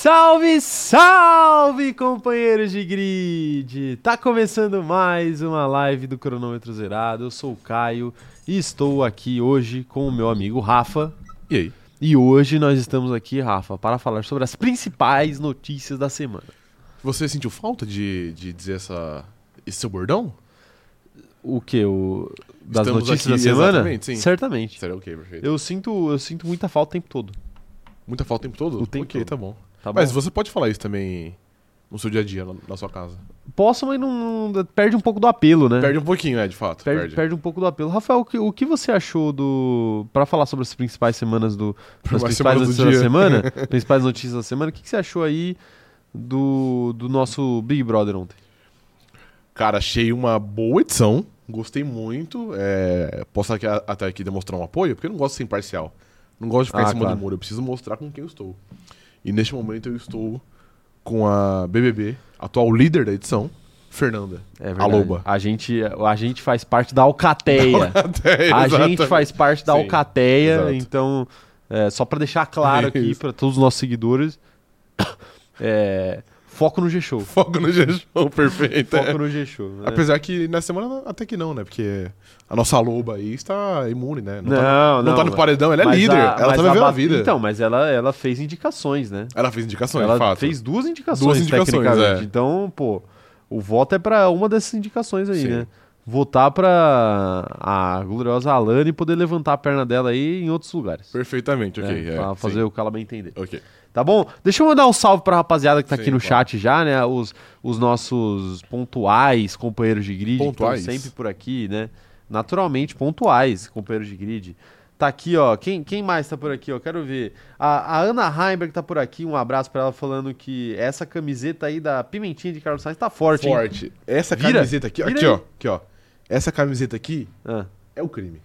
Salve, salve, companheiros de grid! Tá começando mais uma live do Cronômetro Zerado. Eu sou o Caio e estou aqui hoje com o meu amigo Rafa. E aí? E hoje nós estamos aqui, Rafa, para falar sobre as principais notícias da semana. Você sentiu falta de, de dizer essa, esse seu bordão? O que? O... Das Estamos notícias aqui, da semana? exatamente, sim. Certamente. Sério, ok, perfeito. Eu sinto, eu sinto muita falta o tempo todo. Muita falta o tempo todo? O tempo ok, todo. tá bom. Tá Mas você pode falar isso também no seu dia a dia, na, sua casa. Posso, mas não, não- perde um pouco do apelo, né? Perde um pouquinho, é, de fato. Perde, Perde. perde um pouco do apelo. Rafael, o que, o que você achou do. Pra falar sobre as principais semanas do. As principais semanas notícias do da semana? principais notícias da semana. O que, que você achou aí do, do nosso Big Brother ontem? Cara, achei uma boa edição. Gostei muito. É, posso aqui, até aqui demonstrar um apoio, porque eu não gosto de ser imparcial. Não gosto de ficar Ah, em cima claro. do muro. Eu preciso mostrar com quem eu estou. E neste momento eu estou com a BBB, atual líder da edição, Fernanda. É A loba. A gente, a gente faz parte da Alcateia. Até, a gente faz parte da Sim, Alcateia. exato. Então, é, só pra deixar claro aqui Isso. pra todos os nossos seguidores. é, foco no G-Show. Foco no G-Show, perfeito. é. Foco no G-Show. né? Apesar que na semana até que não, né? Porque a nossa loba aí está imune, né? Não, tá, não, tá no paredão, ela é líder. a- ela tá vivendo a ba- vida. Então, mas ela, ela fez indicações, né? ela fez indicações, ela de fato. fez duas indicações, Duas indicações, tecnicamente. é. Então, pô, o voto é pra uma dessas indicações aí, Sim. né? Votar pra a gloriosa Alane poder levantar a perna dela aí em outros lugares. Perfeitamente, ok. né? é, pra fazer sim. o que ela bem entender. Ok. Tá bom? Deixa eu mandar um salve pra rapaziada que tá Sim, aqui no claro. chat já, né? Os, os nossos pontuais companheiros de grid, Pontuais. que sempre por aqui, né? Naturalmente, pontuais companheiros de grid. Tá aqui, ó. Quem, quem mais tá por aqui, ó? Quero ver. A, a Ana Heimberg tá por aqui. Um abraço pra ela falando que essa camiseta aí da Pimentinha de Carlos Sainz tá forte, hein? Forte. Essa Vira. camiseta aqui, Vira aqui, aí. ó. Aqui, ó. Essa camiseta aqui Ah, é o crime.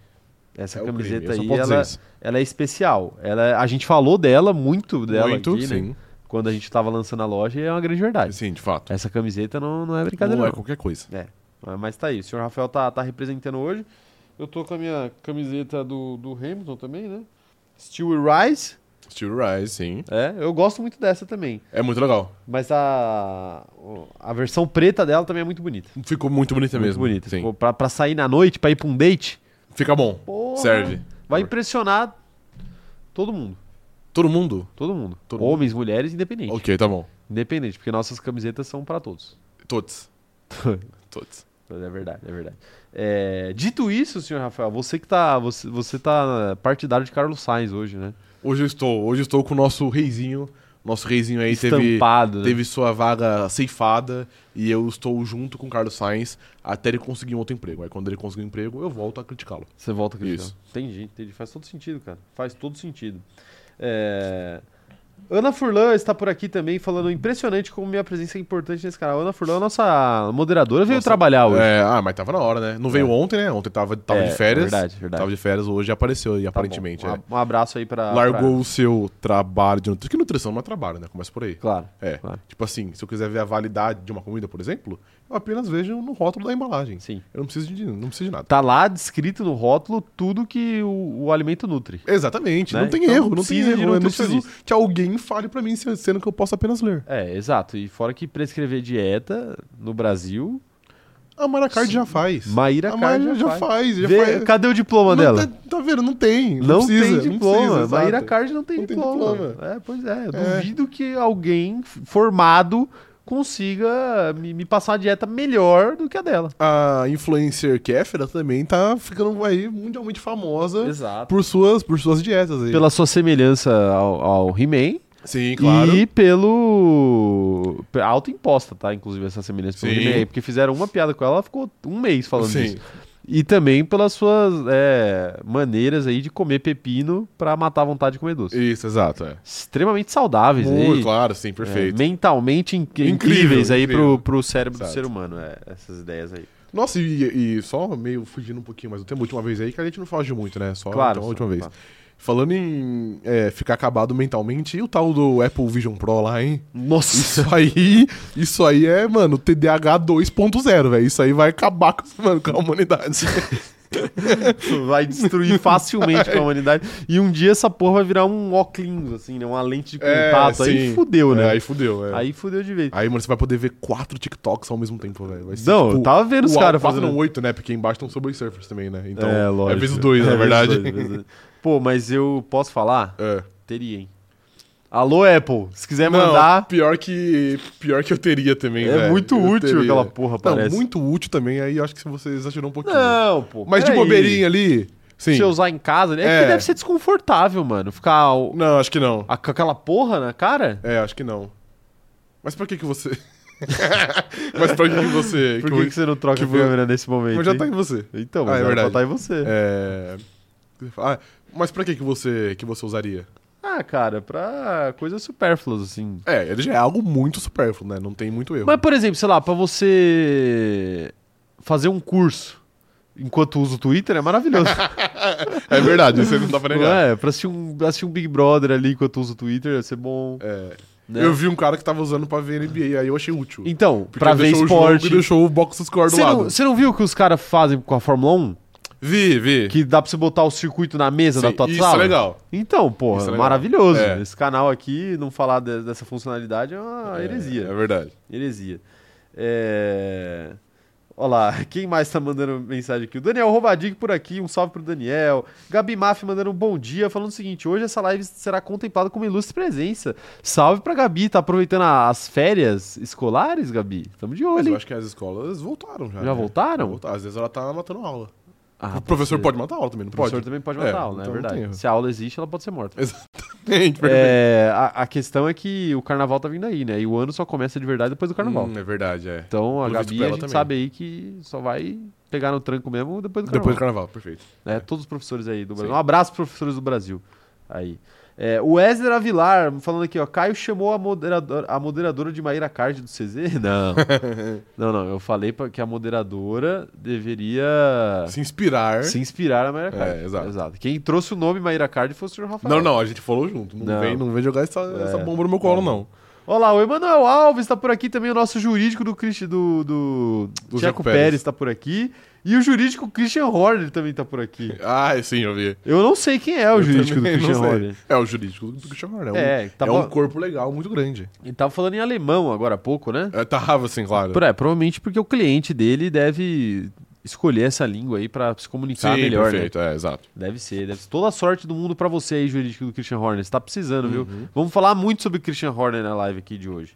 essa É camiseta aí, ela, ela é especial. Ela, a gente falou dela, muito dela Muito, aqui, né? sim. Quando a gente tava lançando a loja, e é uma grande verdade. Sim, de fato. Essa camiseta não, não é brincadeira, não não. é qualquer coisa. É, mas tá aí. O senhor Rafael tá, tá representando hoje. Eu tô com a minha camiseta do, do Hamilton também, né? Steel Rise. Steel Rise, sim. É, eu gosto muito dessa também. É muito legal. Mas a, a versão preta dela também é muito bonita. Ficou muito bonita muito mesmo. bonita. Sim. Ficou pra, pra sair na noite, pra ir pra um date, Fica bom. Porra. Serve. vai impressionar todo mundo. Todo mundo? Todo mundo. Todo Homens, mulheres, independente. Ok, tá bom. Independente, porque nossas camisetas são pra todos. Todos. Todos. É verdade, é verdade. É, dito isso, senhor Rafael, você que tá. Você, você tá partidário de Carlos Sainz hoje, né? Hoje eu estou. Hoje eu estou com o nosso reizinho. Nosso reizinho aí teve, Estampado, né? teve sua vaga ceifada e eu estou junto com o Carlos Sainz até ele conseguir um outro emprego. Aí quando ele conseguir um emprego, eu volto a criticá-lo. Você volta a criticar. Isso. Entendi, entendi. Faz todo sentido, cara. Faz todo sentido. É, Ana Furlan está por aqui também, falando impressionante como minha presença é importante nesse canal. Ana Furlan, nossa moderadora, veio Nossa, trabalhar hoje. É, ah, mas tava na hora, né? Não veio É. ontem, né? Ontem tava, tava É, de férias. verdade, verdade. Tava de férias, hoje apareceu aí, Tá aparentemente. bom. é. Um, um abraço aí pra. Largou o seu trabalho de nutrição. Que nutrição não é trabalho, né? Começa por aí. pra- Claro. É. Claro. Tipo assim, se eu quiser ver a validade de uma comida, por exemplo, apenas vejo no rótulo da embalagem. Sim. Eu não preciso de, não preciso de nada. Tá lá descrito no rótulo tudo que o, o alimento nutre. Exatamente, Né? não tem Então erro, não não tem erro. Eu não preciso que alguém fale pra mim, se- sendo que eu posso apenas ler. É, exato. E fora que prescrever dieta no Brasil, A Mara Card já faz. Maíra a Card Maíra já já faz. Já Vê- faz. cadê o diploma Não dela? tem- tá vendo? Não tem. Não, Não, precisa, tem não diploma. precisa, Maíra. Card não tem Não tem diploma. diploma. É, pois é. Eu É. duvido que alguém formado consiga me, me passar uma dieta melhor do que a dela. A influencer Kéfera também tá ficando aí mundialmente famosa Exato. por suas, por suas dietas aí. Pela sua semelhança ao, ao He-Man Sim, claro. e pelo. pe- Autoimposta, tá? Inclusive, essa semelhança pelo. He-Man. aí, Porque fizeram uma piada com ela, ela ficou um mês falando Sim. disso. E também pelas suas é, maneiras aí de comer pepino pra matar a vontade de comer doce. Isso, exato. É. Extremamente saudáveis Muito, aí. claro, sim, É, perfeito. mentalmente in- Incrível, incríveis aí pro, incrível. pro cérebro do Exato. ser humano, é, essas ideias aí. Nossa, e, e só meio fugindo um pouquinho, mas o tema última vez aí que a gente não foge muito, né? Só Claro. então, a só- última vez. claro. Falando em é, ficar acabado mentalmente, e o tal do Apple Vision Pro lá, hein? Nossa, Isso aí, isso aí é, mano, TDAH 2.0, velho. Isso aí vai acabar com, mano, com a humanidade. vai destruir facilmente a humanidade. E um dia essa porra vai virar um óculos, assim, né? Uma lente de É, contato. aí sim. fudeu, né? É, aí fudeu, é. Aí fudeu de vez. Aí, mano, você vai poder ver quatro TikToks ao mesmo tempo, velho. Não, tipo, eu tava vendo os caras quatro fazendo. não, oito, né? Porque embaixo um Subway Surfers também, né? Então, é, lógico. é vezes dois, na É, vezes verdade. dois, vezes dois. Pô, mas eu posso falar? É. Teria, hein? Alô, Apple, se quiser Não, mandar. pior que pior que eu teria também, É velho. muito Eu útil teria. aquela porra, Não, parece. muito útil também, aí acho que você exagerou um pouquinho. Não, pô. Mas de peraí. bobeirinha ali, sim. Se eu usar em casa, né? É, É. porque deve ser desconfortável, mano. Ficar o- Não, acho que não. a- aquela porra na cara. É, acho que não. Mas pra que que você... Mas pra que que você... Por que que, que você não troca que a câmera nesse momento? Mas já tá em você. Então, Ah, é verdade. pra tá em você. É... Ah, mas pra que que você, que você usaria? Ah, cara, pra coisas supérfluas, assim. É, ele já é algo muito supérfluo, né? Não tem muito erro. Mas, por exemplo, sei lá, pra você fazer um curso enquanto usa o Twitter é maravilhoso. É verdade, isso aí não dá pra não negar. é? Pra assistir um, assistir um Big Brother ali enquanto usa o Twitter ia ser bom. É. né? Eu vi um cara que tava usando pra ver NBA, aí eu achei útil. Então, pra ver deixou o jogo esporte. E deixou o box score do Você lado. não, você não viu o que os caras fazem com a Fórmula 1? Vi, vi. Que dá pra você botar o circuito na mesa Sim, da tua isso sala? é legal. Então, porra, Isso é legal. maravilhoso. É. Esse canal aqui, não falar de- dessa funcionalidade é uma heresia. É, é verdade. Heresia. É... Olha lá, quem mais tá mandando mensagem aqui? O Daniel Robadig por aqui, um salve pro Daniel. Gabi Maf mandando um bom dia, falando o seguinte: hoje essa live será contemplada como ilustre presença. Salve pra Gabi, tá aproveitando as férias escolares, Gabi? Tamo de Mas olho. eu hein? acho que as escolas voltaram já. Já né? voltaram? Voltaram. Às vezes ela tá matando aula. Ah, o professor pode matar aula também, não O professor pode? também pode É, matar a aula, né? então É não tem verdade. Se a aula existe, ela pode ser morta. Exatamente. É, a, a questão é que o carnaval tá vindo aí, né? E o ano só começa de verdade depois do carnaval. Hum, é verdade, é. Então a Pelo Gabi a gente também. sabe aí que só vai pegar no tranco mesmo depois do carnaval. Depois do carnaval, perfeito. né? Todos os professores aí do Brasil. Sim. Um abraço professores do Brasil. Aí. É, o Wesley Avilar falando aqui, ó. Caio chamou a, moderador, a moderadora de Maíra Card do CZ? Não. não, não. Eu falei pra, que a moderadora deveria Se inspirar. se inspirar na Maíra Card. É, exato. Quem trouxe o nome Maíra Card foi o Sr. Rafael. Não, não, a gente falou junto. Não, Não. Vem, não vem jogar essa, essa É, bomba no meu colo, não. Olá, o Emanuel Alves tá por aqui também, o nosso jurídico do, Christi- do, do, Do Checo Pérez. Pérez tá por aqui. E o jurídico Christian Horner também tá por aqui. Ah, sim, eu vi. Eu não sei quem é o Eu jurídico do Christian. Horner. É o jurídico do Christian Horner. É, É, um, tava- é um corpo legal, muito grande. Ele tava falando em alemão agora há pouco, né? É, tava assim, claro. É, provavelmente porque o cliente dele deve escolher essa língua aí pra se comunicar Sim, melhor, perfeito, é, exato. né? Deve ser, deve ser. Toda a sorte do mundo pra você aí, jurídico do Christian Horner. Você tá precisando, viu? Uhum. Vamos falar muito sobre o Christian Horner na live aqui de hoje.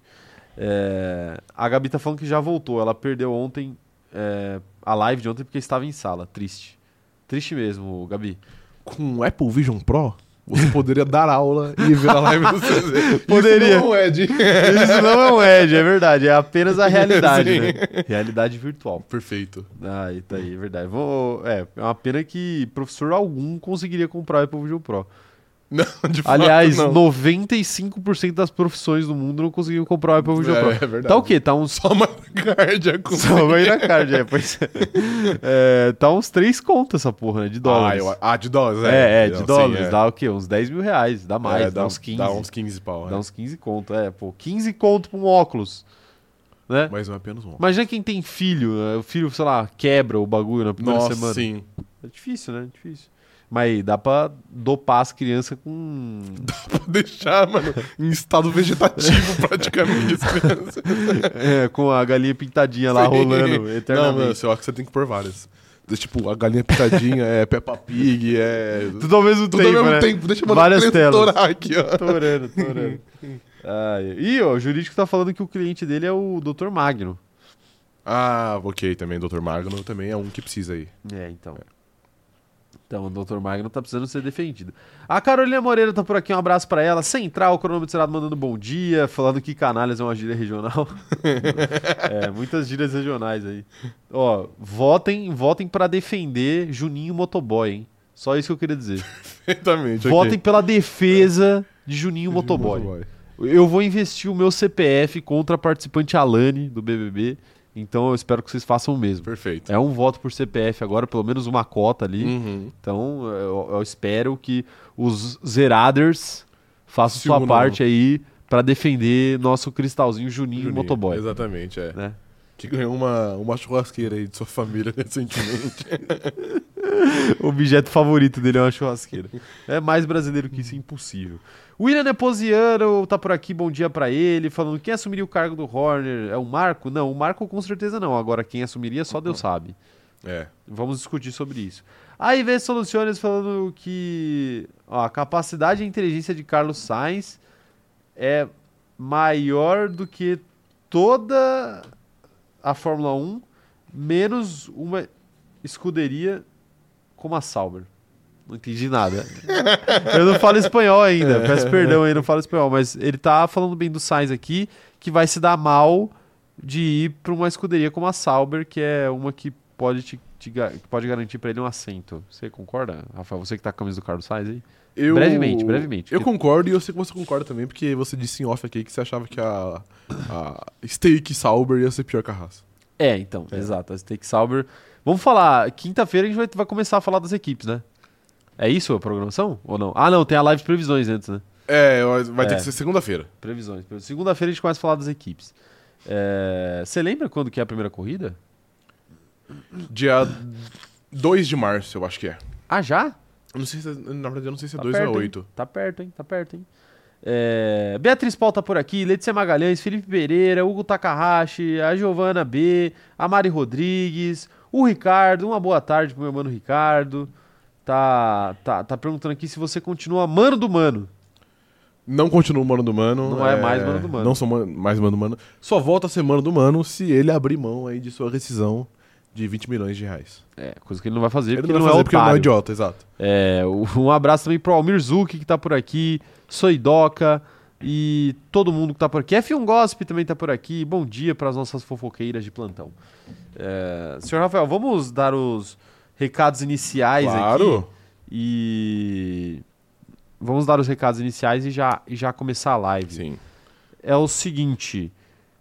É, a Gabi tá falando que já voltou. Ela perdeu ontem é, a live de ontem porque estava em sala. Triste. Triste mesmo, Gabi. Com o Apple Vision Pro, você poderia dar aula e ver a live do CZ. Poderia. Isso não é Ed. Isso não é um edge, é verdade. É apenas a realidade, né? Realidade virtual. Perfeito. Ah, tá aí, é verdade. Vou, é, é uma pena que professor algum conseguiria comprar o Apple Vision Pro. Não, de fato, Aliás, não. 95% das profissões do mundo não conseguiam comprar o Apple Vision É, Pro. é verdade. Tá o quê? Tá uns Só uma card com Só na card, é, pois é. É, Tá uns 3 contas essa porra, né? De Ah, dólares. eu- ah, de dólares, é, é. é, de Sim, dólares. é. Dá o quê? Uns 10 mil reais. Dá mais, É, dá, uns 15. Dá uns 15 pau. Dá é. uns 15 conto, é, pô. 15 conto pra um óculos. Né? Mas não é apenas um. Imagina quem tem filho, né? o filho, sei lá, quebra o bagulho na primeira Nossa, semana. sim. É difícil, né? Difícil. Mas dá pra dopar as crianças com. Pra deixar, mano, em estado vegetativo praticamente as crianças. é, com a galinha pintadinha lá Sim. rolando Não, eternamente. mano, eu acho que você tem que pôr várias. Tipo, a galinha pitadinha, é Peppa Pig, é... Tudo ao mesmo Tudo tempo, ao mesmo né? tempo. Deixa eu Várias telas. estourar aqui, ó. Tô orando, tô orando. Ah, e ó, o jurídico tá falando que o cliente dele é o Dr. Magno. Ah, ok, também, Dr. Magno também é um que precisa aí. É, então. Então, o Dr. Magno tá precisando ser defendido. A Carolina Moreira tá por aqui, um abraço pra ela. Central, cronômetro zerado, mandando bom dia, falando que canalhas é uma gíria regional. é, muitas gírias regionais aí. Ó, votem, votem para defender Juninho Motoboy, hein? Só isso que eu queria dizer. Perfeitamente, Votem pela defesa de Juninho Motoboy. Eu vou investir o meu CPF contra a participante Alane do BBB. Então eu espero que vocês façam o mesmo. Perfeito. É um voto por CPF agora, pelo menos uma cota ali. Uhum. Então eu, eu espero que os Zeraders façam Se sua parte aí pra defender nosso cristalzinho Juninho, Juninho, Motoboy. Exatamente, é. Né? Que ganhou uma, uma churrasqueira aí de sua família recentemente. objeto favorito dele é uma churrasqueira. É mais brasileiro que isso, é impossível. William Neposiano tá por aqui, bom dia pra ele, falando quem assumiria o cargo do Horner? É o Marco? Não, o Marco com certeza não. Agora quem assumiria só Deus sabe. É. Vamos discutir sobre isso. Aí vem Soluciones falando que ó, a capacidade e inteligência de Carlos Sainz é maior do que toda a Fórmula 1, menos uma escuderia como a Sauber. Não entendi nada. Eu não falo espanhol ainda, peço perdão aí, não falo espanhol, mas ele tá falando bem do Sainz aqui, que vai se dar mal de ir para uma escuderia como a Sauber, que é uma que pode te, te pode garantir para ele um assento. Você concorda, Rafael? Você que tá com a camisa do Carlos Sainz aí? Eu... Brevemente, brevemente. Eu concordo e eu sei que você concorda também, porque você disse em off aqui que você achava que a, a Steak Sauber ia ser pior que a Haas. É, então, É. exato. A Steak Sauber. Vamos falar, quinta-feira a gente vai, vai começar a falar das equipes, né? É isso a programação? Ou não? Ah, não, tem a live de previsões antes, né? É, vai ter É. que ser segunda-feira. Previsões. Segunda-feira a gente começa a falar das equipes. É, Você lembra quando que é a primeira corrida? Dia 2 de março, eu acho que é. Ah, já? Eu Não sei se, na verdade, eu não sei se é Tá 2 ou é perto, hein? 8. Tá perto, hein? Tá perto, hein? É, Beatriz Paul tá por aqui, Letícia Magalhães, Felipe Pereira, Hugo Takahashi, a Giovana B, a Mari Rodrigues, o Ricardo, uma boa tarde pro meu mano Ricardo. Tá, tá, tá perguntando aqui se você continua mano do mano. Não continua o mano do mano. Não é mais mano do mano. Não sou man- mais mano do mano. Só volta a ser mano do mano se ele abrir mão aí de sua rescisão de 20 milhões de reais. É, coisa que ele não vai fazer Ele porque não ele vai não é fazer porque ele não é idiota, exato. É, um abraço também pro Almir Zuki, que tá por aqui, Soidoca e todo mundo que tá por aqui. F1 Gossip também tá por aqui. Bom dia para as nossas fofoqueiras de plantão. É, senhor Rafael, vamos dar os recados iniciais aqui. Claro. E vamos dar os recados iniciais e já, e já começar a live. Sim. É o seguinte.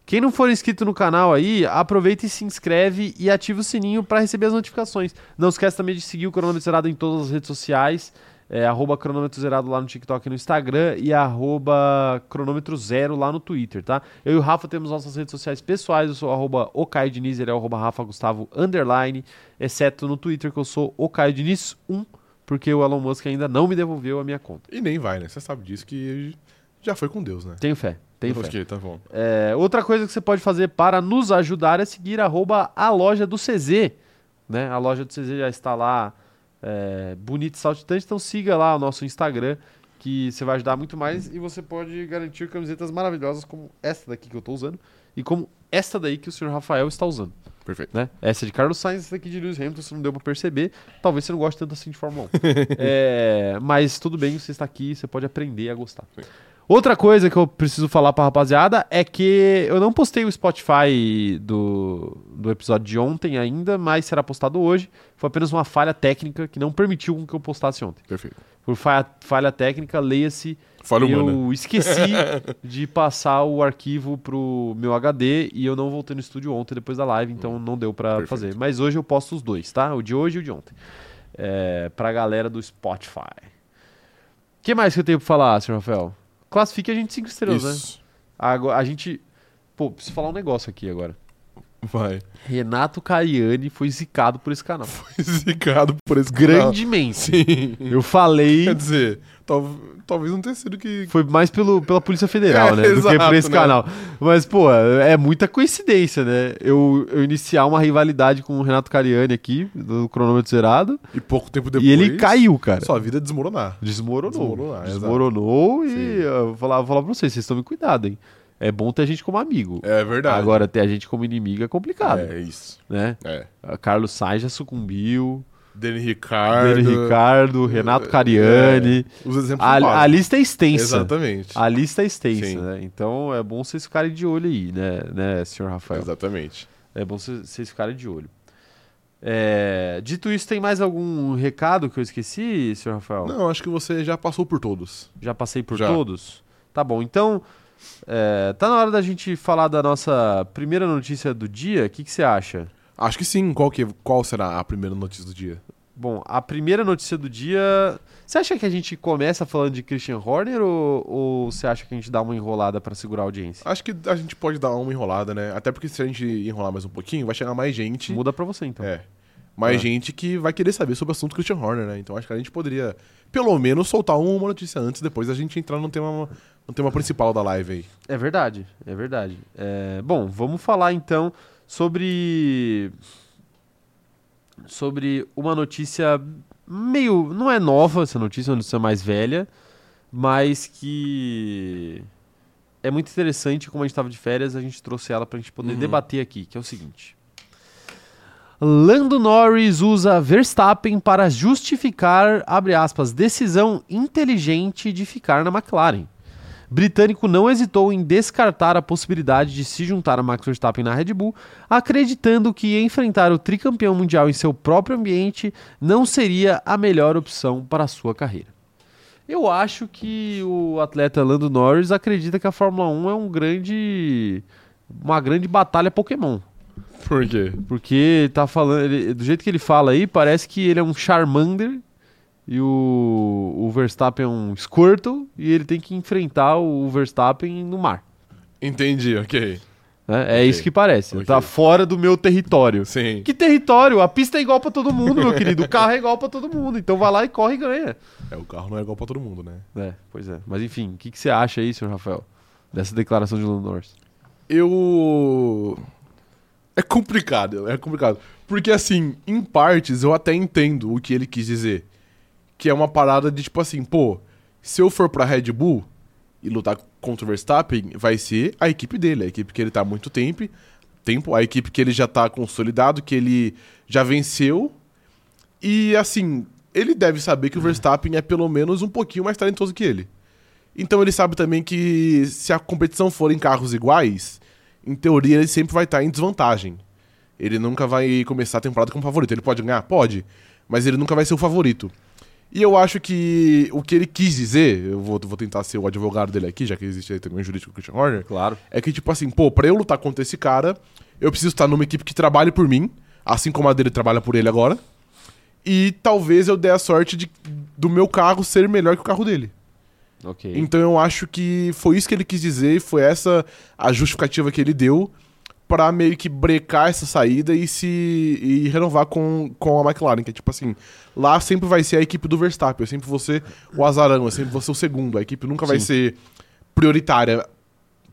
Quem não for inscrito no canal aí, aproveita e se inscreve e ativa o sininho para receber as notificações. Não esquece também de seguir o Cronômetro Zerado em todas as redes sociais. É, arroba cronômetro zerado lá no TikTok e no Instagram e arroba cronômetro zero lá no Twitter, tá? Eu e o Rafa temos nossas redes sociais pessoais, eu sou arroba o Caio Diniz, ele é arroba Rafa Gustavo underline, exceto no Twitter que eu sou o Caio Diniz 1, porque o Elon Musk ainda não me devolveu a minha conta. E nem vai, né? Você sabe disso que já foi com Deus, né? Tenho fé, tenho fé. Ok, tá bom. É, outra coisa que você pode fazer para nos ajudar é seguir arroba a loja do CZ. Né? A loja do CZ já está lá é, bonita e saltitante, então siga lá o nosso Instagram, que você vai ajudar muito mais e você pode garantir camisetas maravilhosas como esta daqui que eu estou usando e como esta daí que o senhor Rafael está usando. Perfeito. Né? Essa é de Carlos Sainz, essa aqui de Lewis Hamilton, você não deu para perceber. Talvez você não goste tanto assim de Fórmula 1. É, mas tudo bem, você está aqui, você pode aprender a gostar. Sim. Outra coisa que eu preciso falar pra rapaziada é que eu não postei o Spotify do, do episódio de ontem ainda, mas será postado hoje. Foi apenas uma falha técnica que não permitiu que eu postasse ontem. Perfeito. Por falha, falha técnica, leia-se. Falha eu humana. esqueci de passar o arquivo pro meu HD e eu não voltei no estúdio ontem depois da live, então não deu pra Perfeito. fazer. Mas hoje eu posto os dois, tá? O de hoje e o de ontem. É, pra galera do Spotify. O que mais que eu tenho pra falar, senhor Rafael? Classifique a gente cinco estrelas, né? Isso. Agora, a gente. Pô, preciso falar um negócio aqui agora. Vai. Renato Cariani foi zicado por esse canal. Zicado por esse canal. Grandemente. Sim. Eu falei. Quer dizer, tal- talvez não tenha sido que. Foi mais pelo, pela Polícia Federal, É, né? do que exato, por esse né? canal. Mas, pô, é muita coincidência, né? Eu, eu iniciar uma rivalidade com o Renato Cariani aqui, do cronômetro zerado, E pouco tempo depois. e ele caiu, cara. Sua vida desmoronar. Desmoronou. Desmoronar, Desmoronou e Sim. eu vou falar, falar pra vocês, vocês tomem cuidado, hein? É bom ter a gente como amigo. É verdade. Agora, ter a gente como inimigo é complicado, É isso. né? É. A Carlos Sainz já sucumbiu, Dani Ricardo. Dele Ricardo, É, Renato Cariani. Os exemplos A, a lista é extensa. Exatamente. A lista é extensa, né? Então é bom vocês ficarem de olho aí, né, né senhor Rafael? Exatamente. É bom vocês vocês ficarem de olho. É, dito isso, tem mais algum recado que eu esqueci, senhor Rafael? Não, acho que você já passou por todos. Já passei por Já. todos? Tá bom, então é, tá na hora da gente falar da nossa primeira notícia do dia. O que, que você acha? Acho que sim. Qual, que, qual será a primeira notícia do dia? Bom, a primeira notícia do dia. Você acha que a gente começa falando de Christian Horner ou, ou você acha que a gente dá uma enrolada pra segurar a audiência? Acho que a gente pode dar uma enrolada, né? Até porque se a gente enrolar mais um pouquinho, vai chegar mais gente. Muda pra você então. É. mas É. gente que vai querer saber sobre o assunto Christian Horner, né? Então acho que a gente poderia, pelo menos, soltar uma notícia antes, depois a gente entrar no tema, no tema principal da live aí. É verdade, é verdade. É, bom, vamos falar então sobre sobre uma notícia meio não é nova essa notícia, é uma notícia mais velha, mas que é muito interessante como a gente estava de férias, a gente trouxe ela para a gente poder Uhum. debater aqui, que é o seguinte. Lando Norris usa Verstappen para justificar, abre aspas, decisão inteligente de ficar na McLaren britânico não hesitou em descartar a possibilidade de se juntar a Max Verstappen na Red Bull, acreditando que enfrentar o tricampeão mundial em seu próprio ambiente não seria a melhor opção para a sua carreira. Eu acho que o atleta Lando Norris acredita que a Fórmula 1 é um grande uma grande batalha Pokémon, Por quê? porque tá falando, ele- do jeito que ele fala aí, parece que ele é um Charmander e o, o Verstappen é um Squirtle e ele tem que enfrentar o Verstappen no mar. Entendi, ok. né? É Ok. isso que parece. Ok. Tá fora do meu território. Sim. Que território? A pista é igual pra todo mundo, meu querido. O carro é igual pra todo mundo. Então vai lá e corre e ganha. É, o carro não é igual pra todo mundo, né? É, pois é. Mas enfim, o que, que você acha aí, senhor Rafael? Dessa declaração de Lando Norris? Eu. É complicado, é complicado. Porque, assim, em partes eu até entendo o que ele quis dizer. Que é uma parada de tipo assim, pô, se eu for pra Red Bull e lutar contra o Verstappen, vai ser a equipe dele, a equipe que ele tá há muito tempo, tempo, a equipe que ele já tá consolidado, que ele já venceu. E assim, ele deve saber que o Verstappen é pelo menos um pouquinho mais talentoso que ele. Então ele sabe também que se a competição for em carros iguais, em teoria ele sempre vai estar em desvantagem. Ele nunca vai começar a temporada como favorito. Ele pode ganhar? Pode. Mas ele nunca vai ser o favorito. E eu acho que o que ele quis dizer, eu vou, vou tentar ser o advogado dele aqui, já que existe aí também o jurídico Christian Horner, Claro. é que, tipo assim, pô, pra eu lutar contra esse cara, eu preciso estar numa equipe que trabalhe por mim, assim como a dele trabalha por ele agora. E talvez eu dê a sorte de, do meu carro ser melhor que o carro dele. Ok. Então eu acho que foi isso que ele quis dizer, e foi essa a justificativa que ele deu pra meio que brecar essa saída e se e renovar com, com a McLaren, que é tipo assim, lá sempre vai ser a equipe do Verstappen, eu sempre vou ser o azarão, eu sempre vou ser o segundo, a equipe nunca vai Sim. ser prioritária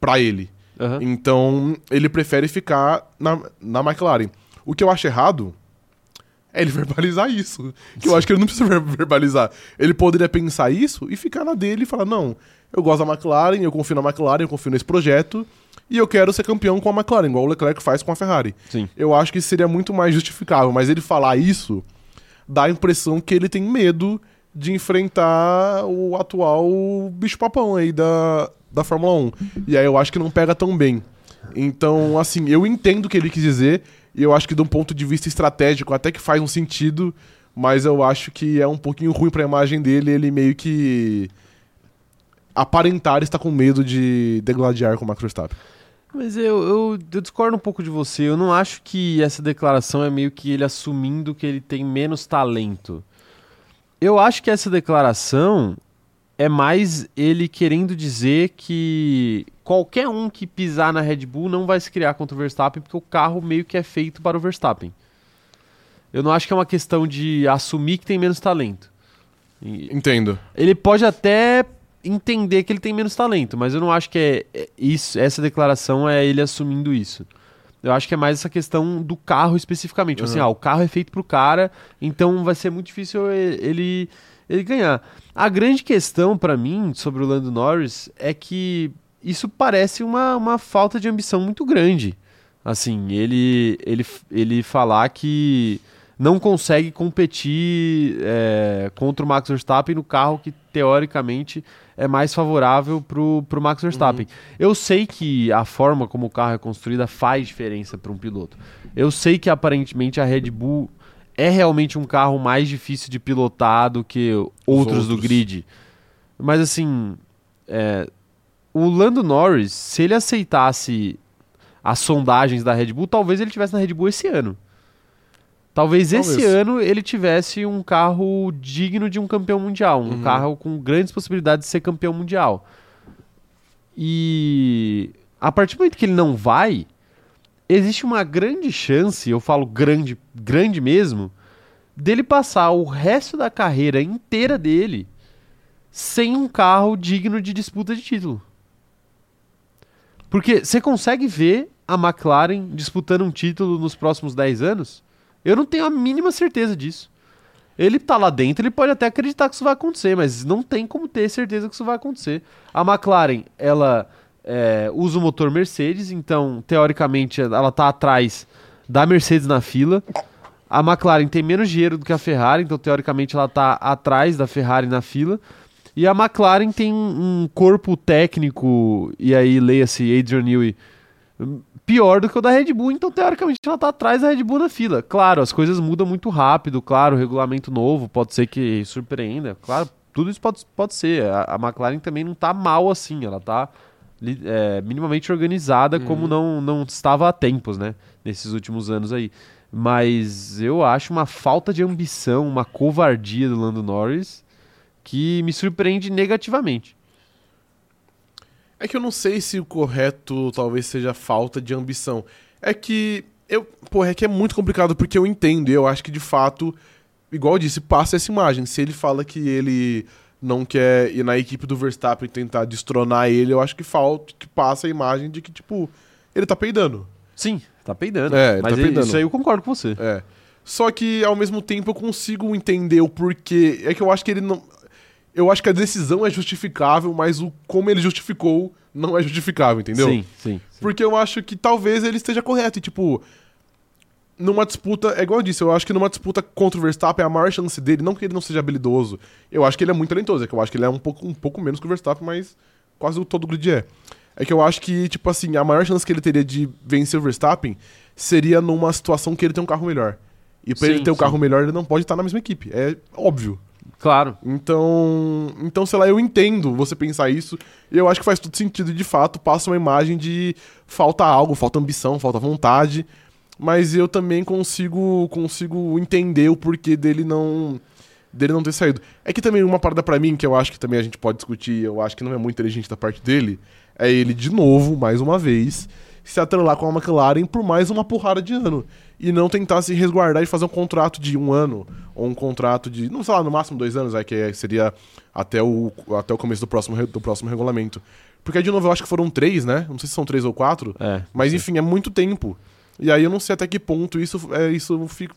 pra ele. Aham. Então, ele prefere ficar na, na McLaren. O que eu acho errado é ele verbalizar isso. Que eu acho que ele não precisa ver- verbalizar. Ele poderia pensar isso e ficar na dele e falar: não, eu gosto da McLaren, eu confio na McLaren, eu confio nesse projeto e eu quero ser campeão com a McLaren, igual o Leclerc faz com a Ferrari. Sim. Eu acho que seria muito mais justificável, mas ele falar isso dá a impressão que ele tem medo de enfrentar o atual bicho-papão aí da, da Fórmula 1. E aí eu acho que não pega tão bem. Então, assim, eu entendo o que ele quis dizer, e eu acho que de um ponto de vista estratégico até que faz um sentido, mas eu acho que é um pouquinho ruim pra imagem dele ele meio que aparentar estar com medo de degladiar com o Max Verstappen. Mas eu, eu, eu discordo um pouco de você. Eu não acho que essa declaração é meio que ele assumindo que ele tem menos talento. Eu acho que essa declaração é mais ele querendo dizer que qualquer um que pisar na Red Bull não vai se criar contra o Verstappen, porque o carro meio que é feito para o Verstappen. Eu não acho que é uma questão de assumir que tem menos talento. Entendo. ele pode até entender que ele tem menos talento, mas eu não acho que é é isso, essa declaração é ele assumindo isso. Eu acho que é mais essa questão do carro especificamente. Tipo Assim, Uhum. ah, o carro é feito pro cara, então vai ser muito difícil ele, ele ganhar. A grande questão pra mim sobre o Lando Norris é que isso parece uma, uma falta de ambição muito grande. Assim, ele, ele, ele falar que não consegue competir é, contra o Max Verstappen no carro que teoricamente é mais favorável pro, pro Max Verstappen. Eu sei que a forma como o carro é construída faz diferença para um piloto. Eu sei que aparentemente a Red Bull é realmente um carro mais difícil de pilotar do que outros, do outros. grid. Mas assim, é, o Lando Norris, se ele aceitasse as sondagens da Red Bull, talvez ele tivesse na Red Bull esse ano. Talvez, esse Talvez. ano ele tivesse um carro digno de um campeão mundial, um Uhum. carro com grandes possibilidades de ser campeão mundial. E a partir do momento que ele não vai, existe uma grande chance, eu falo grande, grande mesmo, dele passar o resto da carreira inteira dele sem um carro digno de disputa de título. Porque você consegue ver a McLaren disputando um título nos próximos 10 anos? Eu não tenho a mínima certeza disso. Ele tá lá dentro, ele pode até acreditar que isso vai acontecer, mas não tem como ter certeza que isso vai acontecer. A McLaren, ela é, usa o motor Mercedes, então, teoricamente, ela tá atrás da Mercedes na fila. A McLaren tem menos dinheiro do que a Ferrari, então, teoricamente, ela tá atrás da Ferrari na fila. E a McLaren tem um corpo técnico, e aí leia-se Adrian Newey, pior do que o da Red Bull, então teoricamente ela tá atrás da Red Bull na fila. Claro, as coisas mudam muito rápido, claro, regulamento novo pode ser que surpreenda, claro, tudo isso pode, pode ser. A, a McLaren também não tá mal assim, ela tá é, minimamente organizada uhum. como não, não estava há tempos, né, nesses últimos anos aí. Mas eu acho uma falta de ambição, uma covardia do Lando Norris que me surpreende negativamente. É que eu não sei se o correto talvez seja falta de ambição. É que eu, porra, é que é muito complicado porque eu entendo, e eu acho que de fato, igual eu disse, passa essa imagem. Se ele fala que ele não quer ir na equipe do Verstappen tentar destronar ele, eu acho que falta que passa a imagem de que tipo ele tá peidando. Sim, tá peidando. É, mas tá peidando. isso aí eu concordo com você. É. Só que ao mesmo tempo eu consigo entender o porquê. É que eu acho que ele não eu acho que a decisão é justificável, mas o como ele justificou não é justificável, entendeu? Sim, sim. sim. Porque eu acho que talvez ele esteja correto. E, tipo, numa disputa. É igual eu disse, eu acho que numa disputa contra o Verstappen, a maior chance dele, não que ele não seja habilidoso, eu acho que ele é muito talentoso. É que eu acho que ele é um pouco, um pouco menos que o Verstappen, mas quase todo o grid é. É que eu acho que, tipo assim, a maior chance que ele teria de vencer o Verstappen seria numa situação que ele tem um carro melhor. E pra sim, ele ter um carro melhor, ele não pode estar na mesma equipe. É óbvio. Claro. Então, então, sei lá, eu entendo você pensar isso. Eu acho que faz todo sentido. De fato, passa uma imagem de falta algo, falta ambição, falta vontade. Mas eu também consigo consigo entender o porquê dele não dele não ter saído. É que também uma parada para mim que eu acho que também a gente pode discutir, eu acho que não é muito inteligente da parte dele, é ele de novo, mais uma vez, se atrelar com a McLaren por mais uma porrada de ano. E não tentar se resguardar e fazer um contrato de um ano, ou um contrato de, não sei lá, no máximo dois anos, é, que seria até o, até o começo do próximo, do próximo regulamento. Porque, de novo, eu acho que foram três, né? Não sei se são três ou quatro. É, mas, enfim, é muito tempo. E aí eu não sei até que ponto isso, é, isso, fica,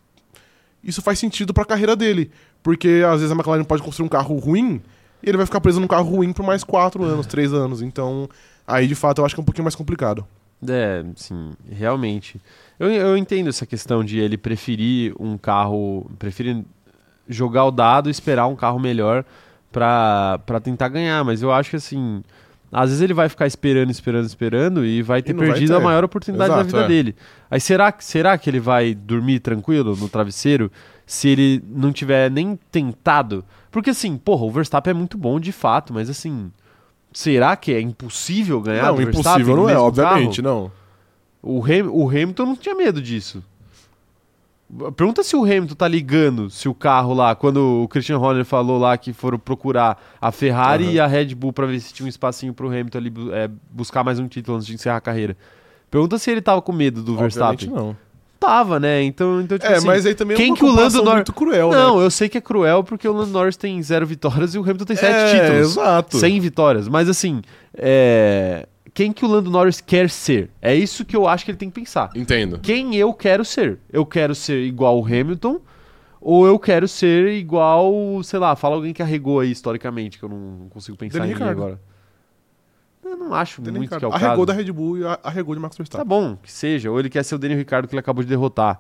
isso faz sentido para a carreira dele. Porque, às vezes, a McLaren pode construir um carro ruim e ele vai ficar preso num carro ruim por mais quatro anos, três anos. Então, aí, de fato, eu acho que é um pouquinho mais complicado. É, sim, realmente. Eu, eu entendo essa questão de ele preferir um carro. Preferir jogar o dado e esperar um carro melhor para tentar ganhar, mas eu acho que assim. Às vezes ele vai ficar esperando, esperando, esperando e vai ter perdido vai ter. a maior oportunidade Exato, da vida é. dele. Aí será, será que ele vai dormir tranquilo no travesseiro se ele não tiver nem tentado? Porque assim, porra, o Verstappen é muito bom de fato, mas assim, Será que é impossível ganhar não, do Verstappen? Impossível não é, obviamente, carro? não. O, Ham, o Hamilton não tinha medo disso. Pergunta se o Hamilton tá ligando se o carro lá, quando o Christian Horner falou lá que foram procurar a Ferrari uhum. e a Red Bull para ver se tinha um espacinho pro Hamilton ali é, buscar mais um título antes de encerrar a carreira. Pergunta se ele tava com medo do Obviamente Verstappen. não tava, né? Então, então tipo é, assim, mas aí também quem é uma que o Lando Norris muito cruel, Não, né? eu sei que é cruel porque o Lando Norris tem zero vitórias e o Hamilton tem sete é, títulos. Exato. Sem vitórias. Mas assim, é... quem que o Lando Norris quer ser? É isso que eu acho que ele tem que pensar. Entendo. Quem eu quero ser? Eu quero ser igual o Hamilton ou eu quero ser igual, sei lá, fala alguém que arregou aí historicamente, que eu não consigo pensar Daniel em Ricardo. agora. Eu não acho Daniel muito Ricardo. que é o arregou caso. da Red Bull e arregou de Max Verstappen. Tá bom, que seja. Ou ele quer ser o Daniel Ricardo que ele acabou de derrotar.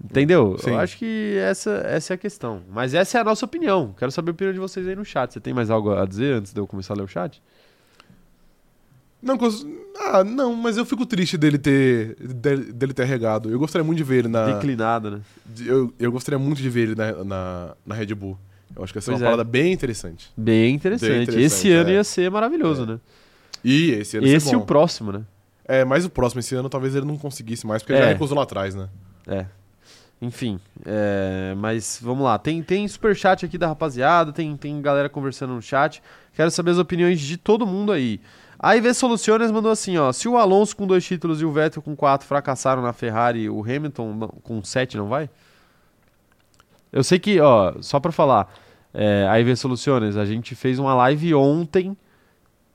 Entendeu? Sim. Eu acho que essa, essa é a questão. Mas essa é a nossa opinião. Quero saber a opinião de vocês aí no chat. Você tem mais algo a dizer antes de eu começar a ler o chat? Não, ah, não, mas eu fico triste dele ter, dele, ter arregado. Eu gostaria muito de ver ele na. Declinado, né? Eu, eu gostaria muito de ver ele na, na, na Red Bull. Eu acho que essa é Pois uma é. parada bem interessante. Bem interessante. Bem interessante, esse ano é. ia ser maravilhoso, É. né? E esse ano ia ser Esse e o próximo, né? É, mas o próximo esse ano talvez ele não conseguisse mais, porque ele É. já recusou lá atrás, né? É. Enfim, é, mas vamos lá. Tem, tem superchat aqui da rapaziada, tem, tem galera conversando no chat. Quero saber as opiniões de todo mundo aí. A IV Soluciones mandou assim, ó. Se o Alonso com dois títulos e o Vettel com quatro fracassaram na Ferrari, o Hamilton não- com sete não vai? Eu sei que, ó, só pra falar, é, a IV Soluções, a gente fez uma live ontem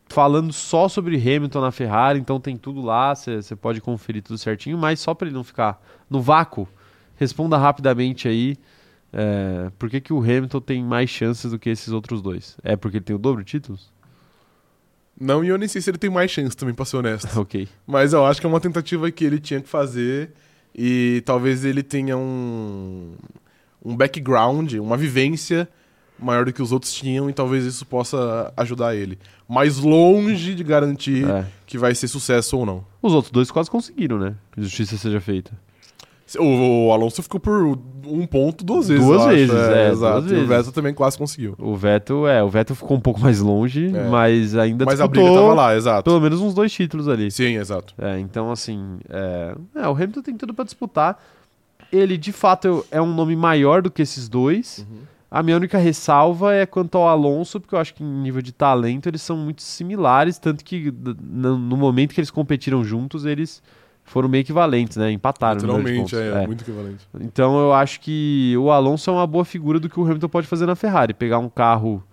falando só sobre Hamilton na Ferrari, então tem tudo lá, você pode conferir tudo certinho, mas só para ele não ficar no vácuo, responda rapidamente aí é, por que, que o Hamilton tem mais chances do que esses outros dois. É porque ele tem o dobro de títulos? Não, e eu nem sei se ele tem mais chance também, pra ser honesto. ok. Mas eu acho que é uma tentativa que ele tinha que fazer e talvez ele tenha um, um background, uma vivência maior do que os outros tinham e talvez isso possa ajudar ele. Mais longe de garantir É. que vai ser sucesso ou não. Os outros dois quase conseguiram, né? Que justiça seja feita. O, o Alonso ficou por um ponto duas vezes. Duas vezes, é, exato. duas E vezes. o Vettel também quase conseguiu. O Vettel, é, o Vettel ficou um pouco mais longe, É. mas ainda Mas a disputou briga tava lá, exato. pelo menos uns dois títulos ali. Sim, exato. É, então, assim, é, é, o Hamilton tem tudo pra disputar. Ele, de fato, é um nome maior do que esses dois. A minha única ressalva é quanto ao Alonso, porque eu acho que em nível de talento eles são muito similares, tanto que no momento que eles competiram juntos, eles foram meio equivalentes, né? Empataram. pontos. é, É. muito equivalente. Então eu acho que o Alonso é uma boa figura do que o Hamilton pode fazer na Ferrari. Pegar um carro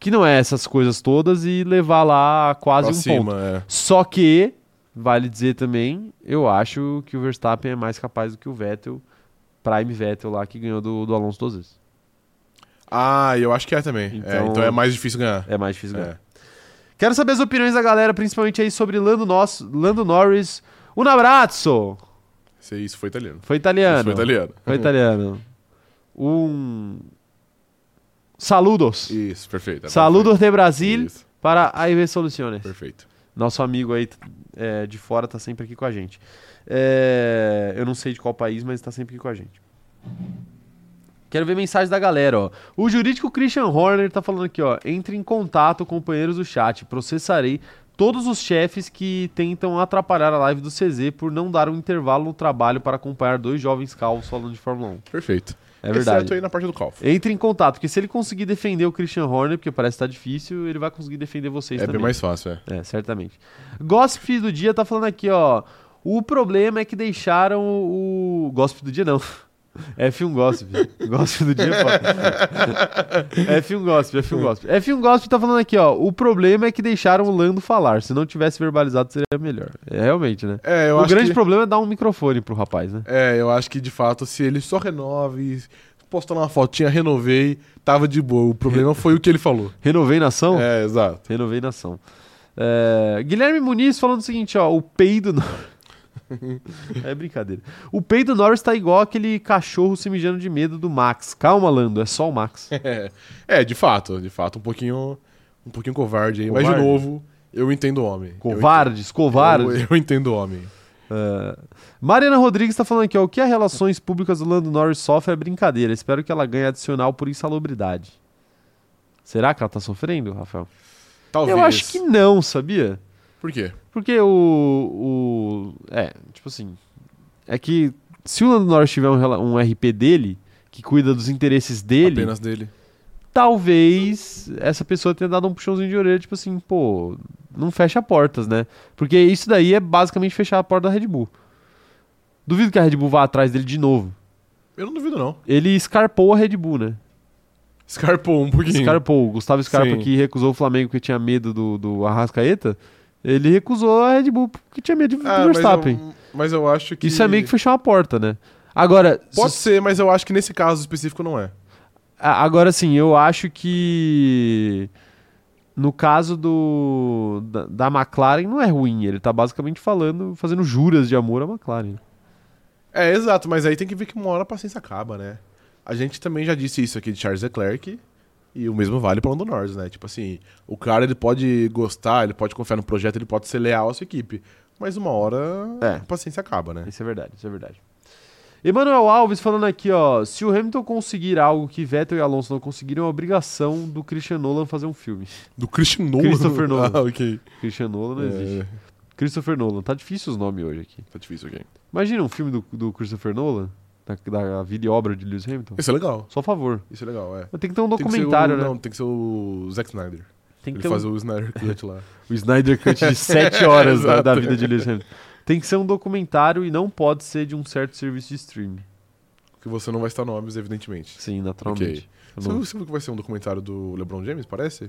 que não é essas coisas todas e levar lá quase Pra um cima, ponto. é. Só que, vale dizer também, eu acho que o Verstappen é mais capaz do que o Vettel, Prime Vettel lá, que ganhou do, do Alonso duas vezes. Ah, eu acho que é também. É, Então- Então é mais difícil ganhar. É mais difícil ganhar. É. Quero saber as opiniões da galera, principalmente aí sobre Lando, Nos, Lando Norris. Un abraço! Isso, isso foi italiano. Foi italiano. Isso foi italiano. Foi italiano. Um... Saludos. Isso, perfeito. Saludos de Brasil Isso, para a IV Soluciones. perfeito. Nosso amigo aí é, de fora tá sempre aqui com a gente. É, eu não sei de qual país, mas tá sempre aqui com a gente. Quero ver mensagem da galera, ó. O jurídico Christian Horner tá falando aqui, ó. Entre em contato, companheiros do chat. Processarei todos os chefes que tentam atrapalhar a live do CZ por não dar um intervalo no trabalho para acompanhar dois jovens calvos falando de Fórmula 1. Perfeito. É verdade. Exceto aí na parte do Calf. Entre em contato, porque se ele conseguir defender o Christian Horner, porque parece que tá difícil, ele vai conseguir defender vocês É também. bem mais fácil, é. É, certamente. Gossip do dia tá falando aqui, ó. O problema é que deixaram o. Gossip do dia não. F1 Gossip. Gossip do dia é foda. F1 Gossip, F1 Gossip. F1 Gossip tá falando aqui, ó. O problema é que deixaram o Lando falar. Se não tivesse verbalizado, seria melhor. É realmente, né? É, eu o acho grande que... problema é dar um microfone pro rapaz, né? É, eu acho que de fato, se ele só renova e postou uma fotinha, renovei, tava de boa. O problema foi o que ele falou. Renovei nação? É, exato. Renovei nação. É, Guilherme Muniz falando o seguinte, ó, o peido Norris. é brincadeira. O peido Norris tá igual aquele cachorro se mijando de medo do Max. Calma, Lando, é só o Max. É, é, de fato, de fato, um pouquinho, um pouquinho covarde aí. Mas de Covarde? novo, eu entendo o homem. Covardes, covardes. Eu, eu entendo o homem. É, Mariana Rodrigues tá falando aqui, ó, o que as relações públicas do Lando Norris sofre é brincadeira. Espero que ela ganhe adicional por insalubridade. Será que ela tá sofrendo, Rafael? Talvez. Eu acho que não, sabia? Por quê? Porque o, o. É, tipo assim. É que se o Lando Norris tiver um, um RP dele, que cuida dos interesses dele, Apenas dele. talvez essa pessoa tenha dado um puxãozinho de orelha, tipo assim, pô, não fecha portas, né? Porque isso daí é basicamente fechar a porta da Red Bull. Duvido que a Red Bull vá atrás dele de novo. Eu não duvido, não. Ele escarpou a Red Bull, né? Escarpou um pouquinho. Escarpou. O Gustavo Scarpa, Sim. que recusou o Flamengo porque tinha medo do, do Arrascaeta, ele recusou a Red Bull porque tinha medo do Ah, mas Verstappen. eu, mas eu acho que. Isso é meio que fechar uma porta, né? Agora, Pode se- ser, mas eu acho que nesse caso específico não é. agora sim, eu acho que no caso do da, da McLaren não é ruim. Ele tá basicamente falando, fazendo juras de amor à McLaren. É, exato, mas aí tem que ver que uma hora a paciência acaba, né? A gente também já disse isso aqui de Charles Leclerc e o mesmo vale para o Lando Norris, né? Tipo assim, o cara ele pode gostar, ele pode confiar no projeto, ele pode ser leal à sua equipe, mas uma hora É. a paciência acaba, né? Isso é verdade, isso é verdade. Emanuel Alves falando aqui, ó, se o Hamilton conseguir algo que Vettel e Alonso não conseguiram, é obrigação do Christian Nolan fazer um filme. Do Christian Nolan. Christopher Nolan. ah, ok. Christian Nolan não existe. É, Christopher Nolan, tá difícil os nomes hoje aqui. tá difícil, ok. Imagina um filme do, do Christopher Nolan, da, da vida e obra de Lewis Hamilton. Isso é legal. Só a favor. Isso é legal, é. Mas tem que ter um documentário, o- né? Não, tem que ser o Zack Snyder. Tem que Ele ter faz um, o Snyder Cut lá. o Snyder Cut de 7 horas da, da vida de Lewis Hamilton. Tem que ser um documentário e não pode ser de um certo serviço de streaming. que você não vai citar nomes, evidentemente. Sim, naturalmente. Eu Você não- viu, você viu que vai ser um documentário do LeBron James, parece?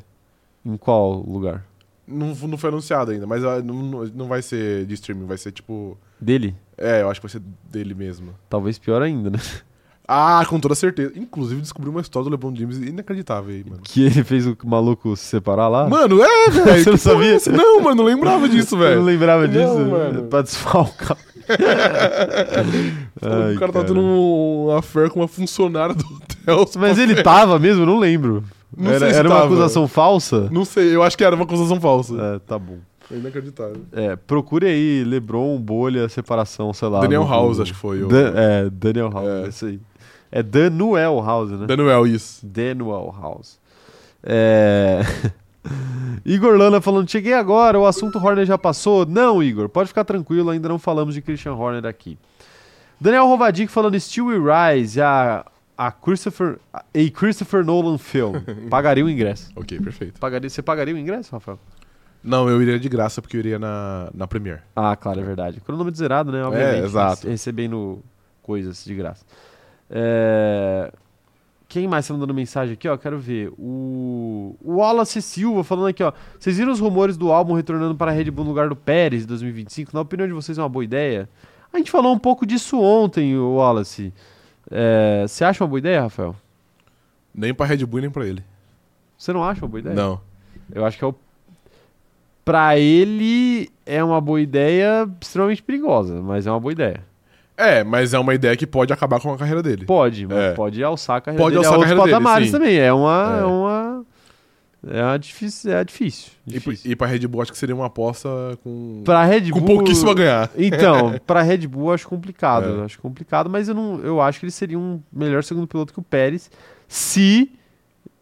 Em qual lugar? Não, não foi anunciado ainda, mas ah, não- não vai ser de streaming, vai ser tipo. Dele? É, eu acho que vai ser dele mesmo. Talvez pior ainda, né? Ah, com toda certeza. Inclusive, descobri uma história do LeBron James inacreditável aí, mano. Que ele fez o maluco se separar lá? Mano, é, velho. Você não é sabia? essa? Não, mano, não lembrava disso, Eu não velho. lembrava Não, disso. mano. Pra desfalcar. Ai, o cara tá cara. tendo um affair com uma funcionária do hotel. Mas ele tava mesmo? Eu não lembro. Não era era uma acusação falsa? Não sei, eu acho que era uma acusação falsa. É, tá bom. É inacreditável. É, procure aí LeBron, bolha, separação, sei lá. Daniel House, acho que foi. o- Dan- é, Daniel House, É. isso aí. É Danuel House, né? Daniel, isso. Daniel House. É... Igor Lana falando, cheguei agora, o assunto Horner já passou? Não, Igor, pode ficar tranquilo, ainda não falamos de Christian Horner aqui. Daniel Rovadic falando, Stewie Rise, a, a Christopher, a Christopher Nolan film. Pagaria o ingresso. Ok, perfeito. Pagaria, você pagaria o ingresso, Rafael? Não, eu iria de graça porque eu iria na, na Premiere. Ah, claro, é verdade. Cronômetro zerado, né? Obviamente. exato. Recebendo coisas de graça. É, Quem mais tá mandando mensagem aqui, ó? Quero ver. O... o Wallace Silva falando aqui, ó. Vocês viram os rumores do álbum retornando para a Red Bull no lugar do Pérez em 2025? Na opinião de vocês, é uma boa ideia? A gente falou um pouco disso ontem, o Wallace. É, Você acha uma boa ideia, Rafael? Nem pra Red Bull, nem pra ele. Você não acha uma boa ideia? Não. Eu acho que é o. Pra ele é uma boa ideia extremamente perigosa, mas é uma boa ideia. É, mas é uma ideia que pode acabar com a carreira dele. Pode, É. pode alçar a carreira Pode dele alçar a carreira dele, patamares sim. também. É uma. É. É uma. É uma difícil. É difícil. E, difícil. e pra Red Bull, acho que seria uma aposta com, Pra Red com Bull. pouquíssimo a ganhar. Então, pra Red Bull acho complicado. É. Acho complicado, mas eu, não, eu acho que ele seria um melhor segundo piloto que o Pérez se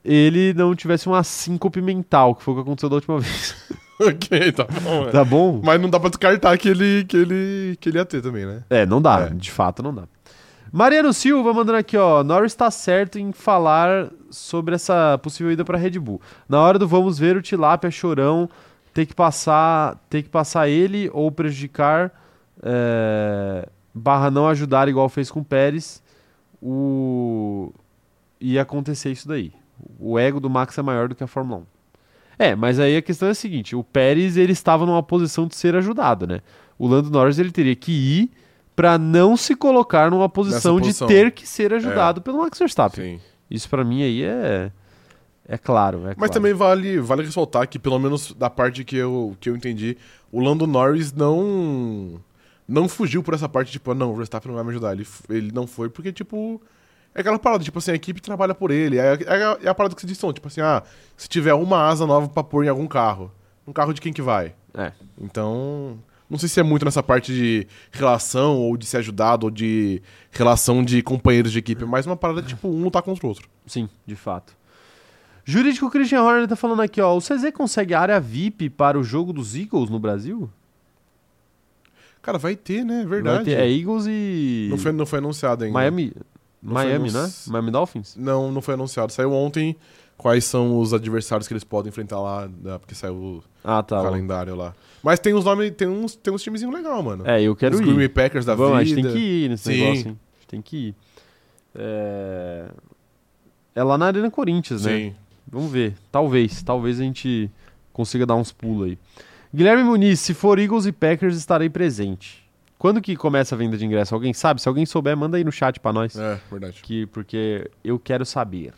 ele não tivesse uma síncope mental, que foi o que aconteceu da última vez. ok, tá bom. é. tá bom? Mas não dá pra descartar que ele, que ele, que ele ia ter também, né? É, não dá, É. de fato não dá. Mariano Silva mandando aqui, ó. Norris está certo em falar sobre essa possível ida para Red Bull. Na hora do vamos ver o Tilápia chorão ter que passar, ter que passar ele ou prejudicar é, barra não ajudar igual fez com o Pérez, o ia acontecer isso daí. O ego do Max é maior do que a Fórmula 1. É, mas aí a questão é a seguinte, o Pérez ele estava numa posição de ser ajudado, né? O Lando Norris ele teria que ir para não se colocar numa posição, posição. de ter que ser ajudado pelo Max Verstappen. Sim. Isso para mim aí é é claro, é Mas claro. também vale, vale ressaltar que, pelo menos da parte que eu, que eu entendi, o Lando Norris não não fugiu por essa parte, tipo, ah, não, o Verstappen não vai me ajudar. Ele, ele não foi porque, tipo, é aquela parada, tipo assim, a equipe trabalha por ele. É, é, a- é a parada que se diz, tipo assim, ah, se tiver uma asa nova pra pôr em algum carro, um carro de quem que vai? É. Então, não sei se é muito nessa parte de relação, ou de ser ajudado, ou de relação de companheiros de equipe, mas uma parada, tipo, um lutar contra o outro. Sim, de fato. Jurídico Christian Horner tá falando aqui, ó. O CZ consegue área VIP para o jogo dos Eagles no Brasil? Cara, vai ter, né? Vai Verdade. ter- é Eagles e. Não foi, não foi anunciado ainda. Miami. Não Miami, né? Miami Dolphins? Não, não foi anunciado. Saiu ontem quais são os adversários que eles podem enfrentar lá, né, porque saiu o Ah, tá. calendário lá. Mas tem uns nomes, tem uns, tem uns timezinhos legal, mano. É, eu quero os ir. Green Bay Packers da Vamos, a vida. gente tem que ir nesse Sim. negócio, hein? A gente tem que ir. É... é lá na Arena Corinthians, né? Sim. Vamos ver. Talvez. Talvez a gente consiga dar uns pulos aí. Guilherme Muniz, se for Eagles e Packers, estarei presente. Quando que começa a venda de ingresso? Alguém sabe? Se alguém souber, manda aí no chat pra nós. É, verdade. Que, porque eu quero saber.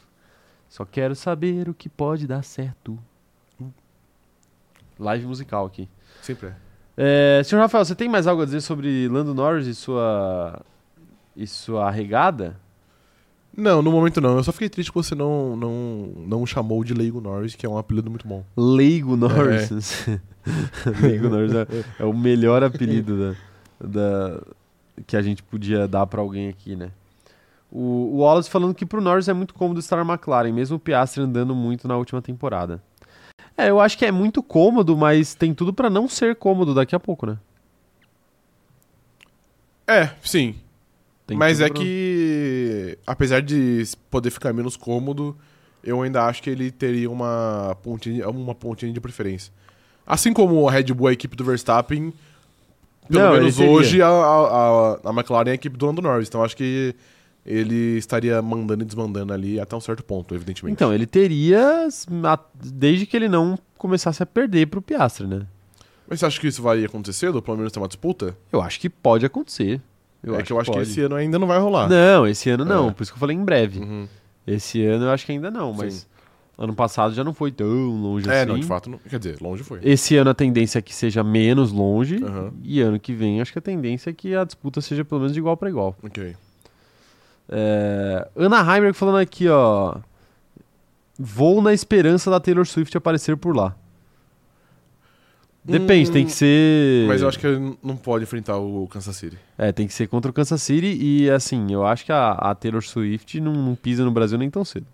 Só quero saber o que pode dar certo. Live musical aqui. Sempre é. É, senhor Rafael, você tem mais algo a dizer sobre Lando Norris e sua e sua regada? Não, no momento não. Eu só fiquei triste que você não, não, não chamou de Leigo Norris, que é um apelido muito bom. Leigo Norris. Leigo Norris é, é o melhor apelido da, da- que a gente podia dar pra alguém aqui, né? O, o Wallace falando que pro Norris é muito cômodo estar na McLaren, mesmo o Piastri andando muito na última temporada. É, eu acho que é muito cômodo, mas tem tudo pra não ser cômodo daqui a pouco, né? É, sim. Tem Mas é pra- que, apesar de poder ficar menos cômodo, eu ainda acho que ele teria uma pontinha, uma pontinha de preferência. Assim como a Red Bull a equipe do Verstappen, pelo Não, menos hoje a, a, a- McLaren é a equipe do Lando Norris. Então acho que ele estaria mandando e desmandando ali até um certo ponto, evidentemente. Então, ele teria, desde que ele não começasse a perder pro Piastri, né? Mas você acha que isso vai acontecer, ou pelo menos ter uma disputa? Eu acho que pode acontecer. Eu é acho que eu acho que pode. esse ano ainda não vai rolar. Não, esse ano não, É. por isso que eu falei em breve. Uhum. Esse ano eu acho que ainda não, mas Sim. Ano passado já não foi tão longe É, assim. não, de fato, não- quer dizer, longe foi. Esse ano a tendência é que seja menos longe Aham. e ano que vem acho que a tendência é que a disputa seja pelo menos de igual para igual. Ok. É, Ana Heimberg falando aqui, ó. Vou na esperança da Taylor Swift aparecer por lá. Depende, Hum, tem que ser. Mas eu acho que não pode enfrentar o Kansas City. É, tem que ser contra o Kansas City e assim, eu acho que a, a Taylor Swift não, não pisa no Brasil nem tão cedo.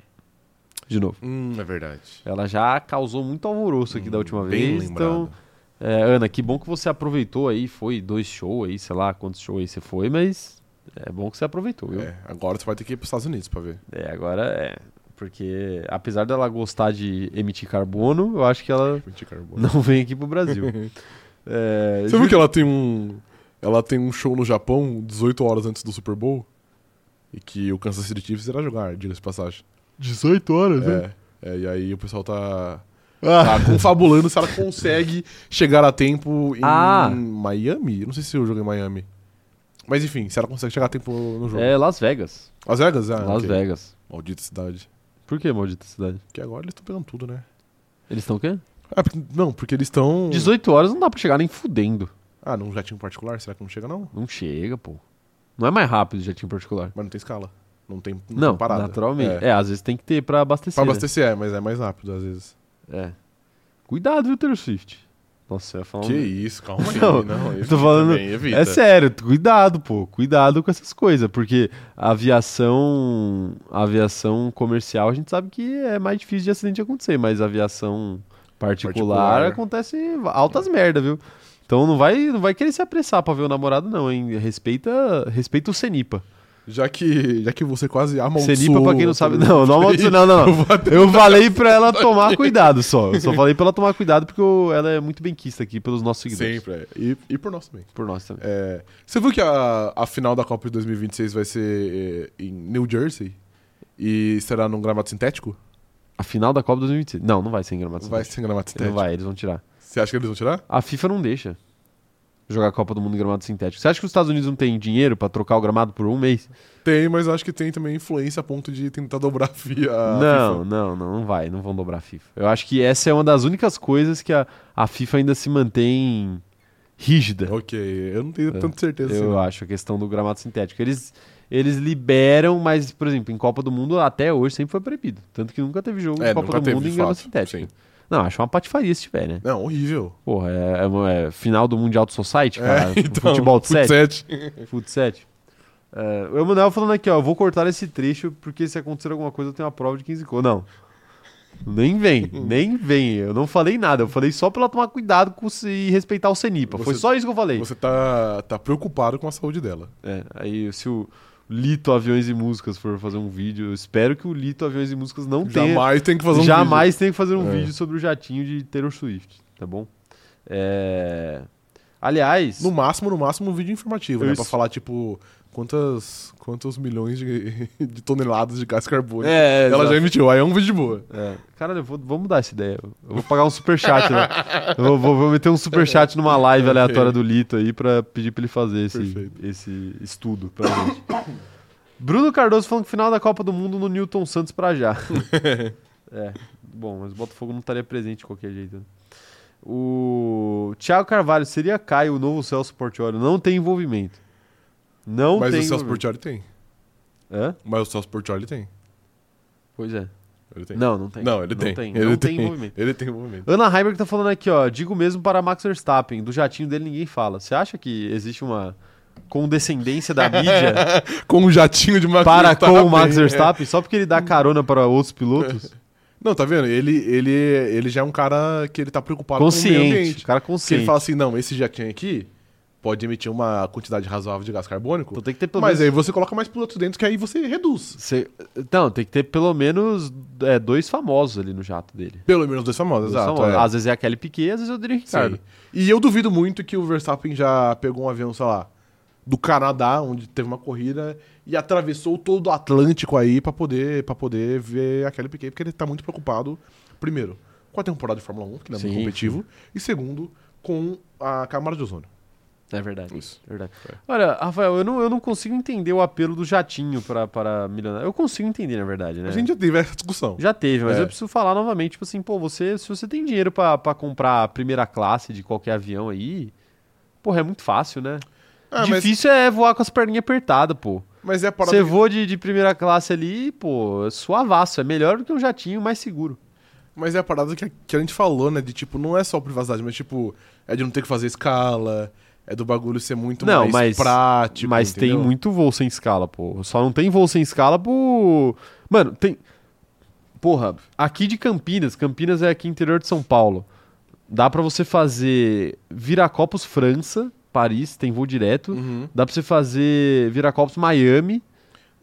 De novo. Hum, é verdade. Ela já causou muito alvoroço aqui da Hum, última bem vez. Então, lembrado. é, Ana, que bom que você aproveitou aí. Foi dois shows aí, sei lá quantos shows aí você foi, mas é bom que você aproveitou, viu? É, agora você vai ter que ir pros Estados Unidos pra ver. É, agora é. Porque apesar dela gostar de emitir carbono, eu acho que ela não vem aqui pro Brasil. É, Você viu que ela tem um. Ela tem um show no Japão 18 horas antes do Super Bowl? E que o Kansas City Chiefs irá jogar, diga-se de passagem. 18 horas, É, é, e aí o pessoal tá, Ah, tá confabulando se ela consegue chegar a tempo em Ah. Miami? Eu não sei se eu jogo em Miami. Mas enfim, se ela consegue chegar a tempo no jogo. é Las Vegas. Las Vegas? Ah, Las ok. Vegas. Maldita cidade. Por que maldita cidade? Porque agora eles estão pegando tudo, né? Eles estão o quê? Ah, porque- não, porque eles estão. 18 horas não dá pra chegar nem fudendo. Ah, num jatinho particular? Será que não chega, não? Não chega, pô. Não é mais rápido o jetinho particular. Mas não tem escala. Não tem, não Não, tem parada. naturalmente. É. É. às vezes tem que ter pra abastecer. Pra né? abastecer é, mas é mais rápido às vezes. É. Cuidado, viu, Taylor Swift? Nossa, eu ia falar um... Que isso, calma aí. Não, Não, eu evita tô falando- também, evita. É sério, cuidado, pô. Cuidado com essas coisas, porque a aviação, a aviação comercial a gente sabe que é mais difícil de acidente acontecer, mas a aviação particular, Particular. acontece altas merda, viu? Então não vai, não vai querer se apressar pra ver o namorado não, hein? Respeita, respeita o Cenipa. Já que, já que você quase amaldiçoou... Cenipa, pra quem não sabe, não, não amaldiçoou, não, não, eu não. Eu falei pra ela tomar cuidado só. Eu só falei pra ela tomar cuidado porque eu- ela é muito benquista aqui pelos nossos seguidores. Sempre, é. E, e por nós também. Por nós também. É, você viu que a, a final da Copa de 2026 vai ser é, em New Jersey? E será num gramado sintético? A final da Copa 2026. Não, não vai ser em gramado Vai sintético. ser em gramado Não sintético. vai, eles vão tirar. Você acha que eles vão tirar? A FIFA não deixa jogar a Copa do Mundo em gramado sintético. Você acha que os Estados Unidos não têm dinheiro pra trocar o gramado por um mês? Tem, mas acho que tem também influência a ponto de tentar dobrar a FIA. não, FIFA. não, não, não vai. Não vão dobrar a FIFA. Eu acho que essa é uma das únicas coisas que a, a FIFA ainda se mantém rígida. Ok, eu não tenho É, tanta certeza. assim, Eu não. acho, a questão do gramado sintético. Eles, eles liberam, mas, por exemplo, em Copa do Mundo até hoje sempre foi proibido. Tanto que nunca teve jogo É, de Copa do teve, Mundo de em gramado sintético. sim. Não, acho uma patifaria se tiver, né? Não, horrível. Porra, é, é é final do Mundial do Society, cara. É, então, futebol de sete. sete. Foot 7. É, o Emanuel falando aqui, ó, eu vou cortar esse trecho porque se acontecer alguma coisa eu tenho uma prova de 15 cor. Não. Nem vem, nem vem. Eu não falei nada. Eu falei só pra ela tomar cuidado com se e respeitar o Cenipa. Foi Você- só isso que eu falei. Você tá, tá preocupado com a saúde dela. É, aí se o Lito Aviões e Músicas for fazer um vídeo, eu espero que o Lito Aviões e Músicas não tenha. Jamais tem que fazer um jamais tenha que fazer um É. vídeo sobre o jatinho de Taylor Swift, tá bom? É... Aliás, vídeo. No máximo, no máximo, um vídeo informativo, né? Isso. Pra falar, tipo, quantas, quantos milhões de, de toneladas de gás carbônico É, ela exato. já emitiu. Aí é um vídeo de boa. É. Caralho, eu vou, vou mudar essa ideia. Eu vou pagar um superchat, né? Eu vou, vou- vou meter um superchat numa live aleatória do Lito aí pra pedir pra ele fazer esse, Perfeito. esse estudo pra gente. Bruno Cardoso falando que final da Copa do Mundo no Newton Santos pra já. é, bom, mas o Botafogo não estaria presente de qualquer jeito. né? O Thiago Carvalho, seria Caio o novo Celso Portiolli? Não tem envolvimento. Não Mas tem o Celso. Portioli tem. Hã? Mas o Celso Portioli tem. Pois é. Ele tem. Não, não tem. Não, ele tem. Não Ele tem envolvimento. Ele tem envolvimento. Ana Heimberg tá falando aqui, ó. Digo mesmo para Max Verstappen. Do jatinho dele ninguém fala. Você acha que existe uma condescendência da mídia Com um jatinho de Max para com o Max é. Verstappen só porque ele dá carona para outros pilotos? Não, tá vendo? Ele, ele, ele já é um cara que ele tá preocupado com o meio Consciente. ambiente. Cara Se ele consciente. fala assim, não, esse jatinho aqui pode emitir uma quantidade razoável de gás carbônico, Então tem que ter pelo mas aí menos. você coloca mais pilotos dentro, que aí você reduz. Cê- Não, tem que ter pelo menos é, dois famosos ali no jato dele. Pelo menos dois famosos, Dois exato. famosos. é. Às vezes é a Kelly Piquet, às vezes é o Daniel Ricciardo. Sim. E eu duvido muito que o Verstappen já pegou um avião, sei lá, do Canadá, onde teve uma corrida, e atravessou todo o Atlântico aí pra poder, pra poder ver a Kelly Piquet, porque ele tá muito preocupado, primeiro, com a temporada de Fórmula 1, que não é muito competitivo, e segundo, com a camada de ozônio. É verdade. Isso. verdade. É. Olha, Rafael, eu não, eu não consigo entender o apelo do jatinho para, para milionário. Eu consigo entender, na verdade, né? A gente já teve essa discussão. Já teve, mas É. eu preciso falar novamente, tipo assim, pô, você, se você tem dinheiro pra pra comprar a primeira classe de qualquer avião aí, porra, é muito fácil, né? Ah, mas, Difícil é voar com as perninhas apertadas, pô. mas é a parada Você voa de, de primeira classe ali, pô, é suavaço, é melhor do que um jatinho mais seguro. Mas é a parada que a, que a gente falou, né? De tipo, não é só privacidade, mas tipo, é de não ter que fazer escala, é do bagulho ser muito Não, mais mas- prático. mas tem entendeu? muito voo sem escala, pô. Só não tem voo sem escala por. Mano, tem. Porra, aqui de Campinas, Campinas é aqui interior de São Paulo. Dá pra você fazer Viracopos, França, Paris, tem voo direto. Uhum. Dá pra você fazer Viracopos, Miami.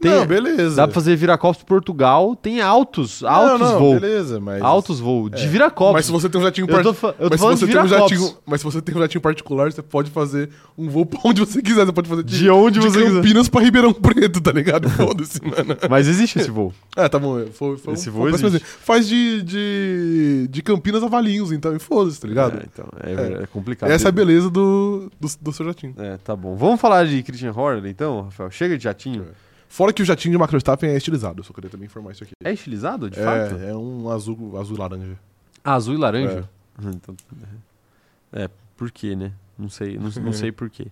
Tem, Não, beleza. dá pra fazer Viracopos, Portugal. Tem altos, altos não, não, voos. Beleza, mas. Altos voos. De É. Viracopos. Mas se você tem um jatinho particular. eu tô Mas se, de um jatinho, mas se você tem um jatinho particular, você pode fazer um voo pra onde você quiser. Você pode fazer de, De onde de você quiser. Campinas pra Ribeirão Preto, tá ligado? Foda-se, mano. Mas existe esse vou. É, tá bom. Foi, foi Esse um- voo existe. Faz de, de, de Campinas a Valinhos, então, e foda-se, tá ligado? É, então, é, é complicado. Essa é a beleza do, do, do seu jatinho. É, tá bom. Vamos falar de Christian Horner, então, Rafael? Chega de jatinho. Fora que o jatinho de Max Verstappen é estilizado, eu só queria também informar isso aqui. É estilizado, de fato? É, é um azul, azul e laranja. Ah, azul e laranja? Então, é, por quê, né? Não sei, não, não sei por quê.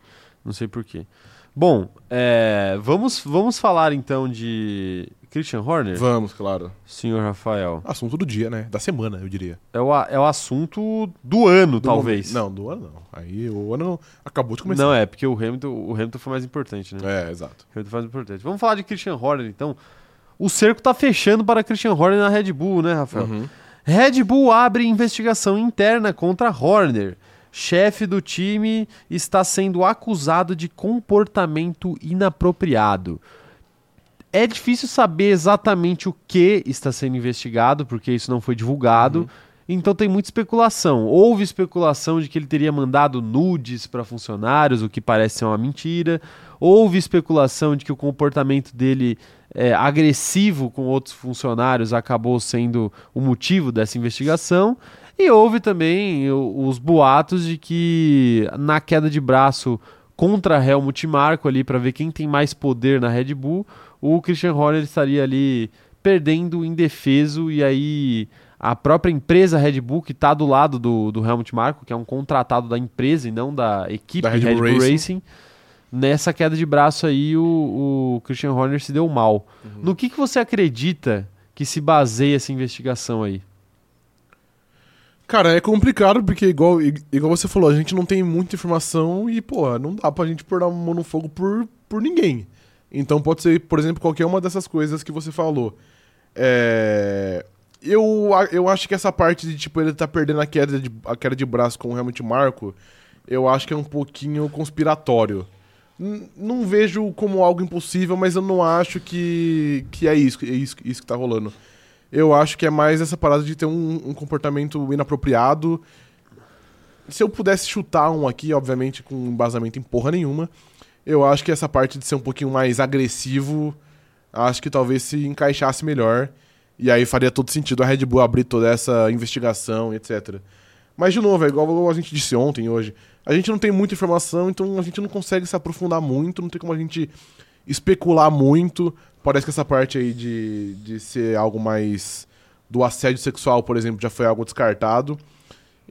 Não sei por quê. Bom, é, vamos, vamos falar então de Christian Horner, Vamos, claro. senhor Rafael. Assunto do dia, né? Da semana, eu diria. É o, a- é o assunto do ano, Do talvez. momento- Não, do ano não. Aí o ano acabou de começar. Não, é, porque o Hamilton, o Hamilton foi mais importante, né? É, exato. O Hamilton foi mais importante. Vamos falar de Christian Horner, então. O cerco tá fechando para Christian Horner na Red Bull, né, Rafael? Uhum. Red Bull abre investigação interna contra Horner. Chefe do time está sendo acusado de comportamento inapropriado. É difícil saber exatamente o que está sendo investigado, porque isso não foi divulgado. Então tem muita especulação. Houve especulação de que ele teria mandado nudes para funcionários, o que parece ser uma mentira. Houve especulação de que o comportamento dele é, agressivo com outros funcionários acabou sendo o motivo dessa investigação. E houve também os boatos de que na queda de braço contra Helmut Marko ali para ver quem tem mais poder na Red Bull, o Christian Horner estaria ali perdendo indefeso e aí a própria empresa Red Bull que está do lado do, do Helmut Marko, que é um contratado da empresa e não da equipe Da Red Red, Bull Bull Racing. Racing, nessa queda de braço aí o, o Christian Horner se deu mal. No que, que você acredita que se baseia essa investigação aí? Cara, é complicado porque, igual, igual você falou, a gente não tem muita informação e, pô, não dá pra gente pôr a mão no fogo por, por ninguém. Então pode ser, por exemplo, qualquer uma dessas coisas que você falou. É, Eu, eu acho que essa parte de, tipo, ele tá perdendo a queda de, a queda de braço com o Helmut Marco, eu acho que é um pouquinho conspiratório. N- Não vejo como algo impossível, mas eu não acho que, que é isso, é isso, isso que tá rolando. Eu acho que é mais essa parada de ter um, um comportamento inapropriado. Se eu pudesse chutar um aqui, obviamente, com embasamento em porra nenhuma, eu acho que essa parte de ser um pouquinho mais agressivo, acho que talvez se encaixasse melhor. E aí faria todo sentido a Red Bull abrir toda essa investigação, etc. Mas, de novo, é igual a gente disse ontem, hoje. A gente não tem muita informação, então a gente não consegue se aprofundar muito, não tem como a gente especular muito. Parece que essa parte aí de, de ser algo mais do assédio sexual, por exemplo, já foi algo descartado.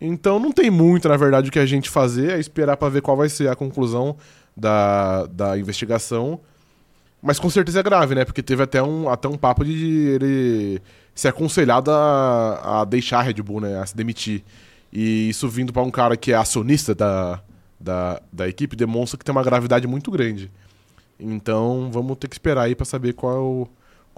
Então não tem muito, na verdade, o que a gente fazer, é esperar pra ver qual vai ser a conclusão da, da investigação. Mas com certeza é grave, né? Porque teve até um, até um papo de ele ser aconselhado a, a deixar a Red Bull, né? A se demitir. E isso vindo pra um cara que é acionista da, da, da equipe demonstra que tem uma gravidade muito grande. Então vamos ter que esperar aí pra saber qual,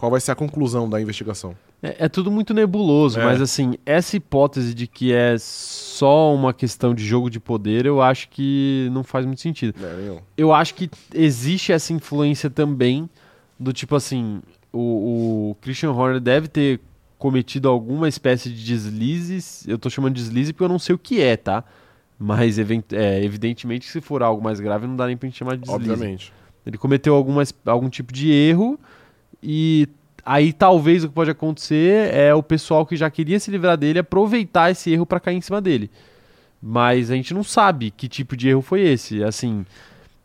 qual vai ser a conclusão da investigação. É, é tudo muito nebuloso, É. mas assim, essa hipótese de que é só uma questão de jogo de poder, eu acho que não faz muito sentido. Eu acho que existe essa influência também do tipo assim, o, o Christian Horner deve ter cometido alguma espécie de deslizes. Eu tô chamando de deslize porque eu não sei o que é, tá? Mas é, evidentemente, se for algo mais grave, não dá nem pra gente chamar de deslize. Obviamente. Ele cometeu alguma, es- algum tipo de erro e aí talvez o que pode acontecer é o pessoal que já queria se livrar dele aproveitar esse erro para cair em cima dele. Mas a gente não sabe que tipo de erro foi esse. Assim,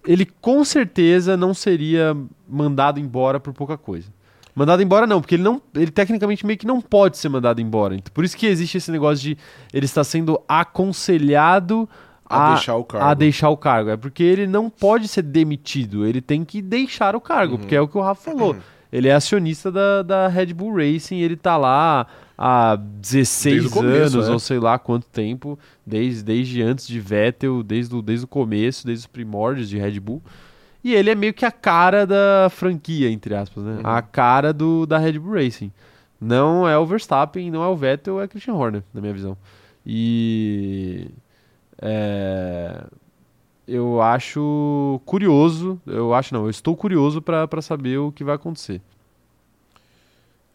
ele com certeza não seria mandado embora por pouca coisa. Mandado embora não, porque ele não, ele tecnicamente meio que não pode ser mandado embora. Então, por isso que existe esse negócio de ele está sendo aconselhado A, a, deixar o cargo. a deixar o cargo. É porque ele não pode ser demitido, ele tem que deixar o cargo, Uhum. porque é o que o Rafa falou. Ele é acionista da, da Red Bull Racing, ele tá lá há 16 Desde o começo, anos, é. ou sei lá quanto tempo, desde, desde antes de Vettel, desde o, desde o começo, desde os primórdios de Red Bull. E ele é meio que a cara da franquia, entre aspas, né? Uhum. A cara do, da Red Bull Racing. Não é o Verstappen, não é o Vettel, é Christian Horner, na minha visão. E é, eu acho curioso, eu acho não, eu estou curioso para saber o que vai acontecer.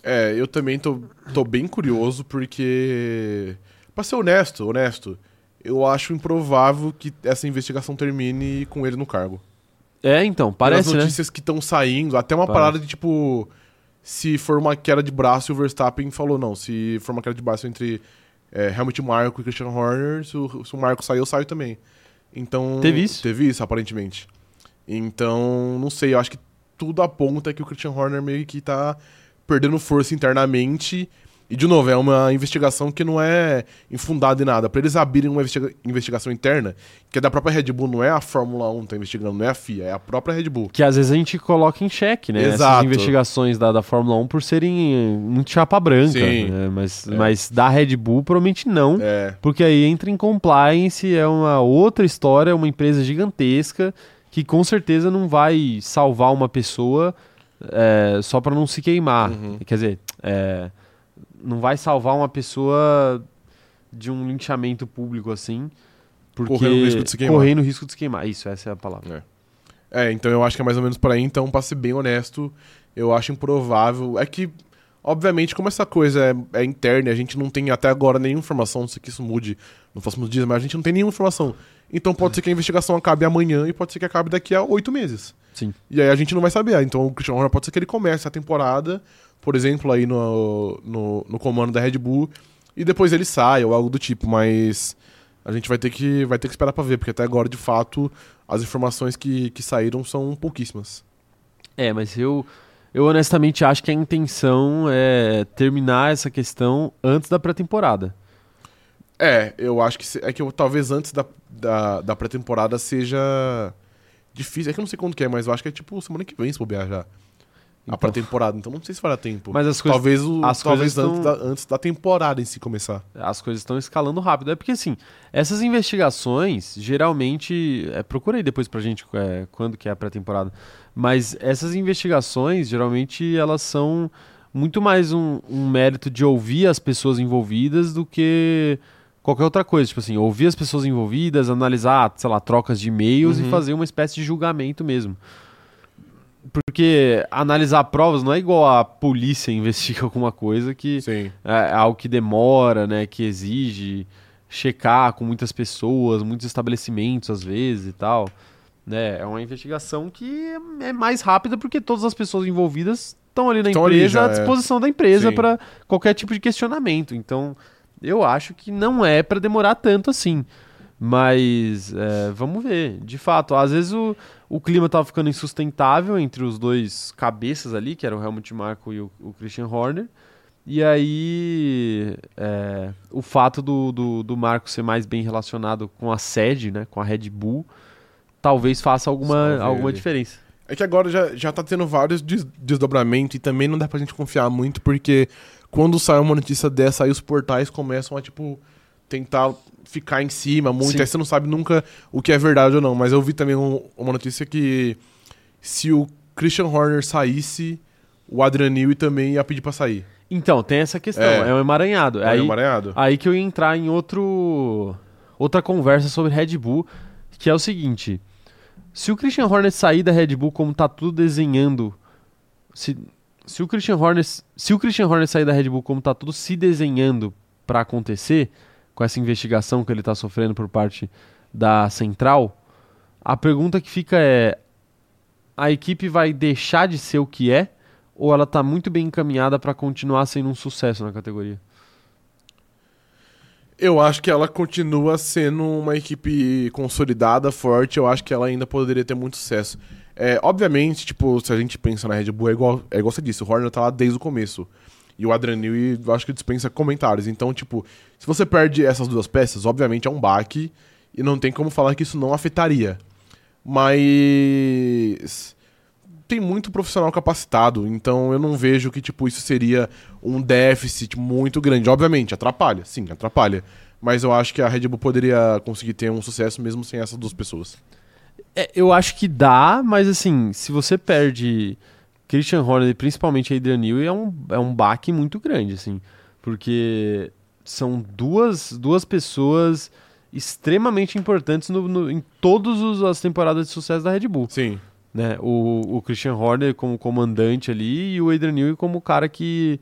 É, eu também tô, tô bem curioso porque, pra ser honesto, honesto, eu acho improvável que essa investigação termine com ele no cargo. É, então, parece, Pelas né? notícias que estão saindo, até uma Parece. parada de tipo, se for uma queda de braço, e o Verstappen falou não, se for uma queda de braço entre é, Helmut Marko e Christian Horner, se o, se o Marco sair, eu saio também. Então, Teve isso? Teve isso, aparentemente. Então, não sei, eu acho que tudo aponta que o Christian Horner meio que tá perdendo força internamente. E, de novo, é uma investigação que não é infundada em nada. Pra eles abrirem uma investiga- investigação interna, que é da própria Red Bull, não é a Fórmula 1 que tá investigando, não é a FIA, é a própria Red Bull. Que às vezes a gente coloca em xeque, né? Essas Exato. investigações da, da Fórmula 1 por serem muito chapa branca. Sim. né? Mas, É. mas da Red Bull, provavelmente não. É, Porque aí entra em compliance, é uma outra história, uma empresa gigantesca que com certeza não vai salvar uma pessoa é, só para não se queimar. Uhum. Quer dizer, é, não vai salvar uma pessoa de um linchamento público assim. Porque Correndo o risco de se queimar. correndo o risco de se queimar. Isso, essa é a palavra. É, então eu acho que é mais ou menos por aí. Então, pra ser bem honesto, eu acho improvável. É que, obviamente, como essa coisa é, é interna e a gente não tem até agora nenhuma informação, não sei que isso mude nos próximos dias, mas a gente não tem nenhuma informação. Então pode ser que a investigação acabe amanhã e pode ser que acabe daqui a oito meses. Sim. E aí a gente não vai saber. Então o Christian Horner pode ser que ele comece a temporada, por exemplo, aí no, no, no comando da Red Bull, e depois ele saia ou algo do tipo, mas a gente vai ter que, vai ter que esperar pra ver, porque até agora, de fato, as informações que, que saíram são pouquíssimas. É, mas eu, eu honestamente acho que a intenção é terminar essa questão antes da pré-temporada. É, eu acho que se- é que eu, talvez antes da, da, da pré-temporada seja difícil. É que eu não sei quando que é, mas eu acho que é tipo semana que vem se bobear já. A Então- pré-temporada, então não sei se vai dar tempo. Mas as coisas, talvez o, as talvez coisas antes, tão- da, antes da temporada em si começar. as coisas estão escalando rápido. É porque, assim, essas investigações, geralmente... É, procura aí depois pra gente é, quando que é a pré-temporada. Mas essas investigações, geralmente, elas são muito mais um, um mérito de ouvir as pessoas envolvidas do que qualquer outra coisa. Tipo assim, ouvir as pessoas envolvidas, analisar, sei lá, trocas de e-mails Uhum. e fazer uma espécie de julgamento mesmo. Porque analisar provas não é igual a polícia investiga alguma coisa que Sim. é algo que demora, né, que exige checar com muitas pessoas, muitos estabelecimentos às vezes e tal, né? É uma investigação que é mais rápida porque todas as pessoas envolvidas estão ali na Estão ali empresa já, à é. disposição da empresa para qualquer tipo de questionamento. Então, eu acho que não é para demorar tanto assim. Mas é, vamos ver. De fato, às vezes o, o clima tava ficando insustentável entre os dois cabeças ali, que era o Helmut Marko e o, o Christian Horner. E aí, é, o fato do, do, do Marco ser mais bem relacionado com a sede, né, com a Red Bull, talvez faça alguma, alguma diferença. É que agora já, já tá tendo vários des- desdobramentos e também não dá pra gente confiar muito, porque quando sai uma notícia dessa, aí os portais começam a, tipo, tentar ficar em cima muito. Sim. Aí você não sabe nunca o que é verdade ou não. Mas eu vi também um- uma notícia que se o Christian Horner saísse, o Adrian Newey também ia pedir pra sair. Então, tem essa questão, É. é, um emaranhado. Aí, Aí, emaranhado. aí que eu ia entrar em outro outra conversa sobre Red Bull, que é o seguinte: se o Christian Horner sair da Red Bull como tá tudo desenhando, se, se o Christian Horner se o Christian Horner sair da Red Bull como tá tudo se desenhando pra acontecer, com essa investigação que ele tá sofrendo por parte da central, a pergunta que fica é a equipe vai deixar de ser o que é ou ela tá muito bem encaminhada para continuar sendo um sucesso na categoria? Eu acho que ela continua sendo uma equipe consolidada, forte. Eu acho que ela ainda poderia ter muito sucesso. É, obviamente, tipo, se a gente pensa na Red Bull, é igual, é igual você disse, o Horner tá lá desde o começo. E o eu acho que dispensa comentários. Então, tipo, se você perde essas duas peças, obviamente é um baque. E não tem como falar que isso não afetaria. Mas tem muito profissional capacitado, então eu não vejo que tipo isso seria um déficit muito grande. Obviamente, atrapalha, sim, atrapalha. Mas eu acho que a Red Bull poderia conseguir ter um sucesso mesmo sem essas duas pessoas. É, eu acho que dá, mas assim, se você perde Christian Horner e principalmente Adrian Newey, é um, é um baque muito grande, assim. Porque são duas, duas pessoas extremamente importantes no, no, em todas as temporadas de sucesso da Red Bull. Sim. Né? O, o Christian Horner como comandante ali e o Adrian Newey como o cara que,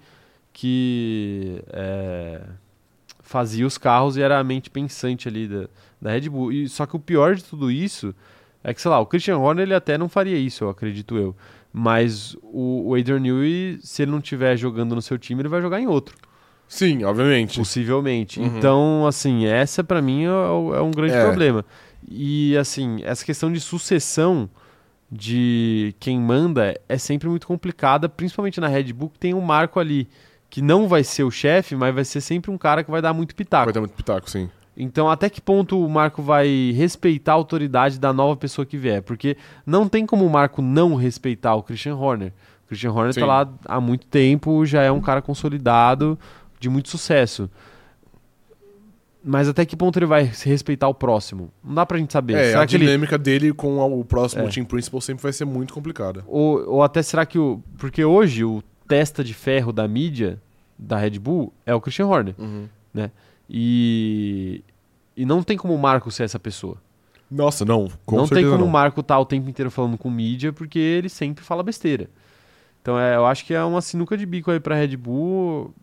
que é, fazia os carros e era a mente pensante ali da, da Red Bull. E, só que o pior de tudo isso é que, sei lá, o Christian Horner ele até não faria isso, eu acredito eu. Mas o, o Adrian Newey, se ele não estiver jogando no seu time, ele vai jogar em outro. Sim, obviamente. Possivelmente. Uhum. Então, assim, essa para mim é, é, um grande é. problema. E, assim, essa questão de sucessão de quem manda é sempre muito complicada, principalmente na Red Bull, que tem um marco ali que não vai ser o chefe, mas vai ser sempre um cara que vai dar muito pitaco. Vai dar muito pitaco, sim. Então, até que ponto o Marco vai respeitar a autoridade da nova pessoa que vier? Porque não tem como o Marco não respeitar o Christian Horner. O Christian Horner está lá há muito tempo, já é um cara consolidado, de muito sucesso. Mas até que ponto ele vai se respeitar o próximo? Não dá pra gente saber. É, será a dinâmica ele... dele com o próximo é. team principal sempre vai ser muito complicada. Ou, ou até será que o. Porque hoje o testa de ferro da mídia da Red Bull é o Christian Horner. Uhum. Né? E. E não tem como o Marco ser essa pessoa. Nossa, não. Com não tem como não. o Marco estar tá o tempo inteiro falando com mídia, porque ele sempre fala besteira. Então é, eu acho que é uma sinuca de bico aí pra Red Bull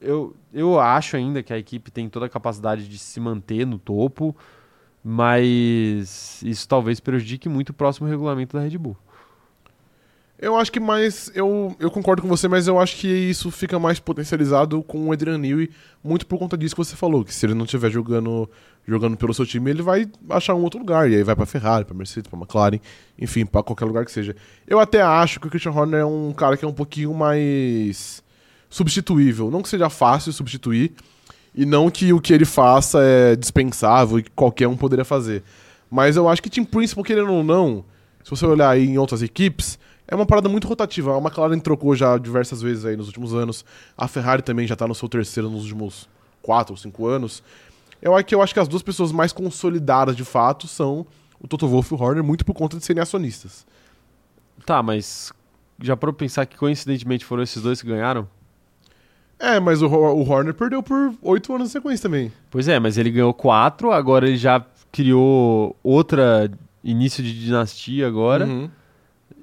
eu, eu acho ainda que a equipe tem toda a capacidade de se manter no topo, mas isso talvez prejudique muito o próximo regulamento da Red Bull. Eu acho que mais. Eu, eu concordo com você, mas eu acho que isso fica mais potencializado com o Adrian Newey, muito por conta disso que você falou, que se ele não estiver jogando, jogando pelo seu time, ele vai achar um outro lugar. E aí vai pra Ferrari, pra Mercedes, pra McLaren, enfim, pra qualquer lugar que seja. Eu até acho que o Christian Horner é um cara que é um pouquinho mais substituível. Não que seja fácil substituir, e não que o que ele faça é dispensável e que qualquer um poderia fazer. Mas eu acho que Team Principal, querendo ou não, se você olhar aí em outras equipes, é uma parada muito rotativa. A McLaren trocou já diversas vezes aí nos últimos anos. A Ferrari também já está no seu terceiro nos últimos quatro ou cinco anos. Eu acho que eu acho que as duas pessoas mais consolidadas de fato são o Toto Wolff e o Horner, muito por conta de serem acionistas. Tá, mas já para pensar que coincidentemente foram esses dois que ganharam? É, mas o, o Horner perdeu por oito anos de sequência também. Pois é, mas ele ganhou quatro, agora ele já criou outra início de dinastia agora. Uhum.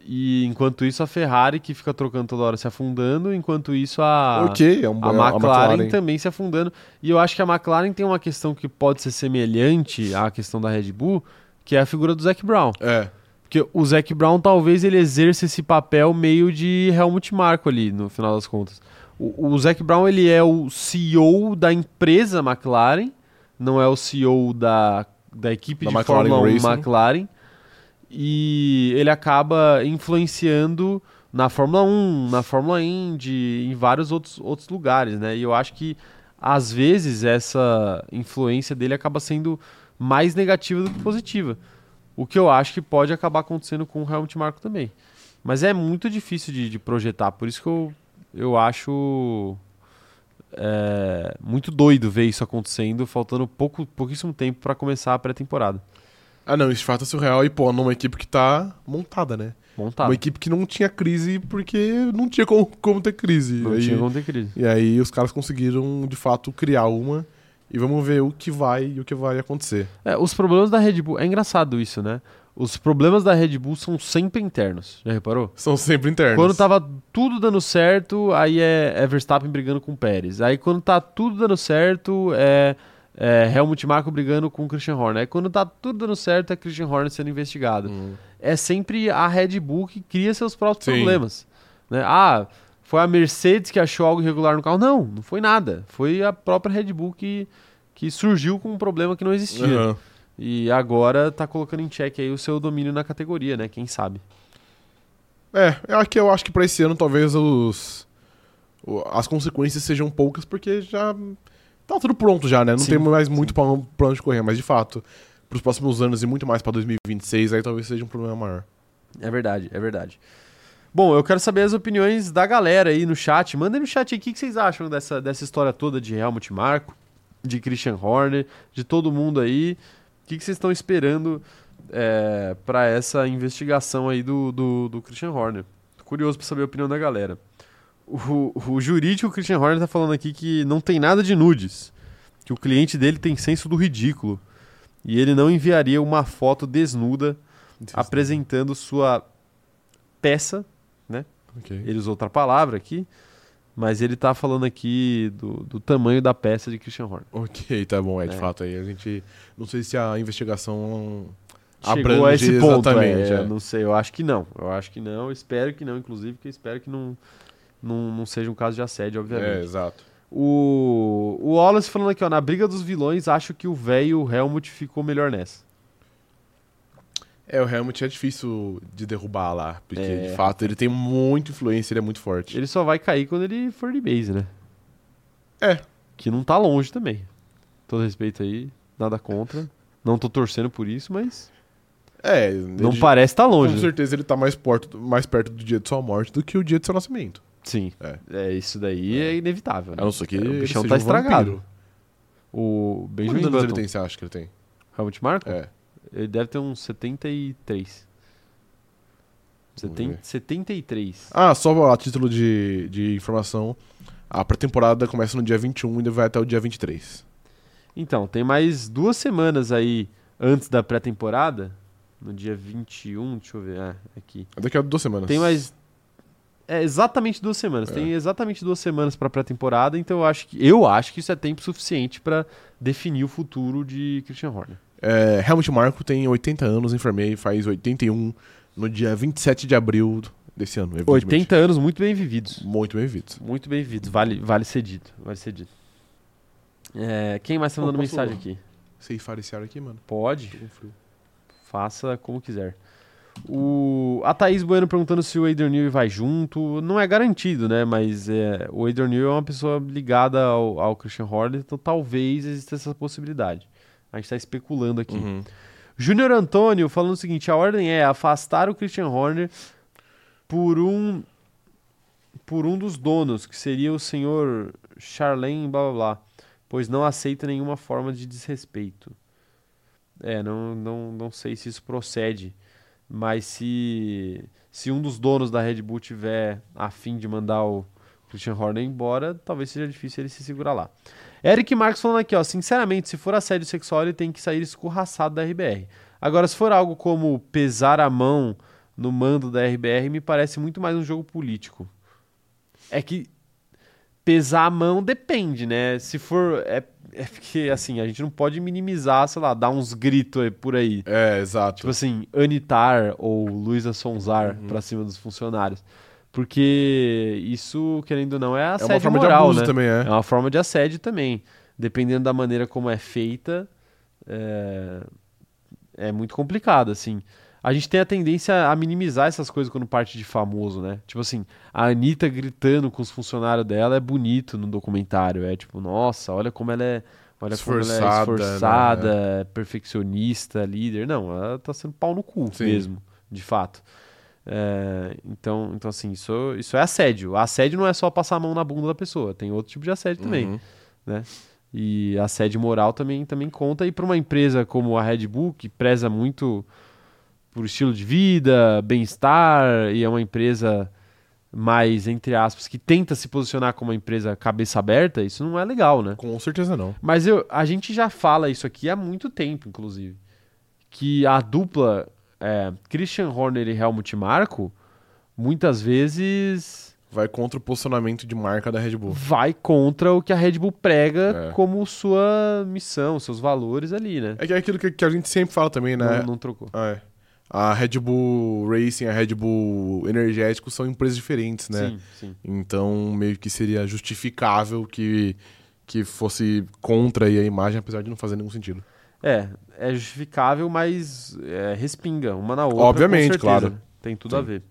E enquanto isso, a Ferrari, que fica trocando toda hora, se afundando. Enquanto isso, a, okay, é um, a, McLaren, a McLaren também se afundando. E eu acho que a McLaren tem uma questão que pode ser semelhante à questão da Red Bull, que é a figura do Zac Brown. É. Porque o Zac Brown talvez ele exerça esse papel meio de Helmut Marko ali, no final das contas. O, o Zac Brown ele é o CEO da empresa McLaren, não é o CEO da, da equipe da de McLaren Fórmula 1 Racing. McLaren. E ele acaba influenciando na Fórmula 1, na Fórmula Indy, em vários outros, outros lugares, né? E eu acho que às vezes essa influência dele acaba sendo mais negativa do que positiva. O que eu acho que pode acabar acontecendo com o Helmut Marko também. Mas é muito difícil de, de projetar, por isso que eu eu acho é, muito doido ver isso acontecendo, faltando pouco, pouquíssimo tempo para começar a pré-temporada. Ah, não, isso de fato é surreal. E, pô, numa equipe que tá montada, né? Montada. Uma equipe que não tinha crise porque não tinha como, como ter crise. Não aí, tinha como ter crise. E aí os caras conseguiram, de fato, criar uma. E vamos ver o que vai e o que vai acontecer. É, os problemas da Red Bull. É engraçado isso, né? Os problemas da Red Bull são sempre internos. Já reparou? São sempre internos. Quando tava tudo dando certo, aí é, é Verstappen brigando com o Pérez. Aí quando tá tudo dando certo, é, é, Helmut Marko brigando com o Christian Horner. Aí quando tá tudo dando certo, é Christian Horner sendo investigado. Hum. É sempre a Red Bull que cria seus próprios Sim. problemas. Né? Ah, foi a Mercedes que achou algo irregular no carro. Não, não foi nada. Foi a própria Red Bull que, que surgiu com um problema que não existia. Aham. E agora tá colocando em xeque aí o seu domínio na categoria, né? Quem sabe. É, eu acho que, eu acho que pra esse ano talvez os, as consequências sejam poucas, porque já tá tudo pronto já, né? Não Sim, tem mais muito plano, plano de correr, mas de fato, pros próximos anos e muito mais pra 2026, aí talvez seja um problema maior. É verdade, é verdade. Bom, eu quero saber as opiniões da galera aí no chat. Mandem no chat aí o que vocês acham dessa, dessa história toda de Helmut Marko, de Christian Horner, de todo mundo aí. O que que vocês estão esperando é, para essa investigação aí do, do, do Christian Horner? Tô curioso para saber a opinião da galera. O, o jurídico Christian Horner tá falando aqui que não tem nada de nudes, que o cliente dele tem senso do ridículo e ele não enviaria uma foto desnuda apresentando sua peça, Ok. ele usou outra palavra aqui, mas ele tá falando aqui do, do tamanho da peça de Christian Horner. Ok, tá bom, é de É. fato aí. A gente. Não sei se a investigação. Chegou a esse ponto, é, é. não sei, eu acho que não, eu acho que não, espero que não, inclusive, porque eu espero que não, não, não seja um caso de assédio, É, obviamente. exato. O, o Wallace falando aqui, ó, na briga dos vilões, acho que o velho Helmut ficou melhor nessa. É, o Helmut é difícil de derrubar lá, porque É. de fato ele tem muita influência, ele é muito forte. Ele só vai cair quando ele for de base, né? É. Que não tá longe também. Todo respeito aí, nada contra. Não tô torcendo por isso, mas É, não ele- parece tá Com longe. né? certeza ele tá mais, porto, mais perto do dia de sua morte do que o dia de seu nascimento. Sim. É. É. isso daí é, inevitável. né? A não ser que É, o bichão tá um estragado. vampiro. O Benjamin Quantos anos ele tem, você acha que ele tem? Helmut Marko? É. Ele deve ter uns 73. Vamos Seten- ver. 73. Ah, só a título de, de informação, a pré-temporada começa no dia 21 e vai até o dia 23. Então, tem mais duas semanas aí antes da pré-temporada. No dia 21, deixa eu ver. Ah, aqui. É daqui a duas semanas. Tem mais. É exatamente duas semanas. É. Tem exatamente duas semanas para pré-temporada, então eu acho que eu acho que isso é tempo suficiente para definir o futuro de Christian Horner. É, Helmut Marko tem 80 anos, enfermei, faz 81 no dia 27 de abril desse ano. evidentemente. 80 anos muito bem vividos. Muito bem vivido. Muito bem vividos. Vale, vale ser dito. Vale ser dito. É, quem mais tá mandando mensagem aqui? Esse ar aqui, mano. Pode. Faça como quiser. O, a Thaís Bueno perguntando se o Adrian Newey vai junto. Não é garantido, né? Mas é, o Adrian Newey é uma pessoa ligada ao, ao Christian Horner, então talvez exista essa possibilidade. A gente tá especulando aqui. Uhum. Júnior Antônio falando o seguinte: a ordem é afastar o Christian Horner por um por um dos donos, que seria o senhor Charlene, blá blá blá, pois não aceita nenhuma forma de desrespeito. É, não, não, não sei se isso procede, mas se, se um dos donos da Red Bull tiver a fim de mandar o Christian Horner embora, talvez seja difícil ele se segurar lá. Eric Marques falando aqui, ó, sinceramente, se for assédio sexual, ele tem que sair escorraçado da RBR. Agora, se for algo como pesar a mão no mando da RBR, me parece muito mais um jogo político. É que pesar a mão depende, né? Se for. É, é porque, assim, a gente não pode minimizar, sei lá, dar uns gritos por aí. É, exato. Tipo assim, Anitar ou Luísa Sonzar Uhum. pra cima dos funcionários. Porque isso, querendo ou não, é é assédio uma forma moral, de abuso né? também, é. É uma forma de assédio também. Dependendo da maneira como é feita, é, é muito complicado, assim. A gente tem a tendência a minimizar essas coisas quando parte de famoso, né? Tipo assim, a Anitta gritando com os funcionários dela é bonito no documentário. É tipo, nossa, olha como ela é. Olha como ela é Esforçada, esforçada, né? perfeccionista, líder. Não, ela tá sendo pau no cu Sim. mesmo, de fato. É, então, então, assim, isso, isso é assédio. Assédio não é só passar a mão na bunda da pessoa, tem outro tipo de assédio também. Uhum. E assédio moral também, também conta. E para uma empresa como a Red Bull, que preza muito por estilo de vida, bem-estar, e é uma empresa mais, entre aspas, que tenta se posicionar como uma empresa cabeça aberta, isso não é legal, né? Com certeza não. Mas eu, a gente já fala isso aqui há muito tempo, inclusive. Que a dupla é, Christian Horner e Helmut Marko, muitas vezes Vai contra o posicionamento de marca da Red Bull. vai contra o que a Red Bull prega É. como sua missão, seus valores ali, né? É é aquilo que, que a gente sempre fala também, né? Não, não trocou. Ah, é. A Red Bull Racing e a Red Bull Energético são empresas diferentes, né? Sim, sim. Então, meio que seria justificável que, que fosse contra a imagem, apesar de não fazer nenhum sentido. É, é justificável, mas é, respinga uma na outra. Obviamente, certeza. claro. Tem tudo Sim. a ver.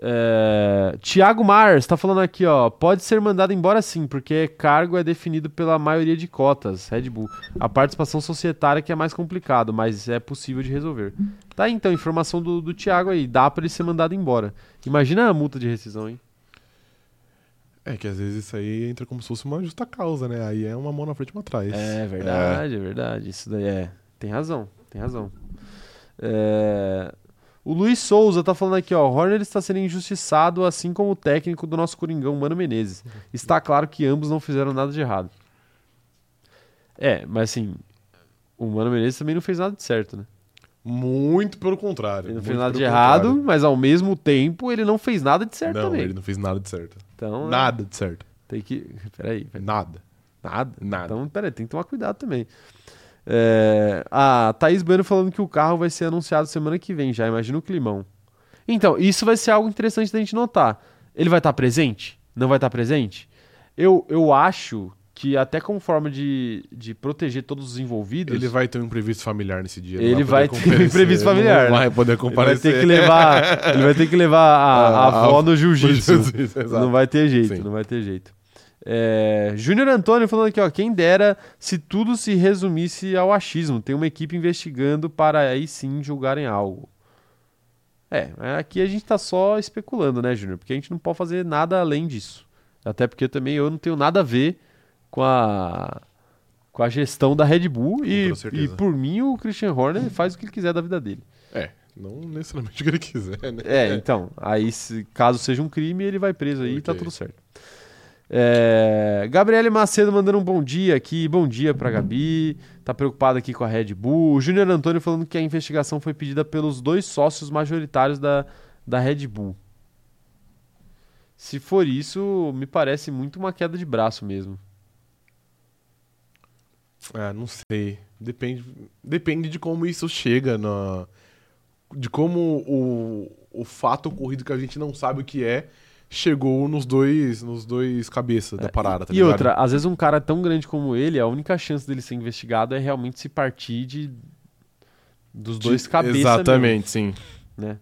É, Tiago Mars tá falando aqui, ó. Pode ser mandado embora sim, porque cargo é definido pela maioria de cotas, Red Bull. A participação societária que é mais complicado, mas é possível de resolver. Tá aí, então, informação do, do Tiago aí. Dá pra ele ser mandado embora. Imagina a multa de rescisão, hein? É que às vezes isso aí entra como se fosse uma justa causa, né? Aí é uma mão na frente e uma atrás. É verdade, é, verdade. Isso daí é. Tem razão, tem razão. É, O Luiz Souza tá falando aqui, ó. Horner está sendo injustiçado, assim como o técnico do nosso Coringão, Mano Menezes. Está claro que ambos não fizeram nada de errado. É, mas assim, o Mano Menezes também não fez nada de certo, né? Muito pelo contrário. Ele não fez nada de errado, contrário. mas ao mesmo tempo ele não fez nada de certo Não, também. ele não fez nada de certo. Então, é, Nada de certo. tem que. Peraí, peraí. Nada. Nada? Nada. Então, peraí, tem que tomar cuidado também. É, a Thaís Bueno falando que o carro vai ser anunciado semana que vem já, imagina o climão. Então, isso vai ser algo interessante da gente notar. Ele vai estar presente? Não vai estar presente? Eu, eu acho que até como forma de, de proteger todos os envolvidos, Ele vai ter um imprevisto familiar nesse dia. não Ele poder vai ter um comparecer, imprevisto não familiar, né? Vai poder ele vai comparecer. ter que levar, ele vai ter que levar a, a A- avó no jiu-jitsu. Exato. Não vai ter jeito, Sim. não vai ter jeito. É, Júnior Antônio falando aqui, ó, quem dera se tudo se resumisse ao achismo. Tem uma equipe investigando para aí sim julgarem algo. É, aqui a gente tá só especulando, né, Júnior? Porque a gente não pode fazer nada além disso. Até porque também eu não tenho nada a ver com a com a gestão da Red Bull e, e por mim o Christian Horner faz o que ele quiser da vida dele. É, não necessariamente o que ele quiser, né? É, então, aí se, caso seja um crime, ele vai preso aí e tá tudo certo. É, Gabriele Macedo mandando um bom dia aqui, bom dia pra Gabi, tá preocupado aqui com a Red Bull. O Júnior Antônio falando que a investigação foi pedida pelos dois sócios majoritários da, da Red Bull. Se for isso, me parece muito uma queda de braço mesmo. Ah, não sei. Depende, depende de como isso chega na. De como o, o fato ocorrido que a gente não sabe o que é chegou nos dois, nos dois cabeças da parada, tá e ligado? outra, às vezes um cara tão grande como ele, a única chance dele ser investigado é realmente se partir de dos dois De- cabeças. mesmo. Exatamente, sim. né?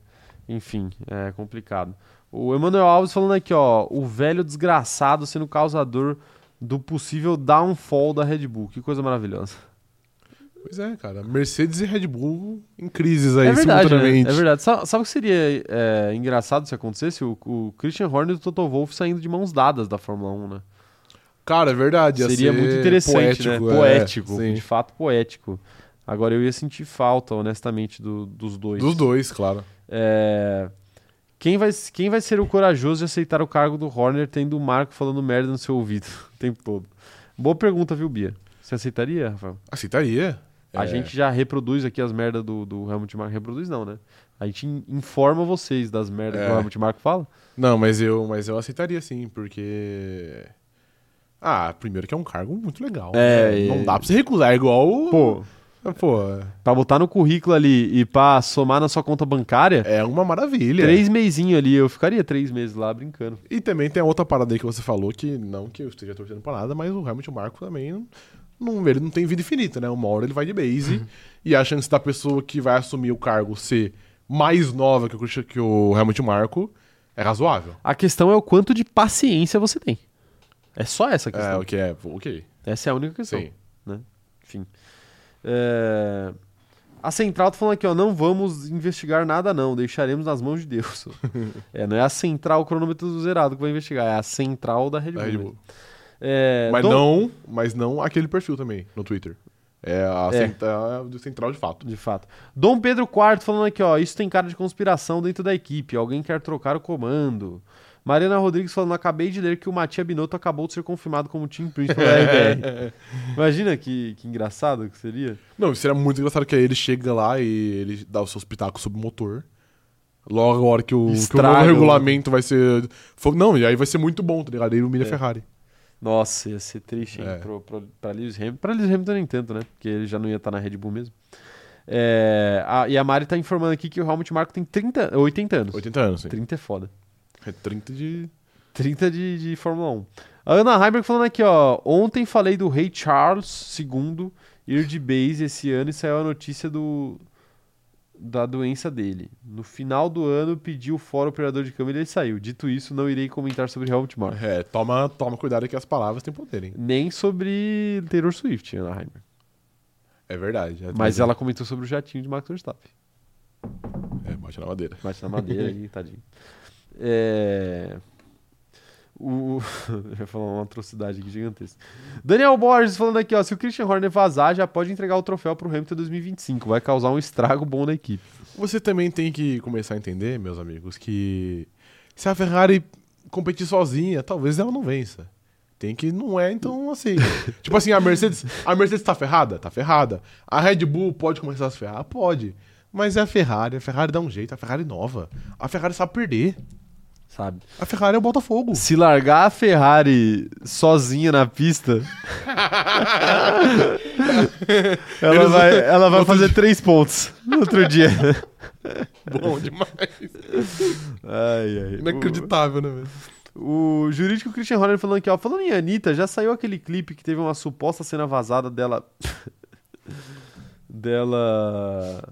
Enfim, é complicado. O Emanuel Alves falando aqui, ó, o velho desgraçado sendo causador do possível downfall da Red Bull. Que coisa maravilhosa. Pois é, cara. Mercedes e Red Bull em crises aí, é verdade, né? simultaneamente. É verdade. Sa- Sabe, o que seria é, engraçado se acontecesse? O, o Christian Horner e o Toto Wolff saindo de mãos dadas da Fórmula 1, né? Cara, é verdade. ia seria ser muito interessante, né? poético, é, Poético, sim. de fato poético. Agora eu ia sentir falta, honestamente, do- dos dois. Dos dois, claro. É, Quem, vai, quem vai ser o corajoso de aceitar o cargo do Horner tendo o Marco falando merda no seu ouvido o tempo todo? Boa pergunta, viu, Bia? Você aceitaria, Rafael? Aceitaria. A É. gente já reproduz aqui as merdas do, do Helmut Marko. Reproduz não, né? A gente in- informa vocês das merdas que É. o Helmut Marko fala. Não, mas eu, mas eu aceitaria sim, porque. Ah, primeiro que é um cargo muito legal. É, né? e- Não dá pra você recusar, é igual. o- Pô, Pô, pra botar no currículo ali e pra somar na sua conta bancária, é uma maravilha. três meizinhos ali. Eu ficaria três meses lá brincando. E também tem a outra parada aí que você falou, que não que eu esteja torcendo pra nada, mas o Helmut Marko também não, ele não tem vida infinita, né? Uma hora ele vai de base e a chance da pessoa que vai assumir o cargo ser mais nova que o, que o Helmut Marko é razoável. A questão é o quanto de paciência você tem. É só essa É, questão. o que é, ok. Essa é a única questão. Sim. Enfim. É, A Central tá falando aqui, ó, não vamos investigar nada não, deixaremos nas mãos de Deus. é, não é a Central cronômetro zerado que vai investigar, é a Central da Red Bull. Da Red mesmo. Bull. É, Mas Dom- não, mas não aquele perfil também no Twitter. É a É. central central de fato. De fato. Dom Pedro IV falando aqui, ó, isso tem cara de conspiração dentro da equipe, alguém quer trocar o comando. Mariana Rodrigues falando, acabei de ler que o Matia Binotto acabou de ser confirmado como team principal da RBR. Imagina que, que engraçado que seria. Não, seria muito engraçado que aí ele chega lá e ele dá os seus pitacos sobre o motor. Logo agora que o, que o novo o- regulamento vai ser. Não, e aí vai ser muito bom, tá ligado? Ele humilha a É. Ferrari. Nossa, ia ser triste, hein? É. Pro, pro, pra Lewis Hamilton. Pra Lewis Hamilton nem tanto, né? Porque ele já não ia estar na Red Bull mesmo. É, a- e a Mari tá informando aqui que o Helmut Marko tem 30, 80 anos. 80 anos, sim. 30 é foda. É 30 de. 30 de, de Fórmula 1. A Ana Heimberg falando aqui, ó. Ontem falei do rei Charles II ir de base esse ano e saiu a notícia do da doença dele. No final do ano, pediu fora o operador de câmera e ele saiu. Dito isso, não irei comentar sobre Helmut Marko. É, toma, toma cuidado que as palavras têm poder, hein? Nem sobre Taylor Swift, Ana Heimberg. É verdade. é- Mas ela comentou sobre o jatinho de Max Verstappen. É, bate na madeira. Bate na madeira aí, tadinho. É... O... Eu ia falar uma atrocidade aqui gigantesca. Daniel Borges falando aqui, ó. Se o Christian Horner vazar, já pode entregar o troféu pro Hamilton 2025. Vai causar um estrago bom na equipe. Você também tem que começar a entender, meus amigos, que se a Ferrari competir sozinha, talvez ela não vença. Tem que não é, então assim. tipo assim, a Mercedes, a Mercedes tá ferrada? Tá ferrada. A Red Bull pode começar a se ferrar? Pode. Mas é a Ferrari, a Ferrari dá um jeito, a Ferrari nova. A Ferrari sabe perder. Sabe? A Ferrari é o Botafogo. Se largar a Ferrari sozinha na pista, ela Eles- vai, ela vai fazer três pontos no outro dia. Bom demais. Ai, ai. Inacreditável, né, velho? O jurídico Christian Horner falando aqui, ó. Falando em Anitta, já saiu aquele clipe que teve uma suposta cena vazada dela. dela.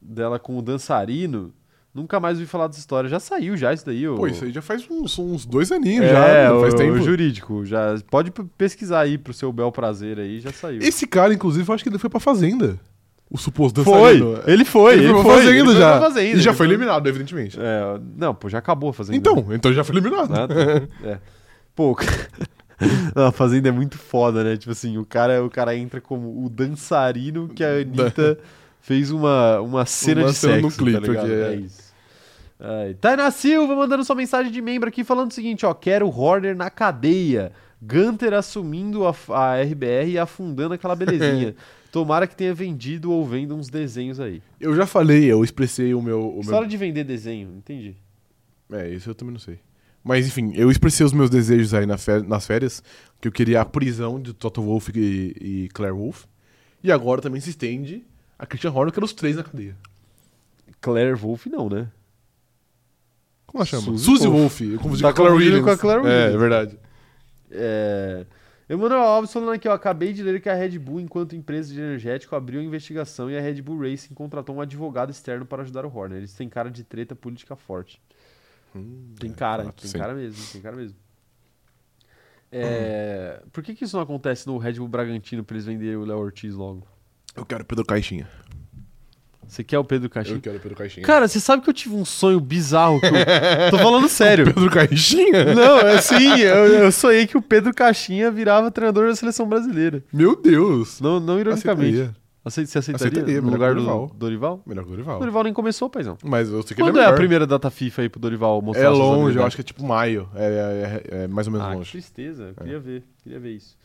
dela com o dançarino. Nunca mais ouvi falar dessa história. Já saiu já isso daí, ô. Pô, isso aí já faz uns, uns dois aninhos é, já, o, faz tempo. o jurídico. Já, pode pesquisar aí pro seu bel prazer aí, já saiu. Esse cara, inclusive, eu acho que ele foi pra Fazenda. O suposto foi! dançarino. Ele foi, Ele, ele, foi foi. Fazenda ele foi já. pra Fazenda, e já foi eliminado, evidentemente. É, não, pô, já acabou a Fazenda. Então, então já foi eliminado. Ah, tá. É. Pô, não, a Fazenda é muito foda, né? Tipo assim, o cara, o cara entra como o dançarino que a Anitta fez uma, uma cena Uma de cena sexo, no clipe tá ligado? aqui, é. é isso. Ai. Tainá Silva mandando sua mensagem de membro aqui falando o seguinte, ó, quero Horner na cadeia. Gunter assumindo a, a RBR e afundando aquela belezinha. Tomara que tenha vendido ou venda uns desenhos aí. Eu já falei, eu expressei o meu. O História meu... de vender desenho, entendi. É, isso eu também não sei. Mas enfim, eu expressei os meus desejos aí nas férias, que eu queria a prisão de Toto Wolff e, e Claire Wolff. E agora também se estende a Christian Horner, que era os três na cadeia. Claire Wolf não, né? Como ela chama? Suzy. Wolff. Eu confundi Tá com a Claire Williams. com a Claire É, Williams. é verdade. É... Emanuel Alves falando aqui, ó, acabei de ler que a Red Bull, enquanto empresa de energético, abriu a investigação e a Red Bull Racing contratou um advogado externo para ajudar o Horner. Eles têm cara de treta política forte. Tem cara, fato, tem sim. cara mesmo, tem cara mesmo. É, Por que, que isso não acontece no Red Bull Bragantino pra eles venderem o Léo Ortiz logo? Eu quero Pedro Caixinha. Você quer o Pedro Caixinha? Eu quero Pedro Caixinha. Cara, você sabe que eu tive um sonho bizarro que eu... Tô falando sério. Pedro Caixinha? Não, é sim, eu, eu sonhei que o Pedro Caixinha virava treinador da seleção brasileira. Meu Deus. Não, não ironicamente. Aceitaria. Aceita, você aceitaria? Aceitaria, no melhor lugar o do Dorival. Dorival? Melhor que o O Dorival. Dorival nem começou, paizão. Mas eu sei que Quando ele é é a primeira data FIFA aí pro Dorival mostrar É longe, eu acho que é tipo maio. É, é- é mais ou menos Ah, que longe. tristeza. Eu queria ver, queria ver isso.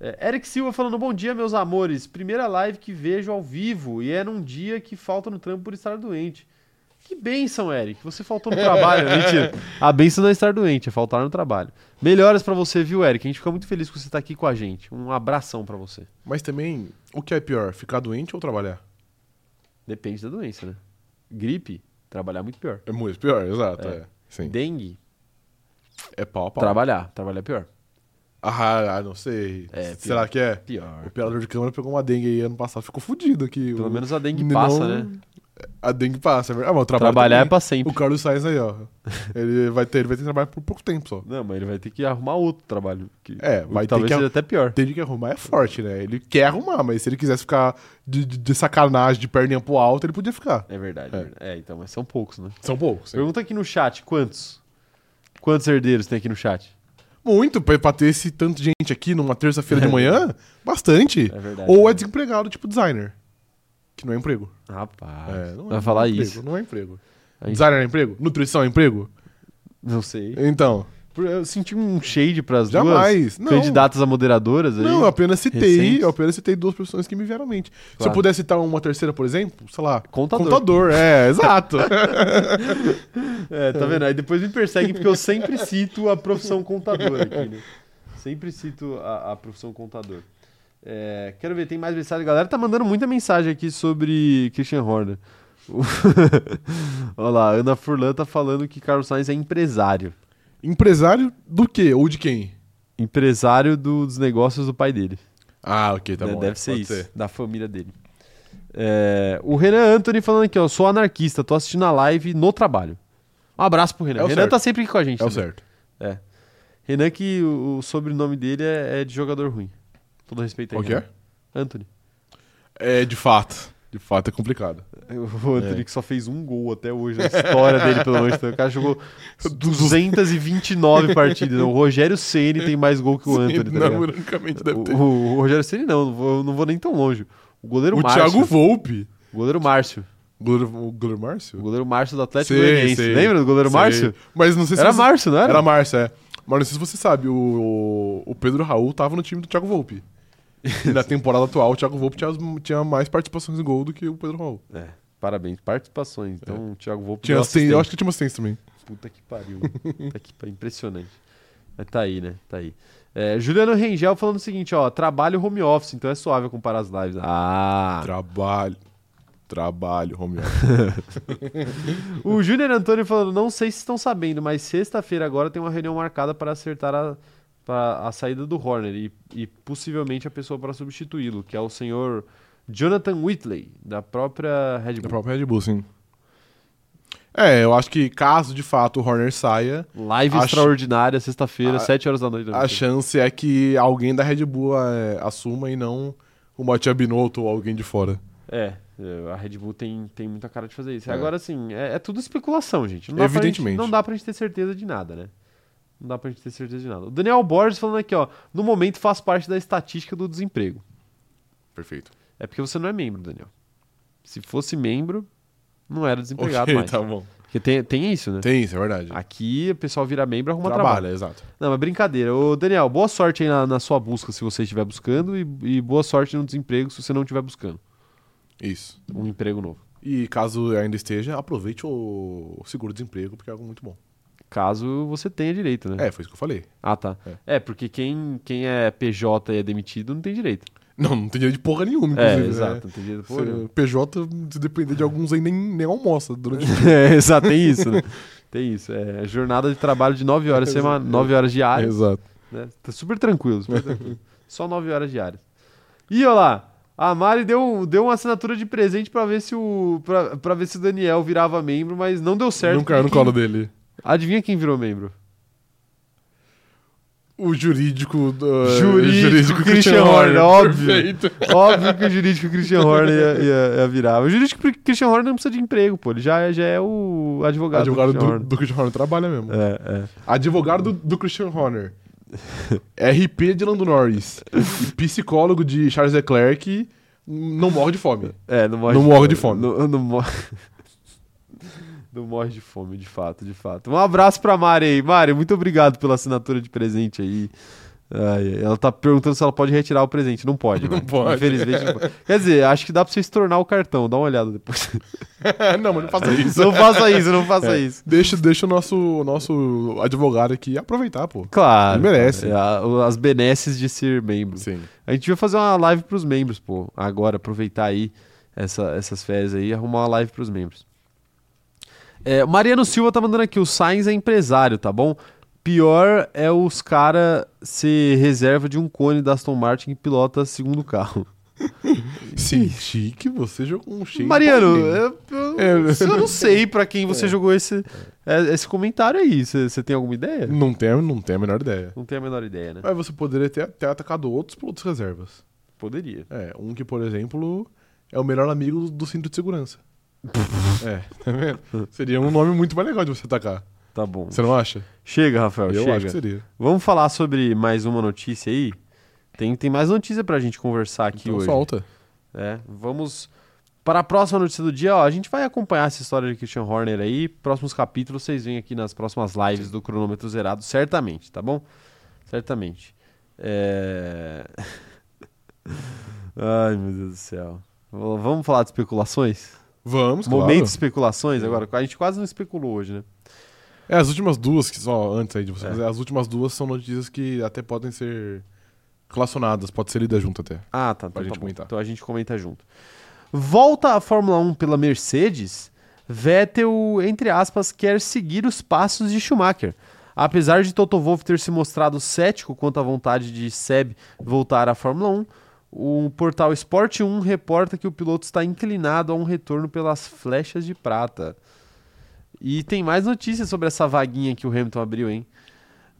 É, Eric Silva falando, bom dia, meus amores. Primeira live que vejo ao vivo e é num dia que falta no trampo por estar doente. Que bênção, Eric. Você faltou no trabalho. Mentira. A bênção não é estar doente, é faltar no trabalho. Melhoras pra você, viu, Eric? A gente fica muito feliz que você tá aqui com a gente. Um abração pra você. Mas também, o que é pior? Ficar doente ou trabalhar? Depende da doença, né? Gripe, trabalhar é muito pior. É muito pior, exato. É. É. Sim. Dengue, É pau a pau. trabalhar. Trabalhar é pior. Ah, não sei. É, Será que é? Pior. O operador de câmera pegou uma dengue aí ano passado, ficou fudido aqui. Pelo O- menos a dengue não- passa, né? A dengue passa, é verdade. Ah, mas o trabalho Trabalhar é também. pra sempre. O Carlos Sainz aí, ó. Ele vai ter, ele vai ter trabalho por pouco tempo só. Não, mas ele vai ter que arrumar outro trabalho. Que, É, vai ter que- seja até pior. Tem que arrumar é forte, né? Ele quer arrumar, mas se ele quisesse ficar de, de- de sacanagem, de perninha pro alto, ele podia ficar. É verdade. É. É, verdade. É, então, mas são poucos, né? São poucos. sim. Pergunta aqui no chat, quantos? Quantos herdeiros tem aqui no chat? Muito, pra, ter esse tanto de gente aqui numa terça-feira de manhã, bastante. É verdade. Ou é é desempregado, tipo designer. Que não é emprego. Rapaz, É, não é- vai falar não é isso. emprego, não é emprego. Gente- Designer é emprego? Nutrição é emprego? Não sei. Então. Eu senti um shade pras Jamais. duas Não. candidatas a moderadoras aí. Não, eu apenas citei, recentes. eu apenas citei duas profissões que me vieram à mente. Se Claro. eu pudesse citar uma terceira, por exemplo, sei lá, Contador. contador, é, exato. É, tá vendo? Aí depois me perseguem porque eu sempre cito a profissão contador aqui, né? Sempre cito a, a profissão contador. É, quero ver, tem mais mensagem. A galera tá mandando muita mensagem aqui sobre Christian Horner. Olha lá, Ana Furlan tá falando que Carlos Sainz é empresário. Empresário do quê? Ou de quem? Empresário do- dos negócios do pai dele. Ah, ok, tá Né? bom. Deve é, ser pode isso, da família dele. É, o Renan Anthony falando aqui, ó. Sou anarquista, tô assistindo a live no trabalho. Um abraço pro Renan. É o Renan certo. tá sempre aqui com a gente. É o também. certo. Renan, que o, o sobrenome dele é, é de jogador ruim. Todo respeito aí. Qual que é? Anthony. É, de fato. De fato é complicado. O Anthony É. que só fez um gol até hoje na história dele pelo Manchester. O cara jogou 229 partidas. O Rogério Ceni tem mais gol que o Anthony, tá Não, deve O, ter. o- o Rogério Ceni não, não vou, não vou nem tão longe. O goleiro O Márcio. Thiago Volpe. O goleiro Márcio. Goleiro, o goleiro O Márcio? goleiro Márcio do Atlético Goianiense. Lembra do goleiro Sei. Márcio? Mas não sei se Era você... Márcio, não era? Era Márcio, é. Mas não sei se você sabe, o, o Pedro Raul tava no time do Thiago Volpe. E na temporada atual, o Thiago Volpe tinha, tinha mais participações em gol do que o Pedro Raul. É, parabéns. Participações. Então, o Thiago Volpe Tinha assistência. eu acho que tinha uma assistência também. Puta que pariu. Puta que pariu. Impressionante. Mas tá aí, né? Tá aí. É, Juliano Rengel falando o seguinte, ó. Trabalho home office, então é suave comparar as lives. Ah! Trabalho. Trabalho, home office. O Júnior Antônio falando, não sei se estão sabendo, mas sexta-feira agora tem uma reunião marcada para acertar a, pra a saída do Horner e, e possivelmente a pessoa para substituí-lo, que é o senhor Jonathan Whitley, da própria Red Da Bull. própria Red Bull, sim. É, eu acho que caso de fato o Horner saia, Live extraordinária, sexta-feira, a- 7 horas da noite. a chance é que alguém da Red Bull é, assuma e não o Matia Binotto ou alguém de fora. É, é, a Red Bull tem, tem muita cara de fazer isso. É. Agora, assim, é, é tudo especulação, gente. Não Evidentemente. gente- não dá pra gente ter certeza de nada, né? Não dá pra gente ter certeza de nada. O Daniel Borges falando aqui, ó. No momento faz parte da estatística do desemprego. Perfeito. É porque você não é membro, Daniel. Se fosse membro, não era desempregado Ok, mais. tá bom. Porque tem, tem isso, né? Tem isso, é verdade. Aqui o pessoal vira membro e arruma Trabalha, trabalho. exato. Não, mas brincadeira. Ô, Daniel, boa sorte aí na, na sua busca se você estiver buscando e, e boa sorte no desemprego se você não estiver buscando Isso. um emprego novo. E caso ainda esteja, aproveite o seguro-desemprego, porque é algo muito bom. Caso você tenha direito, né? É, foi isso que eu falei. Ah, tá. É. É, porque quem, quem é PJ e é demitido não tem direito. Não, não tem direito de porra nenhuma, É, inclusive. exato, né? não tem direito. Pô, Você- PJ, se depender de alguns aí, nem, nem almoça durante o é, exato, tem isso, né? Tem isso. É jornada de trabalho de 9 horas, semana, Exato. 9 horas diárias. Exato. Né? Tá super tranquilo, super tranquilo. Só 9 horas diárias. E olha lá, a Mari deu, deu uma assinatura de presente pra ver se o pra, pra ver se o Daniel virava membro, mas não deu certo. não caiu no porque colo quem- dele. Adivinha quem virou membro? O jurídico do. Jurídico Christian Horner, óbvio. Perfeito. Óbvio que o jurídico Christian Horner ia, ia- ia virar. O jurídico Christian Horner não precisa de emprego, pô. Ele já, já é o advogado, Advogado do do, Christian Horner. do Christian Horner trabalha mesmo. É, é. Advogado do, do Christian Horner. RP de Lando Norris. E psicólogo de Charles Leclerc. Não morre de fome. É, não morre, Não morre de fome. Não, não morre. Não morre de fome, de fato, de fato. Um abraço pra Mari aí. Mari, muito obrigado pela assinatura de presente aí. Ai, ela tá perguntando se ela pode retirar o presente. Não pode, Não Mari. pode. Infelizmente não pode. Quer dizer, acho que dá pra você estornar o cartão. Dá uma olhada depois. não, mas não faça isso. não faça isso, não faça É. isso. Deixa, deixa o nosso, nosso advogado aqui aproveitar, pô. Claro. Ele merece. É, as benesses de ser membro. Sim. A gente vai fazer uma live pros membros, pô. Agora, aproveitar aí essa- essas férias aí e arrumar uma live pros membros. É, Mariano Silva tá mandando aqui, o Sainz é empresário, tá bom? Pior é os cara ser reserva de um cone da Aston Martin que pilota segundo carro. Senti que você jogou um cheio. Mariano, eu, eu- É. eu não sei pra quem você É. jogou esse, é, esse comentário aí. Você tem alguma ideia? Não tem, não tem a menor ideia. Não tenho a menor ideia, né? Mas você poderia ter, ter atacado outros pilotos reservas. Poderia. É, um que, por exemplo, é o melhor amigo do, do cinto de segurança. É, tá vendo? Seria um nome muito mais legal de você atacar. Tá bom. Você não acha? Chega, Rafael, Eu chega. acho que seria. Vamos falar sobre mais uma notícia aí? Tem, tem mais notícia pra gente conversar aqui Então hoje. solta. É, vamos Para a próxima notícia do dia, ó, a gente vai acompanhar essa história de Christian Horner aí. Próximos capítulos vocês veem aqui nas próximas lives do cronômetro zerado, certamente, tá bom? Certamente. É... Ai, meu Deus do céu. Vamos falar de especulações? Vamos, Momento claro. de especulações agora. A gente quase não especulou hoje, né? É, as últimas duas, que só antes aí de você É. fazer, as últimas duas são notícias que até podem ser relacionadas, pode ser lidas junto até. Ah, tá. Pra Então, gente tá comentar. então a gente comenta junto. Volta à Fórmula 1 pela Mercedes. Vettel, entre aspas, quer seguir os passos de Schumacher. Apesar de Toto Wolff ter se mostrado cético quanto à vontade de Seb voltar à Fórmula 1, o portal Sport 1 reporta que o piloto está inclinado a um retorno pelas flechas de prata. E tem mais notícias sobre essa vaguinha que o Hamilton abriu, hein?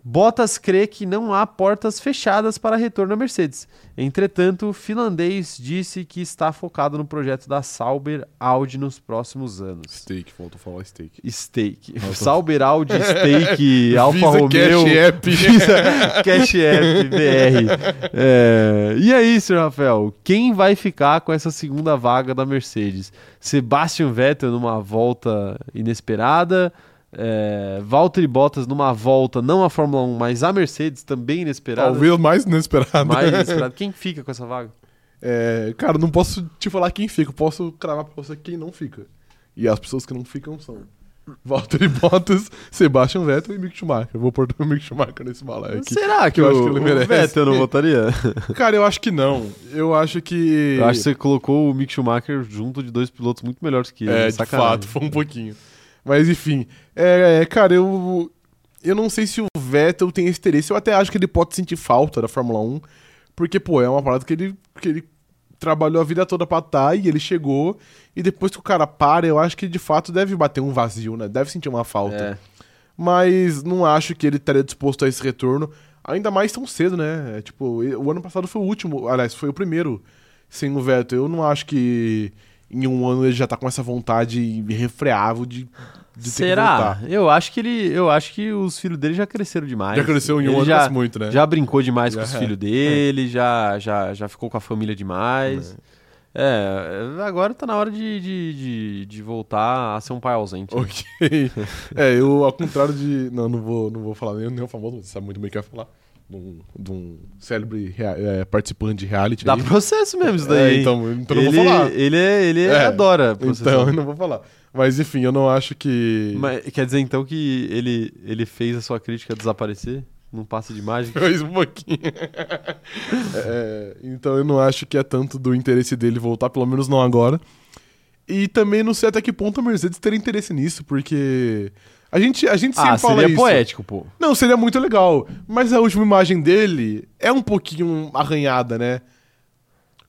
Bottas crê que não há portas fechadas para retorno à Mercedes. Entretanto, o finlandês disse que está focado no projeto da Sauber Audi nos próximos anos. Steak, faltou falar steak. Steak. Nossa. Sauber Audi Steak, Alfa Romeo. Cash App. Visa Cash App BR. É, E aí, senhor Rafael, quem vai ficar com essa segunda vaga da Mercedes? Sebastian Vettel numa volta inesperada? É, Valtteri Bottas numa volta, não a Fórmula 1, mas a Mercedes também inesperada? Talvez mais inesperado. Mais inesperada. Quem fica com essa vaga? É, cara, não posso te falar quem fica, posso cravar pra você quem não fica. E as pessoas que não ficam são Valtteri Bottas, Sebastian Vettel e Mick Schumacher. Eu vou pôr o Mick Schumacher nesse balaio aqui. Será que, eu o, acho que ele merece. Vettel não votaria? Cara, eu acho que não. Eu acho que. Eu acho que você colocou o Mick Schumacher junto de dois pilotos muito melhores que ele. É, de sacanagem. fato, foi um pouquinho. Mas enfim, é, cara, eu eu não sei se o Vettel tem esse interesse. Eu até acho que ele pode sentir falta da Fórmula 1, porque pô, é uma parada que ele que ele trabalhou a vida toda pra estar e ele chegou e depois que o cara para, eu acho que de fato deve bater um vazio, né? Deve sentir uma falta. É. Mas não acho que ele estaria disposto a esse retorno, ainda mais tão cedo, né? É, tipo, o ano passado foi o último, aliás, foi o primeiro sem o Vettel. Eu não acho que em um ano ele já tá com essa vontade irrefreável de, de Será? Eu acho que ele, eu acho que os filhos dele já cresceram demais. Já cresceu em um Ele ano, já, muito, né? já brincou demais com os é. filhos dele, já, já, já ficou com a família demais. É, agora tá na hora de, de, de, de voltar a ser um pai ausente. né? Ok. é, eu, ao contrário de. Não, não vou, não vou falar nem, nem o famoso, você sabe muito bem o que eu ia falar. De um, de um célebre é, participante de reality. Dá aí. processo mesmo isso É, daí. hein? então, então eu ele, não vou falar. Ele, é- ele É, adora Então, processar. eu não vou falar. Mas enfim, eu não acho que. Mas quer dizer então que ele, ele fez a sua crítica desaparecer? Num passe de mágica? Fez um pouquinho. É, então eu não acho que é tanto do interesse dele voltar, pelo menos não agora. E também não sei até que ponto a Mercedes teria interesse nisso, porque. A gente, a gente sempre Ah, fala seria isso. poético, pô. Não, seria muito legal. Mas a última imagem dele é um pouquinho arranhada, né?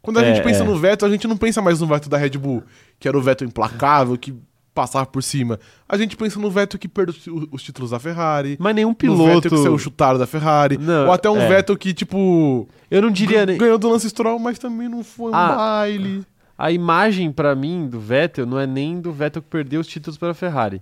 Quando a É, gente pensa é. no Vettel, a gente não pensa mais no Vettel da Red Bull, que era o Vettel implacável, que passava por cima. A gente pensa no Vettel que perdeu os- os títulos da Ferrari. Mas nenhum No piloto. Vettel que saiu chutado da Ferrari. Não, ou até um é. Vettel que, tipo. Eu não diria nem. Ganhou do Lance Stroll, mas também não foi um Ah, baile. A imagem pra mim do Vettel não é nem do Vettel que perdeu os títulos para a Ferrari.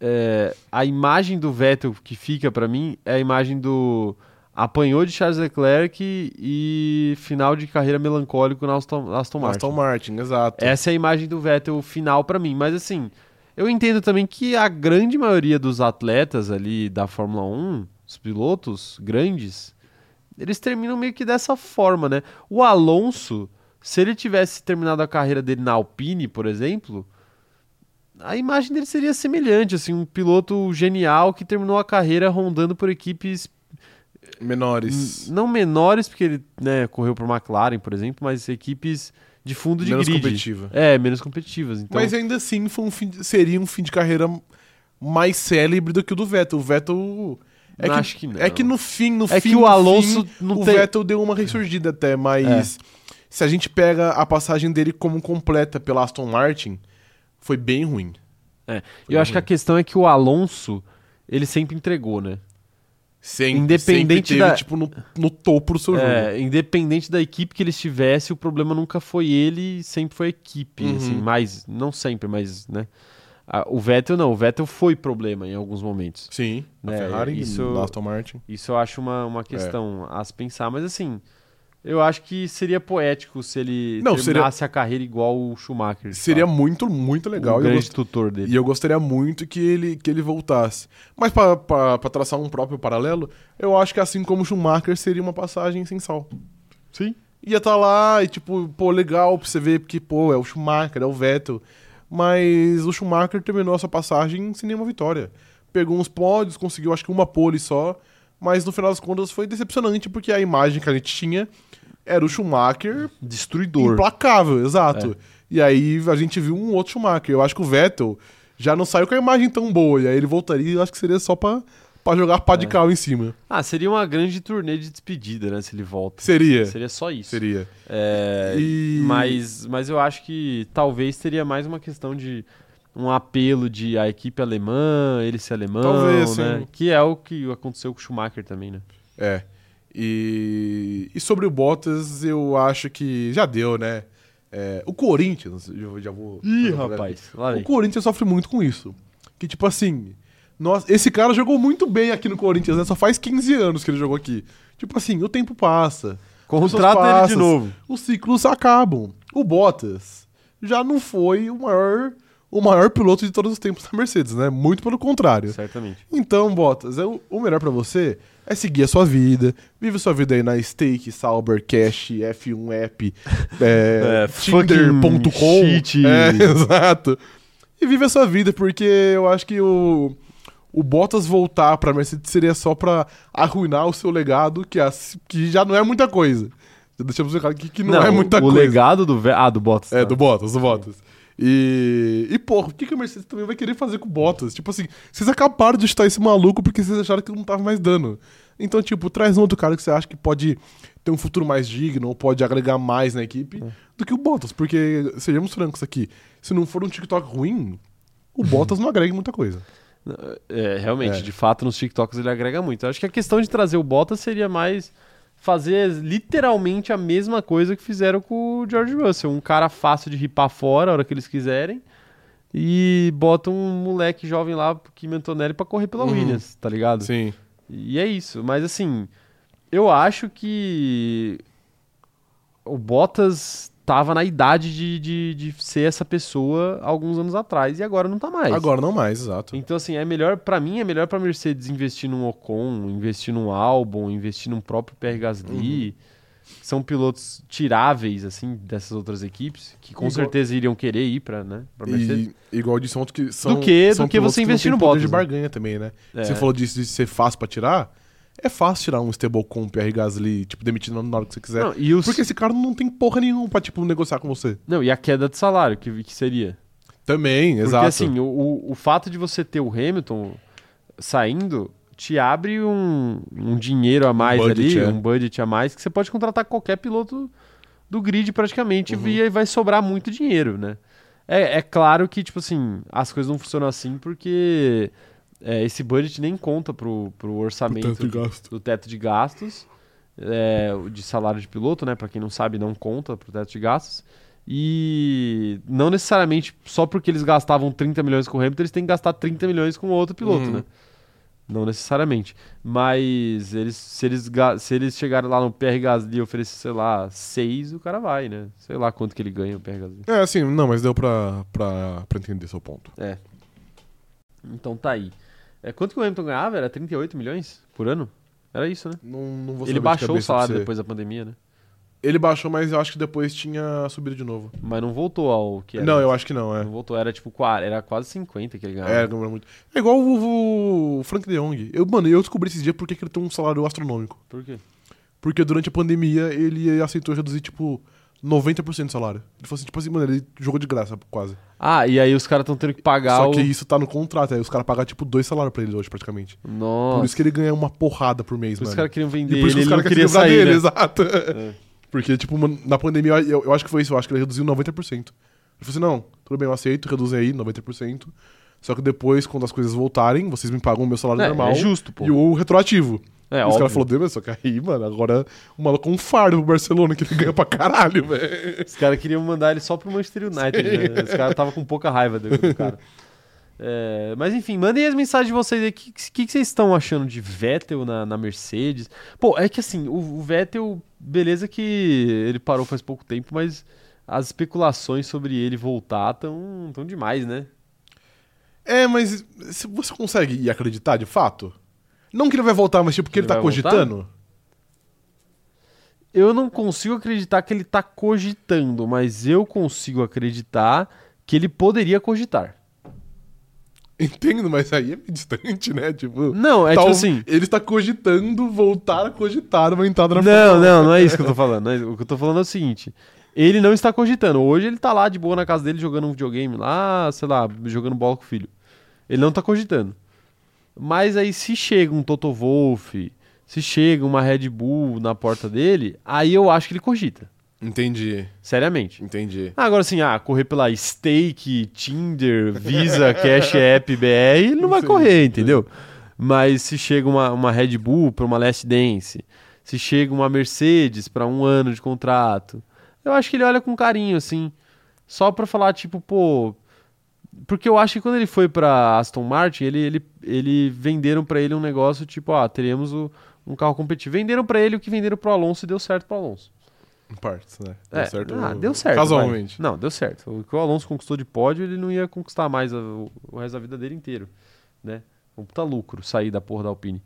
É, a imagem do Vettel que fica pra mim é a imagem do apanhou de Charles Leclerc e final de carreira melancólico na Aston, Aston Martin. Aston Martin, exato. Essa é a imagem do Vettel final pra mim, mas assim, eu entendo também que a grande maioria dos atletas ali da Fórmula 1, os pilotos grandes, eles terminam meio que dessa forma, né? O Alonso, se ele tivesse terminado a carreira dele na Alpine, por exemplo, a imagem dele seria semelhante, assim, um piloto genial que terminou a carreira rondando por equipes Menores. N- Não menores, porque ele né, correu por McLaren, por exemplo, mas equipes de fundo de Menos competitiva. É, menos competitivas. Então, Mas ainda assim foi um fim seria um fim de carreira mais célebre do que o do Vettel. O Vettel. É Não, que, acho que não. é que no fim, no É fim, que o Alonso fim, não o tem- Vettel deu uma ressurgida até, mas se a gente pega a passagem dele como completa pela Aston Martin, foi bem ruim. é. Eu acho que a ruim. questão é que o Alonso, ele sempre entregou, né? Sempre, Independente sempre teve, da- tipo, no, no topo do seu jogo. É, independente da equipe que ele estivesse, o problema nunca foi ele, sempre foi a equipe. Uhum. Assim, mais, não sempre, mas, né? Ah, o Vettel não, o Vettel foi problema em alguns momentos. Sim, na É, Ferrari, isso- na Aston Martin. Isso eu acho uma, uma questão a se pensar, mas assim, Eu acho que seria poético se ele Não, terminasse a carreira igual o Schumacher. Seria muito, muito legal. o E eu, grande gost- tutor dele. e eu gostaria muito que ele, que ele voltasse. Mas pra traçar um próprio paralelo, eu acho que assim como o Schumacher seria uma passagem sem sal. Sim. Ia estar lá e, tipo, pô, legal pra você ver, porque, pô, é o Schumacher, é o Vettel. Mas o Schumacher terminou essa passagem sem nenhuma vitória. Pegou uns pódios, conseguiu acho que uma pole só, mas no final das contas foi decepcionante, porque a imagem que a gente tinha era o Schumacher Destruidor. implacável, exato. E aí a gente viu um outro Schumacher. Eu acho que o Vettel já não saiu com a imagem tão boa, e aí ele voltaria, eu acho que seria só pra, pra jogar pá de É. cal em cima. Ah, seria uma grande turnê de despedida, né? Se ele volta. Seria. Seria só isso. Seria. É, E- mas, mas eu acho que talvez teria mais uma questão de um apelo de a equipe alemã, ele ser alemão, Talvez, né? sim. Que é o que aconteceu com o Schumacher também, né? É. E, e sobre o Bottas, eu acho que já deu, né? É, o Corinthians, já, já vou. Ih, rapaz, O. Corinthians sofre muito com isso. Que, tipo assim, nós, esse cara jogou muito bem aqui no Corinthians, né? Só faz 15 anos que ele jogou aqui. Tipo assim, o tempo passa. Contrata ele de novo. Os ciclos acabam. O Bottas já não foi o maior, o maior piloto de todos os tempos da Mercedes, né? Muito pelo contrário. Certamente. Então, Bottas, é o, o melhor pra você é seguir a sua vida. Vive sua vida aí na Stake, Sauber, Cash, F1 App, é, É, Tinder.com. É, exato. E vive a sua vida, porque eu acho que o, o Bottas voltar pra Mercedes seria só pra arruinar o seu legado, que, as- que já não é muita coisa. Já deixamos claro aqui que não, é muita o coisa. legado do... Ah, do Bottas. É, tá. do Bottas, do Bottas. E, e porra, o que, que a Mercedes também vai querer fazer com o Bottas? Tipo assim, vocês acabaram de chutar esse maluco porque vocês acharam que não tava mais dando. Então, tipo, traz um outro cara que você acha que pode ter um futuro mais digno ou pode agregar mais na equipe do que o Bottas. Porque, sejamos francos aqui, se não for um TikTok ruim, o Bottas não agrega muita coisa. É, realmente, É. de fato, nos TikToks ele agrega muito. Eu acho que a questão de trazer o Bottas seria mais fazer literalmente a mesma coisa que fizeram com o George Russell. Um cara fácil de ripar fora a hora que eles quiserem. E bota um moleque jovem lá, Kim Antonelli, pra correr pela Uhum. Williams, tá ligado? Sim. E é isso. Mas assim, eu acho que o Bottas tava na idade de, de, de ser essa pessoa alguns anos atrás e agora não tá mais. Agora não mais, exato. Então, assim, é melhor, pra mim, é melhor pra Mercedes investir num Ocon, investir num Albon, investir num próprio Pierre Gasly, que são pilotos tiráveis, assim, dessas outras equipes, que com Igual- certeza iriam querer ir pra, né, pra Mercedes. E, igual disse ontem que são. Do que- são do que você investir têm no Bottas, de né? barganha também, né? É. Você falou disso de ser fácil pra tirar. É fácil tirar um stablecoin Pierre Gasly, tipo, demitindo na hora que você quiser. Não, e os... Porque esse cara não tem porra nenhuma pra, tipo, negociar com você. Não, e a queda de salário, que, que seria? Também, Porque, exato. assim, o, o, fato de você ter o Hamilton saindo te abre um, um dinheiro a mais budget, ali, é. um budget a mais, que você pode contratar qualquer piloto do grid praticamente Uhum. e aí vai sobrar muito dinheiro, né? É, é claro que, tipo assim, as coisas não funcionam assim porque é, esse budget nem conta pro, pro orçamento teto de gasto. do teto de gastos, é, de salário de piloto, né? Pra quem não sabe, não conta pro teto de gastos. E não necessariamente só porque eles gastavam 30 milhões com o Hamilton, eles têm que gastar 30 milhões com outro piloto, Uhum. né? Não necessariamente. Mas eles, se, eles, se eles chegarem lá no PR Gasly e oferecer, sei lá, 6, o cara vai, né? Sei lá quanto que ele ganha o PR Gasly. É, assim, não, mas deu pra, pra, pra entender seu ponto. É. Então tá aí. É, quanto que o Hamilton ganhava? Era 38 milhões por ano? Era isso, né? Não, não vou Ele de baixou o salário depois da pandemia, né? Ele baixou, mas eu acho que depois tinha subido de novo. Mas não voltou ao que era. Não, eu acho que não, é. Não voltou, era tipo, qua- era quase 50 que ele ganhava. É, lembra muito. É igual o, o Frank De Jong. Eu, mano, eu descobri esses dias porque que ele tem um salário astronômico. Por quê? Porque durante a pandemia ele aceitou reduzir, tipo, 90% do salário. Ele falou assim, tipo assim, mano, ele jogou de graça, quase. Ah, e aí os caras estão tendo que pagar Só o... que isso tá no contrato, aí os caras pagam, tipo, dois salários pra ele hoje, praticamente. Nossa. Por isso que ele ganha uma porrada por mês, Por mano. os caras queriam E vender por isso ele, os caras queria queriam sair, dele, né? exato. É. Porque, tipo, mano, na pandemia, eu, eu acho que foi isso, eu acho que ele reduziu 90%. Ele falou assim, não, tudo bem, eu aceito, reduzem aí 90%. Só que depois, quando as coisas voltarem, vocês me pagam o meu salário É, normal é justo, pô. e o retroativo. É, os caras falaram, "Deus, só que aí, mano, agora o maluco é um fardo pro Barcelona, que ele ganha pra caralho, velho. Os caras queriam mandar ele só pro Manchester United, né? Os caras estavam com pouca raiva do, do cara. É, mas enfim, mandem as mensagens de vocês aí. O que, que, que vocês estão achando de Vettel na, na Mercedes? Pô, é que assim, o, o Vettel, beleza que ele parou faz pouco tempo, mas as especulações sobre ele voltar tão, tão demais, né? É, mas se você consegue acreditar de fato? Não que ele vai voltar, mas tipo que ele, Ele tá vai voltar? cogitando? Eu não consigo acreditar que ele tá cogitando, mas eu consigo acreditar que ele poderia cogitar. Entendo, mas aí é meio distante, né? Tipo, Não, é tal- tipo assim. ele está cogitando voltar a cogitar uma entrada na Não, não, não é isso que eu tô falando. é- O que eu tô falando é o seguinte: ele não está cogitando. Hoje ele tá lá de boa na casa dele jogando um videogame lá, sei lá, jogando bola com o filho. Ele não tá cogitando. Mas aí se chega um Toto Wolff, se chega uma Red Bull na porta dele, aí eu acho que ele cogita. Entendi, Seriamente. entendi. Agora assim, ah, correr pela Stake, Tinder, Visa, Cash App, BR, ele não vai Sim, correr, entendeu? Mas se chega uma, uma Red Bull para uma Last Dance, se chega uma Mercedes para um ano de contrato, eu acho que ele olha com carinho, assim, só pra falar, tipo, pô. Porque eu acho que quando ele foi pra Aston Martin, ele, ele, ele venderam pra ele um negócio tipo, ah, teremos o- um carro competitivo. Venderam pra ele o que venderam pro Alonso e deu certo pro Alonso. Em partes, né? É, Deu certo. ah, deu certo. Casualmente. vai. Não, deu certo. O que o Alonso conquistou de pódio, ele não ia conquistar mais a- o, o resto da vida dele inteiro, né? Um puta lucro sair da porra da Alpine.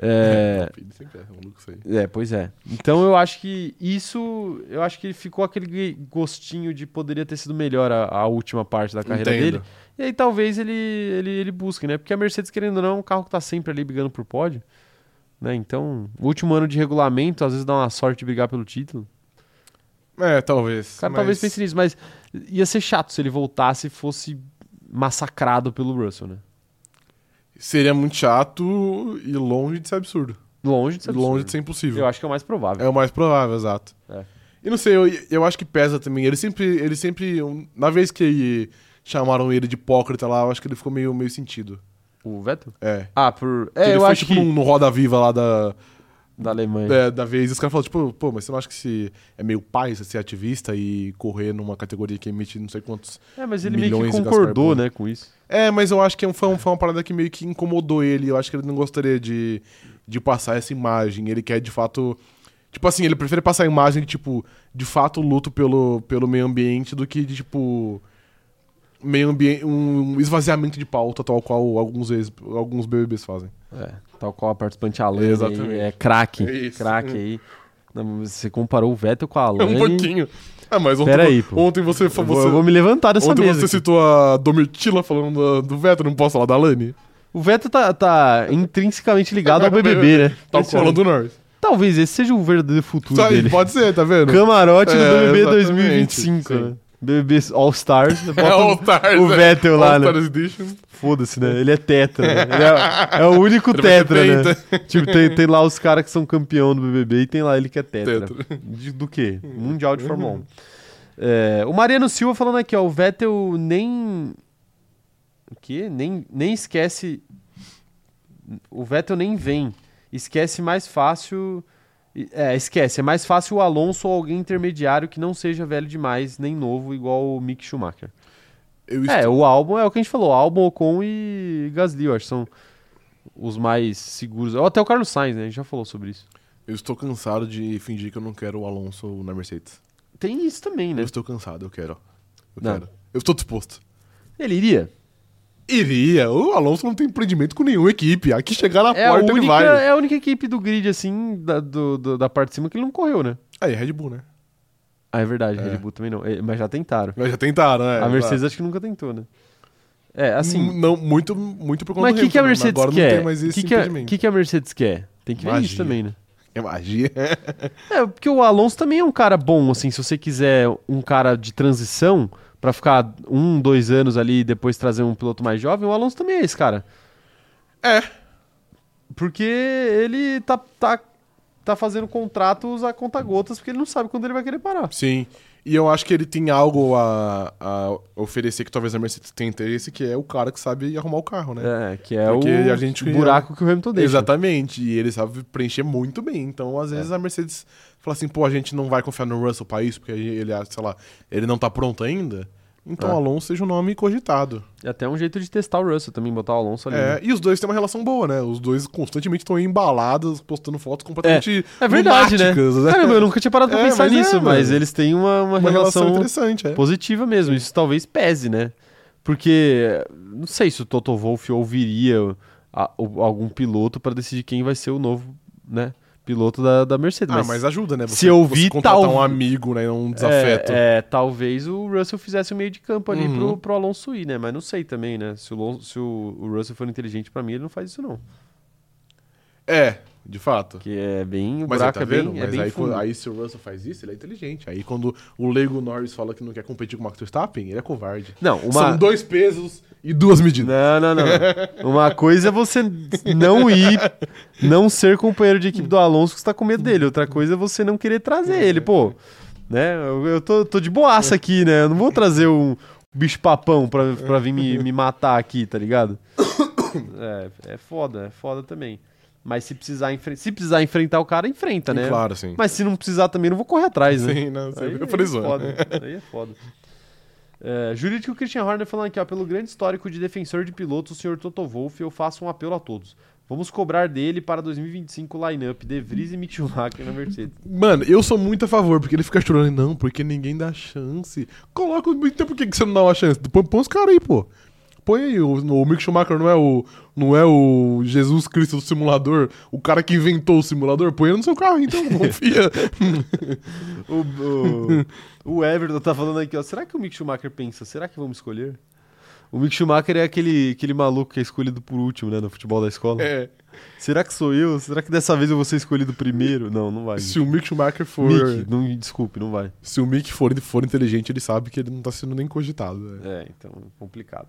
É, é é, pois é. Então eu acho que isso, eu acho que ficou aquele gostinho de poderia ter sido melhor a, a última parte da carreira Entendo. dele. E aí talvez ele, ele, ele busque, né? Porque a Mercedes, querendo ou não, é um carro que tá sempre ali brigando por pódio. Né? Então, o último ano de regulamento, às vezes dá uma sorte de brigar pelo título. É, talvez. O cara mas- talvez pense nisso, mas ia ser chato se ele voltasse e fosse massacrado pelo Russell, né? Seria muito chato e longe de ser absurdo. Longe de ser longe absurdo. de ser impossível. Eu acho que é o mais provável. É o mais provável, exato. É. E não sei, eu, eu acho que pesa também. Ele sempre, ele sempre. Na vez que chamaram ele de hipócrita lá, eu acho que ele ficou meio, meio sentido. O Vettel? É. Ah, por. Que É, ele eu foi, acho tipo, que. no Roda Viva lá da, Da Alemanha. da, da vez. Os caras falaram, tipo, pô, mas você não acha que se é meio pai você ser ativista e correr numa categoria que emite não sei quantos. É, mas ele meio que concordou, né, com isso. É, mas eu acho que foi, um- foi uma parada que meio que incomodou ele. Eu acho que ele não gostaria de, de passar essa imagem. Ele quer de fato. Tipo assim, ele prefere passar a imagem de, tipo, de fato luto pelo, pelo meio ambiente do que de, tipo. Meio ambiente. Um esvaziamento de pauta, tal qual alguns, ex, alguns BBBs fazem. É, tal qual a participante Alane. Exatamente. É craque. É craque aí. Não, Você comparou o Vettel com a É Alane. um pouquinho. Ah, mas ontem, Pera aí, pô. ontem você, Eu você, vou, eu vou me levantar dessa ontem mesa. você aqui. citou a Domitila falando do, do Vettel, não posso falar da Lani? O Vettel tá, tá intrinsecamente ligado ao BBB, né? Tá falando do Norris. Talvez esse seja o verdadeiro futuro Isso aí, dele. pode ser, tá vendo? Camarote do É, BBB exatamente, 2025, sim. né? BBB All Stars. É All Stars. o é. Vettel lá, All né? Stars Edition. Foda-se, né? Ele é tetra, né? Ele é, é o único Ele tetra, né? Tipo, tem, tem lá os caras que são campeão do BBB e tem lá ele que é tetra. Tetra. De- do quê? Mundial de Fórmula 1. É, o Mariano Silva falando aqui, ó, o Vettel nem... O quê? Nem, nem esquece... O Vettel nem vem. Esquece mais fácil... É, esquece. É mais fácil o Alonso ou alguém intermediário que não seja velho demais, nem novo, igual o Mick Schumacher. É, estou- o álbum é o que a gente falou, álbum, Ocon e Gasly, eu acho, são os mais seguros. Ou até o Carlos Sainz, né? A gente já falou sobre isso. Eu estou cansado de fingir que eu não quero o Alonso na Mercedes. Tem isso também, né? Eu estou cansado, eu quero. Eu Não. quero. Eu estou disposto. Ele iria. Iria. O Alonso não tem empreendimento com nenhuma equipe. Aqui chegar na É porta ele única, vai. é a única equipe do grid, assim, da, do- do- da parte de cima que ele não correu, né? Aí, Red Bull, né? Ah, é verdade, É. Red Bull também não. É, Mas já tentaram. Mas já tentaram, né? a Mercedes acho que nunca tentou, né? É, assim. Não, muito, muito por conta mas o do que, que a né? Mercedes Agora quer? não tem mais O esse que, que, impedimento. que, que a Mercedes quer? Tem que ver isso também, né? É magia. É, porque o Alonso também é um cara bom, assim, se você quiser um cara de transição pra ficar um, dois anos ali e depois trazer um piloto mais jovem, o Alonso também é esse cara. É. Porque ele tá, tá, tá fazendo contratos a conta-gotas porque ele não sabe quando ele vai querer parar. Sim. E eu acho que ele tem algo a, a oferecer que talvez a Mercedes tenha interesse, que é o cara que sabe arrumar o carro, né? É, que é Porque o a gente- buraco que o Hamilton deixa. Exatamente. E ele sabe preencher muito bem. Então, às vezes, a Mercedes fala assim, pô, a gente não vai confiar no Russell pra isso, porque ele, sei lá, ele não tá pronto ainda. Então Ah. Alonso seja um nome cogitado. É até um jeito de testar o Russell também, botar o Alonso ali. É, né? e os dois têm uma relação boa, né? Os dois constantemente estão embalados, postando fotos completamente É verdade, né? lunáticas, Caramba, eu nunca tinha parado pra É, pensar mas é, nisso, mas mano. eles têm uma, uma, Uma relação relação, interessante, é. positiva mesmo. Isso talvez pese, né? Porque não sei se o Toto Wolff ouviria a- algum piloto pra decidir quem vai ser o novo, né? Piloto da, da Mercedes. Ah, mas ajuda, né? se eu vi, você contratar tal- um amigo, né? Um desafeto. É, é, talvez o Russell fizesse o meio de campo ali Uhum. pro, pro Alonso ir, né? Mas não sei também, né? Se o, se o, o Russell for inteligente pra mim, ele não faz isso não. É, de fato. Que é bem, o Mas buraco tá é bem, é Mas bem aí, fundo. aí se o Russell faz isso, ele é inteligente. Aí quando o Lego Norris fala que não quer competir com o Max Verstappen, ele é covarde. Não, uma... São dois pesos e duas medidas. Não, não, não. Uma coisa é você não ir, não ser companheiro de equipe do Alonso que você tá com medo dele. Outra coisa é você não querer trazer ele, pô. Né? Eu, eu tô, tô de boaça aqui, né? Eu não vou trazer um bicho papão pra, pra vir me, me matar aqui, tá ligado? É, é foda, é foda também. Mas se precisar, enfren- se precisar enfrentar o cara, enfrenta, né? Claro, sim. Mas se não precisar também, não vou correr atrás, né? Sim, não. Aí, aí é zoando. foda. Aí é foda. É, jurídico Christian Horner falando aqui, ó, pelo grande histórico de defensor de pilotos, o senhor Toto Wolff, eu faço um apelo a todos. Vamos cobrar dele para 2025 o line-up De Vries e Mick Schumacher na Mercedes. Mano, eu sou muito a favor, porque ele fica chorando. Não, porque ninguém dá chance. Coloca. Então por que que você não dá uma chance? Põe, põe os caras aí, pô. Põe aí. O, o Mick Schumacher não é o, não é o Jesus Cristo do simulador, o cara que inventou o simulador. Põe ele no seu carro, então. Confia. O, o, o Everton tá falando aqui, ó, será que o Mick Schumacher pensa, será que vamos escolher? O Mick Schumacher é aquele, aquele maluco que é escolhido por último, né, no futebol da escola. é. Será que sou eu? Será que dessa vez eu vou ser escolhido primeiro? Não, não vai. Se o Mick Schumacher for. Mick, não, desculpe, não vai. Se o Mick for, for inteligente, ele sabe que ele não tá sendo nem cogitado. né? É, então, complicado.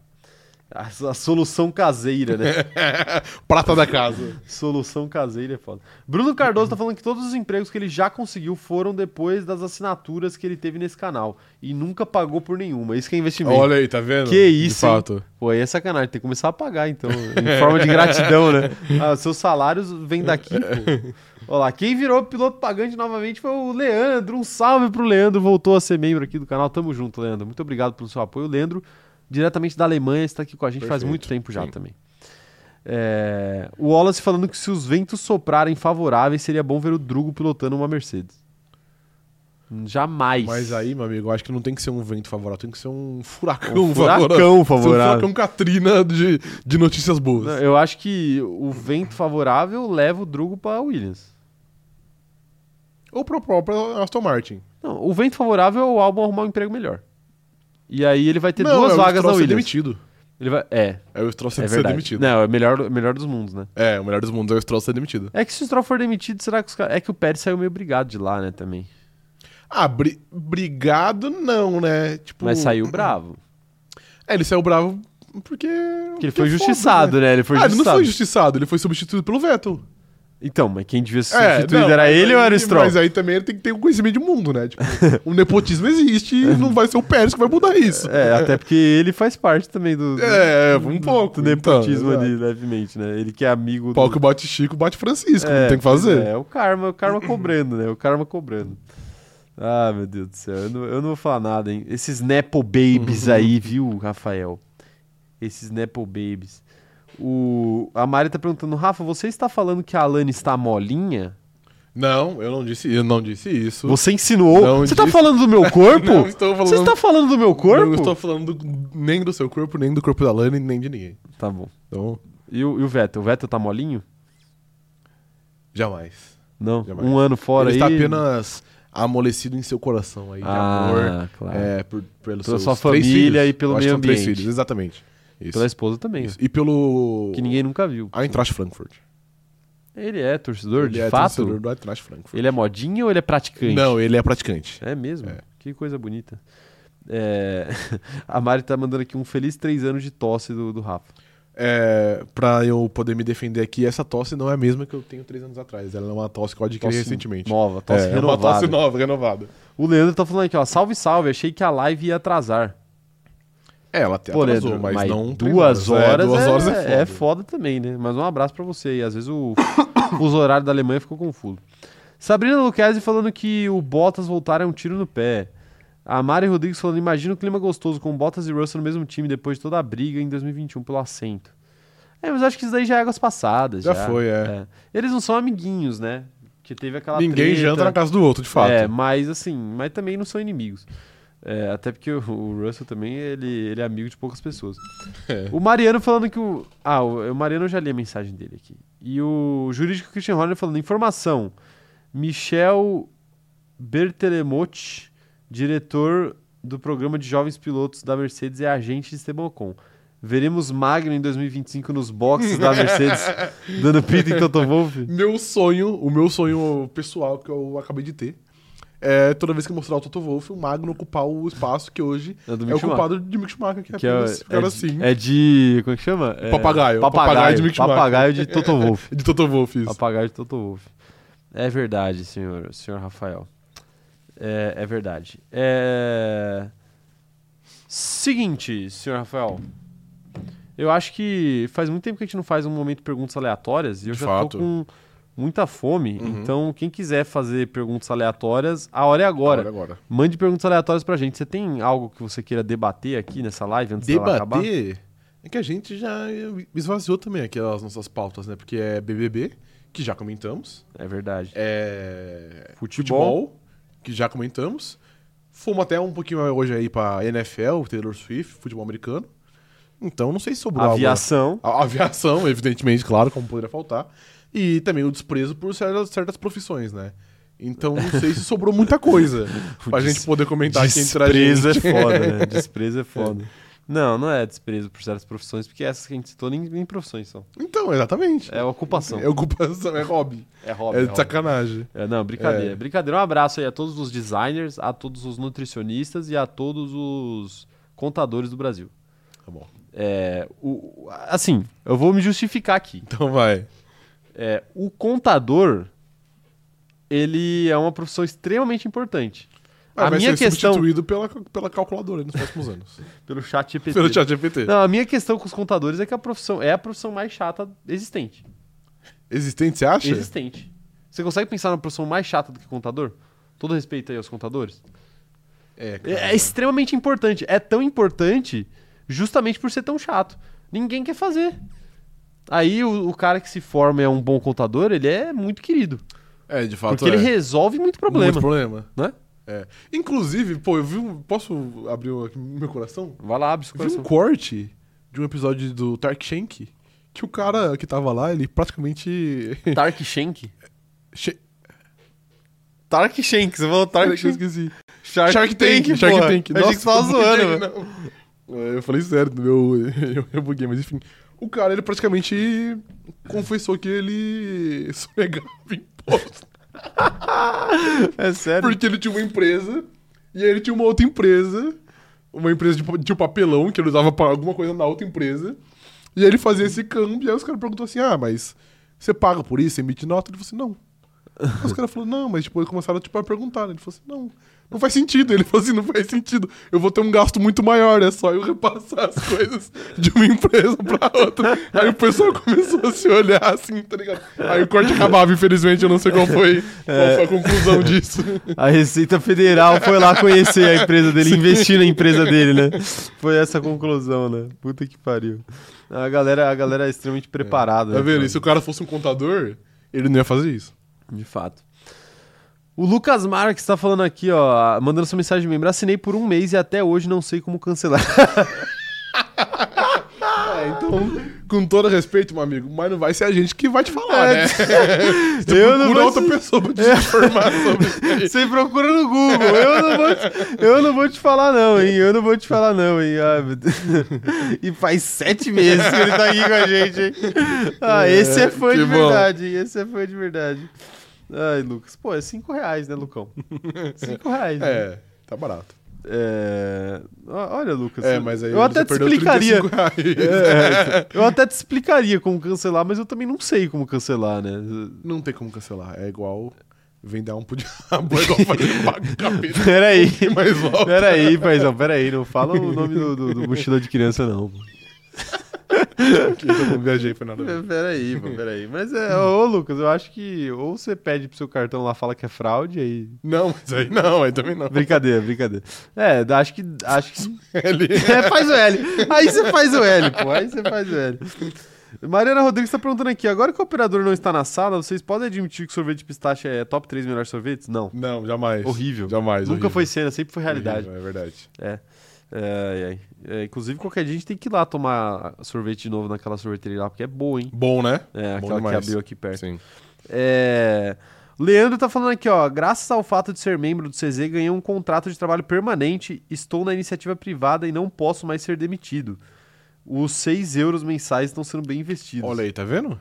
A, a solução caseira, né? Prata da casa. solução caseira é foda. Bruno Cardoso tá falando que todos os empregos que ele já conseguiu foram depois das assinaturas que ele teve nesse canal. E nunca pagou por nenhuma. Isso que é investimento. Olha aí, tá vendo? Que isso, De fato. Pô, aí é sacanagem. Tem que começar a pagar, então. Em forma de gratidão, né? Ah, seus salários vêm daqui, pô. Olha lá, quem virou piloto pagante novamente foi o Leandro. Um salve pro Leandro. Voltou a ser membro aqui do canal. Tamo junto, Leandro. Muito obrigado pelo seu apoio. Leandro, diretamente da Alemanha, está aqui com a gente faz Perfeito, muito tempo já sim. também. É, o Wallace falando que se os ventos soprarem favoráveis, seria bom ver o Drugo pilotando uma Mercedes. Jamais. Mas aí, meu amigo, eu acho que não tem que ser um vento favorável, tem que ser um furacão, Um favorável. furacão Um favorável. furacão Katrina de, de notícias boas. Não, Eu acho que o vento favorável leva o Drugo para Williams. Ou pro próprio Aston Martin. Não, o vento favorável é o Albon arrumar um emprego melhor. E aí ele vai ter não, duas é vagas na Williams. demitido. Ele vai, é, É o Stroll ser, é ser demitido. Não, é o melhor, melhor dos mundos, né? É, o melhor dos mundos é o Stroll ser demitido. É que se o Stroll for demitido, será que os caras... É que o Pérez saiu meio brigado de lá, né, também. Ah, bri- brigado não, né? Tipo, Mas saiu bravo. É, ele saiu bravo porque... Porque ele foi é foda, justiçado, né? né? Ele foi ah, ele não foi justiçado, ele foi substituído pelo Vettel. Então, mas quem devia ser É, substituído não, era ele aí- ou era o Stroll? Mas aí também ele tem que ter um conhecimento de mundo, né? Tipo, o nepotismo existe e não vai ser o Pérez que vai mudar isso. É, até porque ele faz parte também do, do, É, do- um pouco, do então, nepotismo exato. ali, levemente, né? Ele que é amigo Pau do... que bate Chico, bate Francisco, É, não tem que fazer. É, o karma, o karma cobrando, né? O karma cobrando. Ah, meu Deus do céu. Eu não, eu não vou falar nada, hein? Esses Nepo Babies aí, viu, Rafael? Esses Nepo Babies. O... A Mari tá perguntando, Rafa, você está falando que a Alane está molinha? Não, eu não disse, eu não disse isso. Você insinuou? Não você tá disse- falando do meu corpo? Não estou falando- Você está falando do meu corpo? Não estou falando do- nem do seu corpo, nem do corpo da Lani, nem de ninguém. Tá bom. Então, E o, e o Vettel? O Vettel tá molinho? jamais. Não. Jamais. Um ano fora Ele aí. está apenas amolecido em seu coração aí, de Ah, amor. claro. É, por, pelos Pela sua família filhos. e pelo Eu meio são três ambiente. filhos, exatamente. Isso. Pela esposa também. Isso. E pelo Que ninguém nunca viu. Eintracht Frankfurt. Ele é torcedor, ele de é fato? torcedor do Eintracht Frankfurt. Ele é modinha ou ele é praticante? Não, ele é praticante. É mesmo? É. Que coisa bonita. É, A Mari tá mandando aqui um feliz três anos de tosse do, do Rafa. É, pra eu poder me defender aqui, essa tosse não é a mesma que eu tenho três anos atrás. Ela é uma tosse que eu adquiri Tosse recentemente. Nova, tosse é, é uma renovada. tosse nova, renovada. O Leandro tá falando aqui, ó. Salve, salve. Achei que a live ia atrasar. É, ela até Pô, atrasou, mas, mas não duas horas, É, duas horas é, é, foda. é foda também, né? Mas um abraço pra você aí. Às vezes o fuso horário da Alemanha ficou confuso. Sabrina Lucchesi falando que o Bottas voltar é um tiro no pé. A Mari Rodrigues falando: imagina o clima gostoso com Bottas e Russell no mesmo time depois de toda a briga em 2021 pelo assento. É, mas acho que isso daí já é águas passadas. Já foi, é. Eles não são amiguinhos, né? Que teve aquela Ninguém treta. janta na casa do outro, de fato. É, mas assim, mas também não são inimigos. É, até porque o, o Russell também, ele, ele é amigo de poucas pessoas. É. O Mariano falando que o... Ah, o, o Mariano eu já li a mensagem dele aqui. E o jurídico Christian Horner falando, informação, Michel Bertelemotti, diretor do programa de jovens pilotos da Mercedes e agente de Esteban Ocon. Veremos Magno em 2025 nos boxes da Mercedes, dando pita em Toto Wolff. Meu sonho, o meu sonho pessoal que eu acabei de ter, é toda vez que mostrar o Toto Wolff, o Magno ocupar o espaço que hoje É é ocupado de Mick Schumacher, que é Que é, apenas ficar é, assim. de, é de. Como é que chama? É, Papagaio. Papagaio, Papagaio de Mick Schumacher. papagaio de Toto Wolff. De Toto Wolff, isso. Papagaio de Toto Wolff. É verdade, senhor, senhor Rafael. É, é verdade. É... Seguinte, senhor Rafael. Eu acho que faz muito tempo que a gente não faz um momento de perguntas aleatórias e eu De já fato. tô com muita fome. Uhum. Então, quem quiser fazer perguntas aleatórias, a hora é agora. Agora, agora. Mande perguntas aleatórias pra gente. Você tem algo que você queira debater aqui nessa live antes dela acabar? Debater é que a gente já esvaziou também aqui as nossas pautas, né? Porque é BBB, que já comentamos. É verdade. É Futebol. futebol, que já comentamos. Fomos até um pouquinho hoje aí pra NFL, Taylor Swift, futebol americano. Então não sei se sobrou Aviação. A aviação, evidentemente, claro, como poderia faltar. E também o desprezo por certas, certas profissões, né? Então não sei se sobrou muita coisa pra gente poder comentar aqui entre a Desprezo gente. é foda, né? Desprezo é foda. Não, não é desprezo por certas profissões, porque essas que a gente citou nem, nem profissões são. Então, exatamente. É ocupação. É ocupação, é hobby. É hobby. é é de hobby. sacanagem. É, não, brincadeira. É. Brincadeira. Um abraço aí a todos os designers, a todos os nutricionistas e a todos os contadores do Brasil. Tá bom. É, o- assim, eu vou me justificar aqui. Então vai. É, o contador, ele é uma profissão extremamente importante. Ah, a vai minha ser questão substituído pela, pela calculadora nos próximos anos. pelo chat GPT. Pelo chat GPT. Não, a minha questão com os contadores é que a profissão é a profissão mais chata existente. Existente, você acha? Existente. Você consegue pensar numa profissão mais chata do que contador? Todo respeito aí aos contadores. É, É, é extremamente importante. É tão importante justamente por ser tão chato. Ninguém quer fazer. Aí o, o cara que se forma e é um bom contador, ele é muito querido. É, de fato Porque é. ele resolve muito problema. Muito problema. Né? É. Inclusive, pô, eu vi um... Posso abrir o- aqui meu coração? Vai lá, abre seu Eu vi um coração. corte de um episódio do Tark Shank que o cara que tava lá, ele praticamente... Tark Shank? Che- Tark Shank, você falou Tark que eu Shank. esqueci. Shark, Shark Tank, Tank, Shark. Tank. Achei que você tava eu zoando, mano. não. É, Eu falei sério, meu, eu, eu buguei, mas enfim. O cara, ele praticamente confessou que ele sonegava imposto. É sério? Porque ele tinha uma empresa, e aí ele tinha uma outra empresa, uma empresa de, de papelão, que ele usava pra alguma coisa na outra empresa, e aí ele fazia esse câmbio, e aí os caras perguntou assim, ah, mas você paga por isso, você emite nota? Ele falou assim, não. Aí os caras falaram, não, mas tipo, eles começaram tipo, a perguntar, né? Ele falou assim, não, não faz sentido. Ele falou assim, não faz sentido. Eu vou ter um gasto muito maior, é só eu repassar as coisas de uma empresa pra outra. Aí o pessoal começou a se olhar assim, tá ligado? Aí o corte acabava, infelizmente, eu não sei qual foi, qual foi a conclusão disso. A Receita Federal foi lá conhecer a empresa dele, investir na empresa dele, né? Foi essa a conclusão, né? Puta que pariu. A galera, a galera é extremamente preparada. Tá né, vendo? cara? E se o cara fosse um contador, ele não ia fazer isso. De fato. O Lucas Marques tá falando aqui, ó, mandando sua mensagem de membro. Assinei por um mês e até hoje não sei como cancelar. É, então, com todo respeito, meu amigo, mas não vai ser a gente que vai te falar, né? Você Eu não procura vou outra te- pessoa pra te informar sobre isso. Você procura no Google. Eu não, vou te, eu não vou te falar, não, hein? Eu não vou te falar, não, hein? Deus. E faz sete meses que ele tá aqui com a gente, hein? Ah, É, esse é fã que de bom. verdade, hein? Esse é fã de verdade. Ai, Lucas. Pô, é cinco reais, né, Lucão? Cinco reais. né? É, tá barato. É... Olha, Lucas. É, mas aí eu até te explicaria. 35 reais. É, eu até te explicaria como cancelar, mas eu também não sei como cancelar, né? Não tem como cancelar. É igual vender um pro diabo, é igual fazer pago capeta. Peraí. Mas volta. Peraí, paizão, peraí. Não fala o nome do, do, do mochila de criança, não. Que eu não viajei, foi nada. Peraí, pô, peraí. Mas é, ô Lucas, eu acho que ou você pede pro seu cartão lá, fala que é fraude, aí. Não, mas aí não, aí também não. Brincadeira, brincadeira. É, acho que. Acho que. Ele... É, faz o L. Aí você faz o L, pô. Aí você faz o L. Mariana Rodrigues tá perguntando aqui: agora que o operador não está na sala, vocês podem admitir que sorvete de pistache é top 3 melhores sorvetes? Não. Não, jamais. Horrível. Jamais. Nunca horrível. foi cena, sempre foi realidade. Horrível, É verdade. É. É, é, é. Inclusive, qualquer dia a gente tem que ir lá tomar sorvete de novo naquela sorveteria lá, porque é boa, hein? Bom, né? É, Bom aquela que demais. abriu aqui perto. Sim. É. Leandro tá falando aqui, ó. Graças ao fato de ser membro do CZ, ganhei um contrato de trabalho permanente. Estou na iniciativa privada e não posso mais ser demitido. Os 6 euros mensais estão sendo bem investidos. Olha aí, tá vendo?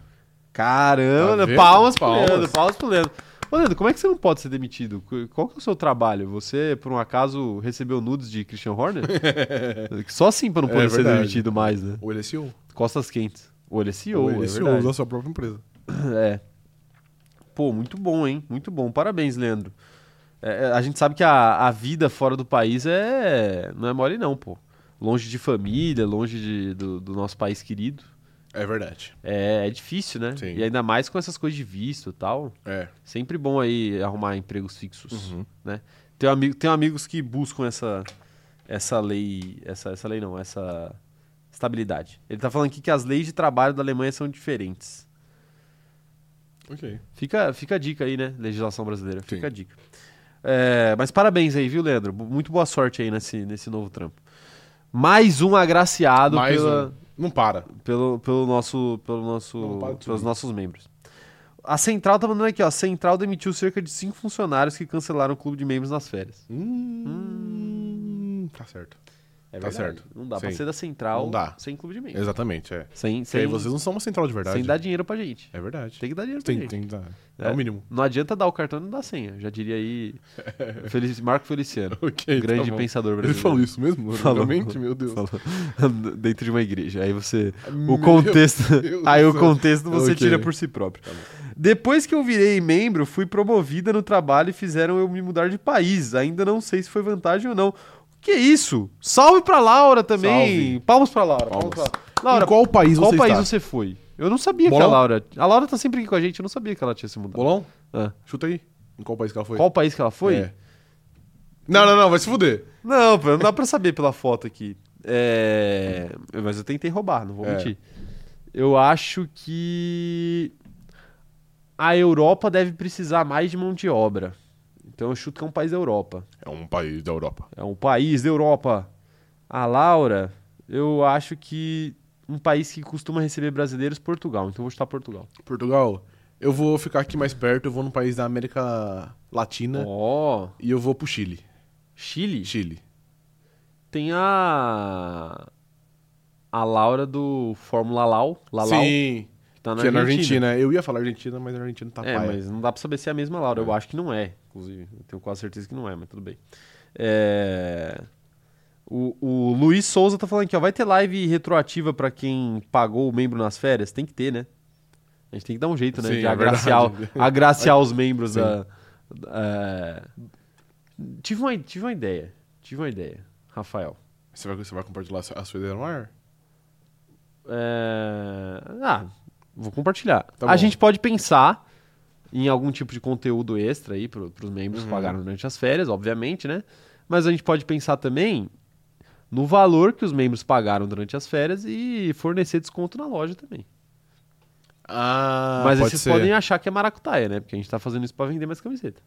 Caramba, Tá vendo? palmas pro Palmas. Leandro, palmas pro Leandro. Ô, Leandro, como é que você não pode ser demitido? Qu- Qual que é o seu trabalho? Você, por um acaso, recebeu nudes de Christian Horner? Só assim pra não É poder ser verdade. demitido mais, né? Ou ele é CEO. Costas quentes. Ou ele é CEO, Ou ele é é CEO da sua própria empresa. É. Pô, muito bom, hein? Muito bom. Parabéns, Leandro. É, é, a gente sabe que a, a vida fora do país é não é mole não, pô. Longe de família, longe de- do, do nosso país querido. É verdade. É, é difícil, né? Sim. E ainda mais com essas coisas de visto e tal. É. Sempre bom aí arrumar empregos fixos, Uhum. né? Tenho, amigo, tenho amigos que buscam essa, essa lei... Essa, essa lei não, essa estabilidade. Ele tá falando aqui que as leis de trabalho da Alemanha são diferentes. Ok. Fica, fica a dica aí, né? Legislação brasileira. Fica Sim. a dica. É, mas parabéns aí, viu, Leandro? Muito boa sorte aí nesse, nesse novo trampo. Mais um agraciado Mais pela- um. Não para. pelo, pelo nosso, pelo nosso, pelos subir. nossos membros. A Central tá mandando aqui, ó. A Central demitiu cerca de cinco funcionários que cancelaram o clube de membros nas férias. Hum, Tá certo. É Tá verdade. certo. Não dá pra Sim. ser da Central Não dá. sem clube de membros. Exatamente, é. Sem, Porque aí sem, vocês não são uma central de verdade. sem dar dinheiro pra gente. É verdade. Tem que dar dinheiro pra Tem, gente. tem que dar. É. É o mínimo. Não adianta dar o cartão e não dar a senha. Já diria aí Felici- Marco Feliciano. Ok, grande tá pensador Ele brasileiro. falou isso mesmo? Falou. Realmente? Meu Deus. Falou. Dentro de uma igreja. Aí você. Meu O contexto. Aí o contexto você Ok. tira por si próprio. Tá. Depois que eu virei membro, fui promovida no trabalho e fizeram eu me mudar de país. Ainda não sei se foi vantagem ou não. Que isso? Salve pra Laura também. Salve. Palmas pra Laura. Palmas Palmas. pra... Laura, em qual país qual você país está? você foi? Eu não sabia que a Bolão? Laura. A Laura tá sempre aqui com a gente, eu não sabia que ela tinha se mudado. Bolão? Ah. Chuta aí. Em qual país que ela foi? Qual país que ela foi? É. Não, não, não, vai se fuder. Não, pô, não dá pra saber pela foto aqui. É... Mas eu tentei roubar, não vou É. mentir. Eu acho que a Europa deve precisar mais de mão de obra. Então eu chuto que é um país da Europa. É um país da Europa. É um país da Europa. A Laura, eu acho que um país que costuma receber brasileiros, Portugal. Então eu vou chutar Portugal. Portugal. Eu vou ficar aqui mais perto, eu vou num país da América Latina Ó, e eu vou pro Chile. Chile. Chile. Tem a a Laura do Fórmula Lau, Lalau, Sim, que tá na que é na Argentina. Argentina. Eu ia falar Argentina, mas a Argentina tá É, paia. mas não dá pra saber se é a mesma Laura. Eu acho que não é, inclusive. Eu tenho quase certeza que não é, mas tudo bem. É... O, o Luiz Souza tá falando aqui, ó. Vai ter live retroativa pra quem pagou o membro nas férias? Tem que ter, né? A gente tem que dar um jeito, né? Sim, de é agraciar, os membros da. é. Tive, uma, tive uma ideia. Tive uma ideia, Rafael. Você vai, você vai compartilhar a sua ideia no ar? É... Ah, vou compartilhar. Tá a gente pode pensar em algum tipo de conteúdo extra aí para os membros que Uhum. pagaram durante as férias, obviamente, né? Mas a gente pode pensar também no valor que os membros pagaram durante as férias e fornecer desconto na loja também. Ah, Mas aí pode vocês ser. podem achar que é maracutaia, né? Porque a gente tá fazendo isso para vender mais camiseta.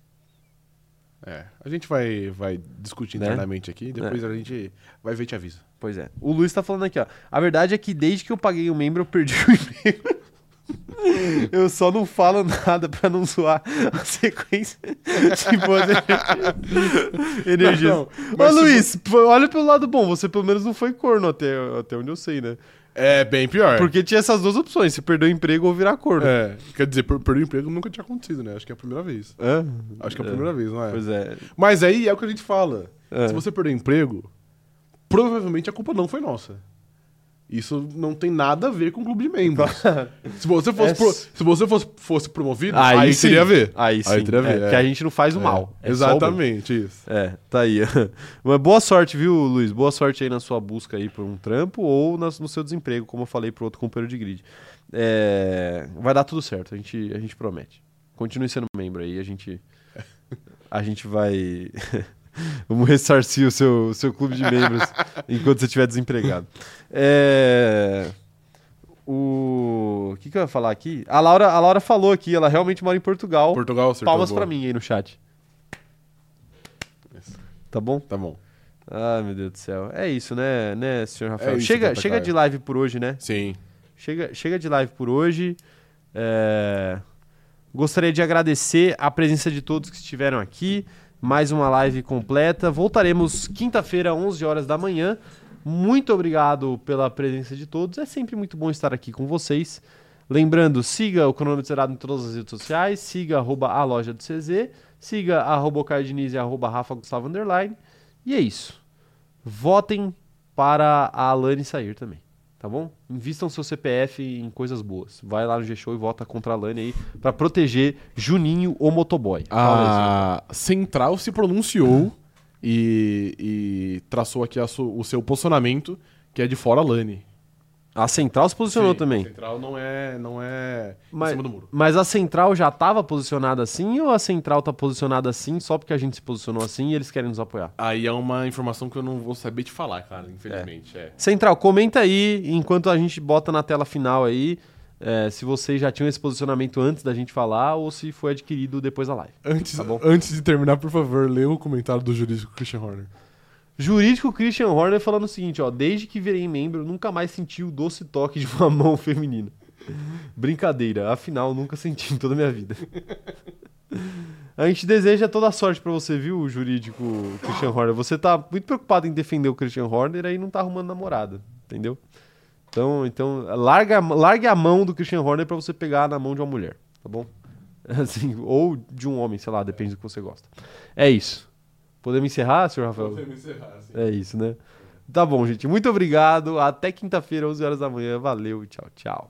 É, a gente vai, vai discutir Né? internamente aqui, depois a gente vai ver e te avisa. Pois é. O Luiz tá falando aqui, ó. A verdade é que desde que eu paguei o membro, eu perdi o emprego. Eu só não falo nada pra não zoar a sequência de boas energias. energias. Não, Ô Luiz, pô, olha pelo lado bom, você pelo menos não foi corno até, até onde eu sei, né? É bem pior. Porque tinha essas duas opções, se perder o emprego ou virar corno. É, quer dizer, per- perder o emprego nunca tinha acontecido, né? Acho que é a primeira vez. Hã? Acho que é a primeira vez, não é? Pois é. Mas aí é o que a gente fala. É. Se você perder o emprego, provavelmente a culpa não foi nossa. Isso não tem nada a ver com o clube de membros. se você fosse, É pro- se você fosse, fosse promovido, aí, sim. teria a ver. Aí sim. teria a ver. é, é. Que a gente não faz o É, mal. é só o. Exatamente, isso. É, tá aí. Mas boa sorte, viu, Luiz? Boa sorte aí na sua busca aí por um trampo ou nas- no seu desemprego, como eu falei pro outro companheiro de grid. É, vai dar tudo certo, a gente, a gente promete. Continue sendo membro aí, a gente, a gente vai. Vamos ressarcir o seu, o seu clube de membros enquanto você estiver desempregado. É, O, o que, que eu ia falar aqui? A Laura, a Laura falou aqui, ela realmente mora em Portugal. Portugal acertou. Palmas boa. pra mim aí no chat. Tá bom? Tá bom. Ah, meu Deus do céu. É isso, né, né, senhor Rafael? É isso, chega, Tata chega Caio. de live por hoje, né? Sim. Chega, chega de live por hoje. É, Gostaria de agradecer a presença de todos que estiveram aqui. Mais uma live completa. Voltaremos quinta-feira, 11 horas da manhã. Muito obrigado pela presença de todos. É sempre muito bom estar aqui com vocês. Lembrando, siga o Cronômetro Zerado em todas as redes sociais. Siga arroba a loja do CZ. Siga arroba Diniz e arroba Rafa Gustavo Underline. E é isso. Votem para a Alane sair também. Tá bom? Invistam seu CPF em coisas boas. Vai lá no G-Show e vota contra a Lane aí pra proteger Juninho, o motoboy. A Central se pronunciou e, e traçou aqui su- o seu posicionamento, que é de fora Lane. A Central se posicionou Sim, também. A Central não é, não é Mas- em cima do muro. Mas a Central já estava posicionada assim ou a Central tá posicionada assim só porque a gente se posicionou assim e eles querem nos apoiar? Aí é uma informação que eu não vou saber te falar, cara, infelizmente. É. Central, comenta aí enquanto a gente bota na tela final aí é, se vocês já tinham esse posicionamento antes da gente falar ou se foi adquirido depois da live. Antes, Tá antes de terminar, por favor, lê o comentário do jurídico Christian Horner. Jurídico Christian Horner falando o seguinte, ó, desde que virei membro, nunca mais senti o doce toque de uma mão feminina. Brincadeira, afinal, nunca senti em toda a minha vida. A gente deseja toda a sorte pra você, viu, jurídico Christian Horner. Você tá muito preocupado em defender o Christian Horner aí não tá arrumando namorada, entendeu? Então, então larga, largue a mão do Christian Horner pra você pegar na mão de uma mulher, tá bom? Assim, ou de um homem, sei lá, depende do que você gosta. É isso. Podemos encerrar, senhor Rafael? É isso, né? Tá bom, gente. Muito obrigado. Até quinta-feira, 11 horas da manhã. Valeu, tchau, tchau.